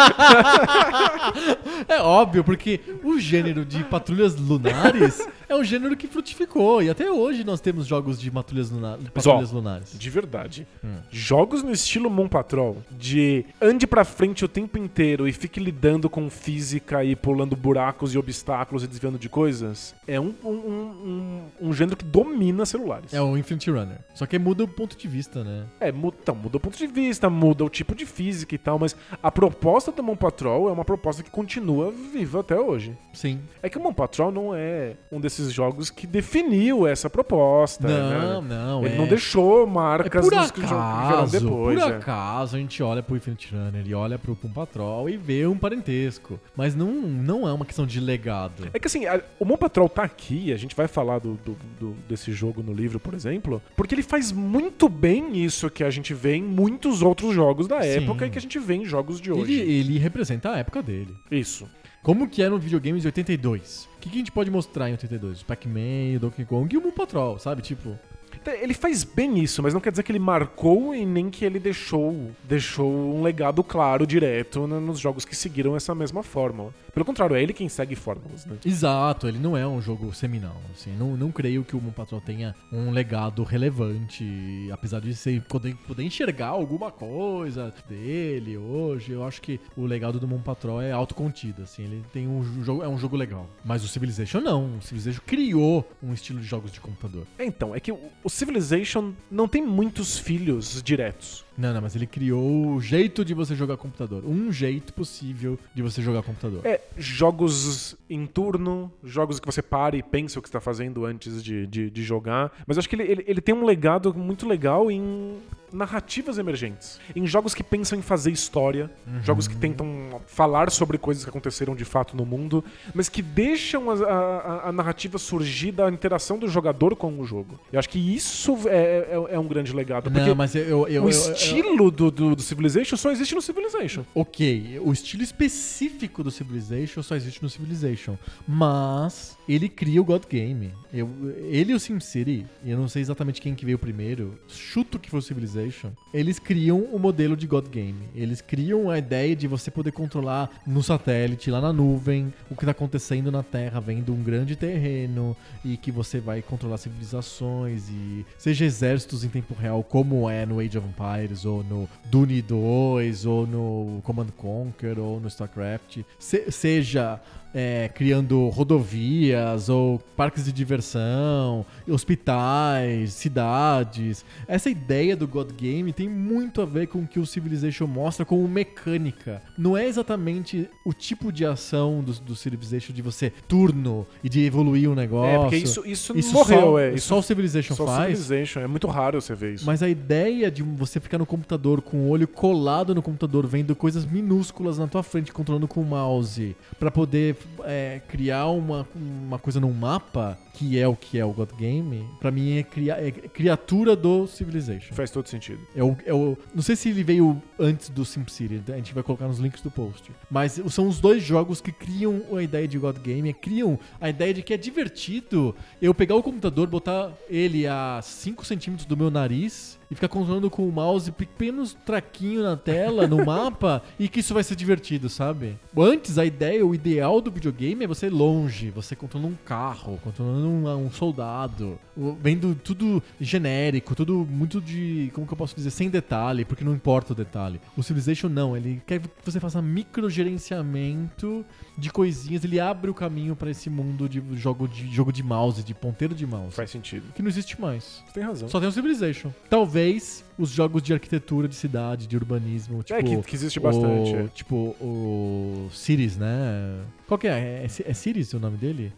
É óbvio, porque o gênero de patrulhas lunares é um gênero que frutificou. E até hoje nós temos jogos de patrulhas, luna- patrulhas lunares. de verdade. Hum. Jogos no estilo Moon Patrol, de ande pra frente o tempo inteiro e fique lidando com física e pulando buracos e obstáculos e desviando de coisas, é um, um, um, um- gênero que domina celulares. É o Infinite Runner. Só que muda o ponto de vista, né? É, muda, então, muda o ponto de vista, muda o tipo de física e tal, mas a proposta do Moon Patrol é uma proposta que continua viva até hoje. Sim. É que o Moon Patrol não é um desses jogos que definiu essa proposta. Não, né? não. Ele é... não deixou É marcas por nos que vieram acaso, depois. por é. acaso a gente olha pro Infinite Runner e olha pro Pum Patrol e vê um parentesco. Mas não, não é uma questão de legado. É que assim, a- o Moon Patrol tá aqui, a gente vai falar do, do- do- desse jogo no livro, por exemplo, porque ele faz muito bem isso que a gente vê em muitos outros jogos da Sim. época e que a gente vê em jogos de Ele, hoje. ele representa a época dele. Isso. Como que era um videogame de 82? O que, que a gente pode mostrar em 82? O Pac-Man, Donkey Kong e o Moon Patrol, sabe? Tipo, Ele faz bem isso, mas não quer dizer que ele marcou e nem que ele deixou, deixou um legado claro, direto, na- nos jogos que seguiram essa mesma fórmula. Pelo contrário, é ele quem segue fórmulas, né? exato, ele não é um jogo seminal. Assim, não, não creio que o Moon Patrol tenha um legado relevante, apesar de ser, poder, poder enxergar alguma coisa dele hoje. Eu acho que o legado do Moon Patrol é autocontido, assim, ele tem um jogo, é um jogo legal. Mas o Civilization não, o Civilization criou um estilo de jogos de computador. É, então, é que o, o Civilization não tem muitos filhos diretos. Não, não, mas ele criou o jeito de você jogar computador. Um jeito possível de você jogar computador. É, jogos em turno, jogos que você para e pensa o que está fazendo antes de, de, de jogar. Mas eu acho que ele, ele, ele tem um legado muito legal em narrativas emergentes. Em jogos que pensam em fazer história, jogos que tentam falar sobre coisas que aconteceram de fato no mundo, mas que deixam a, a- a narrativa surgir da interação do jogador com o jogo. Eu acho que isso é, é, é um grande legado. Não, mas eu, eu, eu- estilo do, do, do Civilization só existe no Civilization. Ok, o estilo específico do Civilization só existe no Civilization. Mas ele cria o God Game. Eu, ele e o SimCity, eu não sei exatamente quem que veio primeiro, chuto que foi o Civilization. Eles criam o modelo de God Game. Eles criam a ideia de você poder controlar no satélite, lá na nuvem, o que está acontecendo na Terra, vendo um grande terreno, e que você vai controlar civilizações e seja exércitos em tempo real, como é no Age of Empires, ou no Dune 2, ou no Command Conquer, ou no StarCraft, se- seja é, criando rodovias ou parques de diversão, hospitais, cidades. Essa ideia do God Game tem muito a ver com o que o Civilization mostra como mecânica. Não é exatamente o tipo de ação do, do Civilization de você turno e de evoluir um negócio. É, porque isso, isso, Isso morreu, só, é. só o Civilization só faz. Civilization. É muito raro você ver isso. Mas a ideia de você ficar no computador com o olho colado no computador, vendo coisas minúsculas na tua frente, controlando com o mouse, pra poder é, criar uma, uma coisa num mapa, que é o que é o God Game, pra mim é, cria, é criatura do Civilization. Faz todo sentido. É o, é o, não sei se ele veio antes do SimCity, a gente vai colocar nos links do post. Mas são os dois jogos que criam a ideia de God Game, criam a ideia de que é divertido eu pegar o computador, botar ele a 5 centímetros do meu nariz e ficar controlando com o mouse pequenos traquinho na tela, no mapa, e que isso vai ser divertido, sabe? Antes, a ideia, o ideal do videogame é você longe, você controlando um carro, controlando um, um soldado, vendo tudo genérico, tudo muito de, como que eu posso dizer, sem detalhe, porque não importa o detalhe. O Civilization não, ele quer que você faça micro gerenciamento de coisinhas, ele abre o caminho pra esse mundo de jogo de jogo de mouse, de ponteiro de mouse, Faz sentido. que não existe mais. Você tem razão. Só tem o Civilization. Talvez os jogos de arquitetura de cidade, de urbanismo, tipo... é, que, que existe bastante. O, tipo, o Cities, né? Qual que é? É, é Cities o nome dele?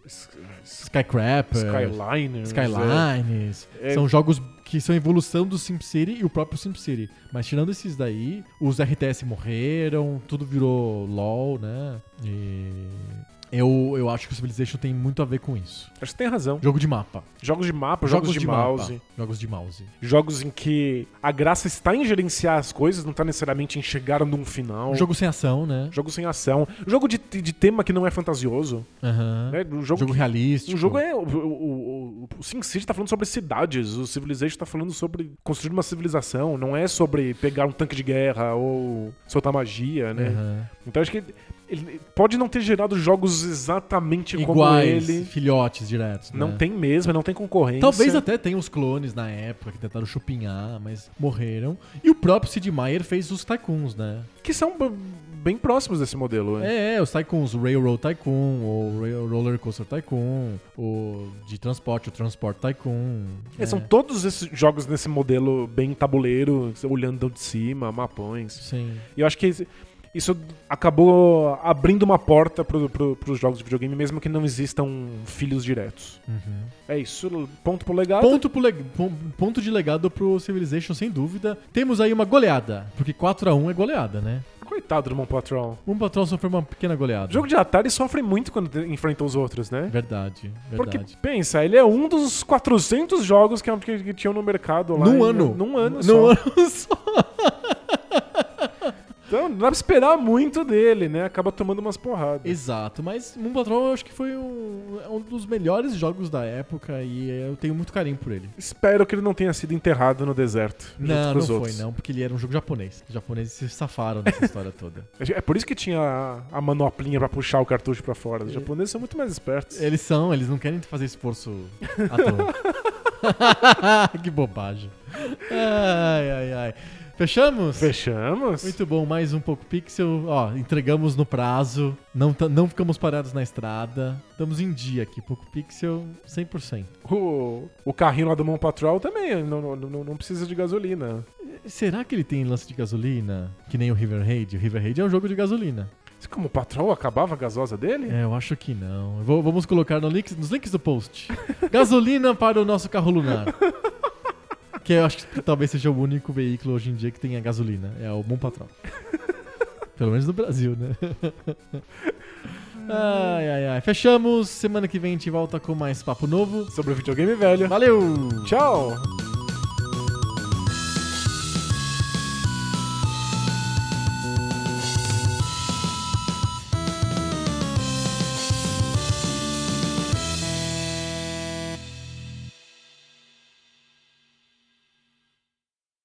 Skycrapper. Skyliner. Skylines. É. São jogos que são evolução do SimCity e o próprio SimCity. Mas tirando esses daí, os RTS morreram, tudo virou LoL, né? E eu, eu acho que o Civilization tem muito a ver com isso. Acho que tem razão. Jogo de mapa. Jogos de mapa, jogos, de, mouse. Mapa. Jogos de mouse. Jogos em que a graça está em gerenciar as coisas, não está necessariamente em chegar num final. Um jogo sem ação, né? Jogo sem ação. Jogo de, de tema que não é fantasioso. Aham. Né? Um jogo, Jogo que- realístico. O jogo é. O, o, o, o SimCity tá falando sobre cidades, o Civilization tá falando sobre construir uma civilização, não é sobre pegar um tanque de guerra ou soltar magia, né? Aham. Então acho que ele pode não ter gerado jogos exatamente como Iguais, ele. filhotes diretos. Não né? tem mesmo, não tem concorrência. Talvez até tenha os clones na época que tentaram chupinhar, mas morreram. E o próprio Sid Meier fez os Tycoons, né? Que são bem próximos desse modelo. né? É, é, os Tycoons, o Railroad Tycoon, o Rail- Roller Coaster Tycoon, o de transporte, o Transport Tycoon. É, São né? todos esses jogos nesse modelo bem tabuleiro, olhando de cima, mapões. Sim. E eu acho que isso acabou abrindo uma porta pro, pro, pros jogos de videogame, mesmo que não existam filhos diretos. Uhum. É isso, ponto pro legado. Ponto, pro ponto de legado pro Civilization, sem dúvida. Temos aí uma goleada, porque 4x1 é goleada, né? Coitado do Mon Patrol. Um patrão sofreu uma pequena goleada. O jogo de Atari sofre muito quando enfrenta os outros, né? Verdade, Porque, verdade. pensa, ele é um dos 400 jogos que, que, que tinham no mercado lá. Num ano. Num ano Num só. ano só. Então não dá pra esperar muito dele, né? Acaba tomando umas porradas. Exato, mas Moon Patrol eu acho que foi um, é um dos melhores jogos da época e eu tenho muito carinho por ele. Espero que ele não tenha sido enterrado no deserto. Não, não foi outros. não, porque ele era um jogo japonês. Os japoneses se safaram dessa história toda. É por isso que tinha a, a manoplinha pra puxar o cartucho pra fora. Os japoneses são muito mais espertos. Eles são, eles não querem fazer esforço à toa. que bobagem. Ai, ai, ai. Fechamos? Fechamos? Muito bom, mais um pouco pixel. Ó, entregamos no prazo, não, não ficamos parados na estrada. Estamos em dia aqui, pouco pixel 100%. O, o carrinho lá do Mon Patrol também não, não, não, precisa de gasolina. Será que ele tem lance de gasolina? Que nem o River Raid? O River Raid é um jogo de gasolina. Como o Patrol acabava a gasosa dele? É, eu acho que não. Vou- vamos colocar no links- nos links do post. gasolina para o nosso carro lunar. Que eu acho que talvez seja o único veículo hoje em dia que tenha gasolina. É o Bom Patrol. Pelo menos no Brasil, né? ai, ai, ai. Fechamos. Semana que vem a gente volta com mais papo novo. Sobre o videogame velho. Valeu! Tchau!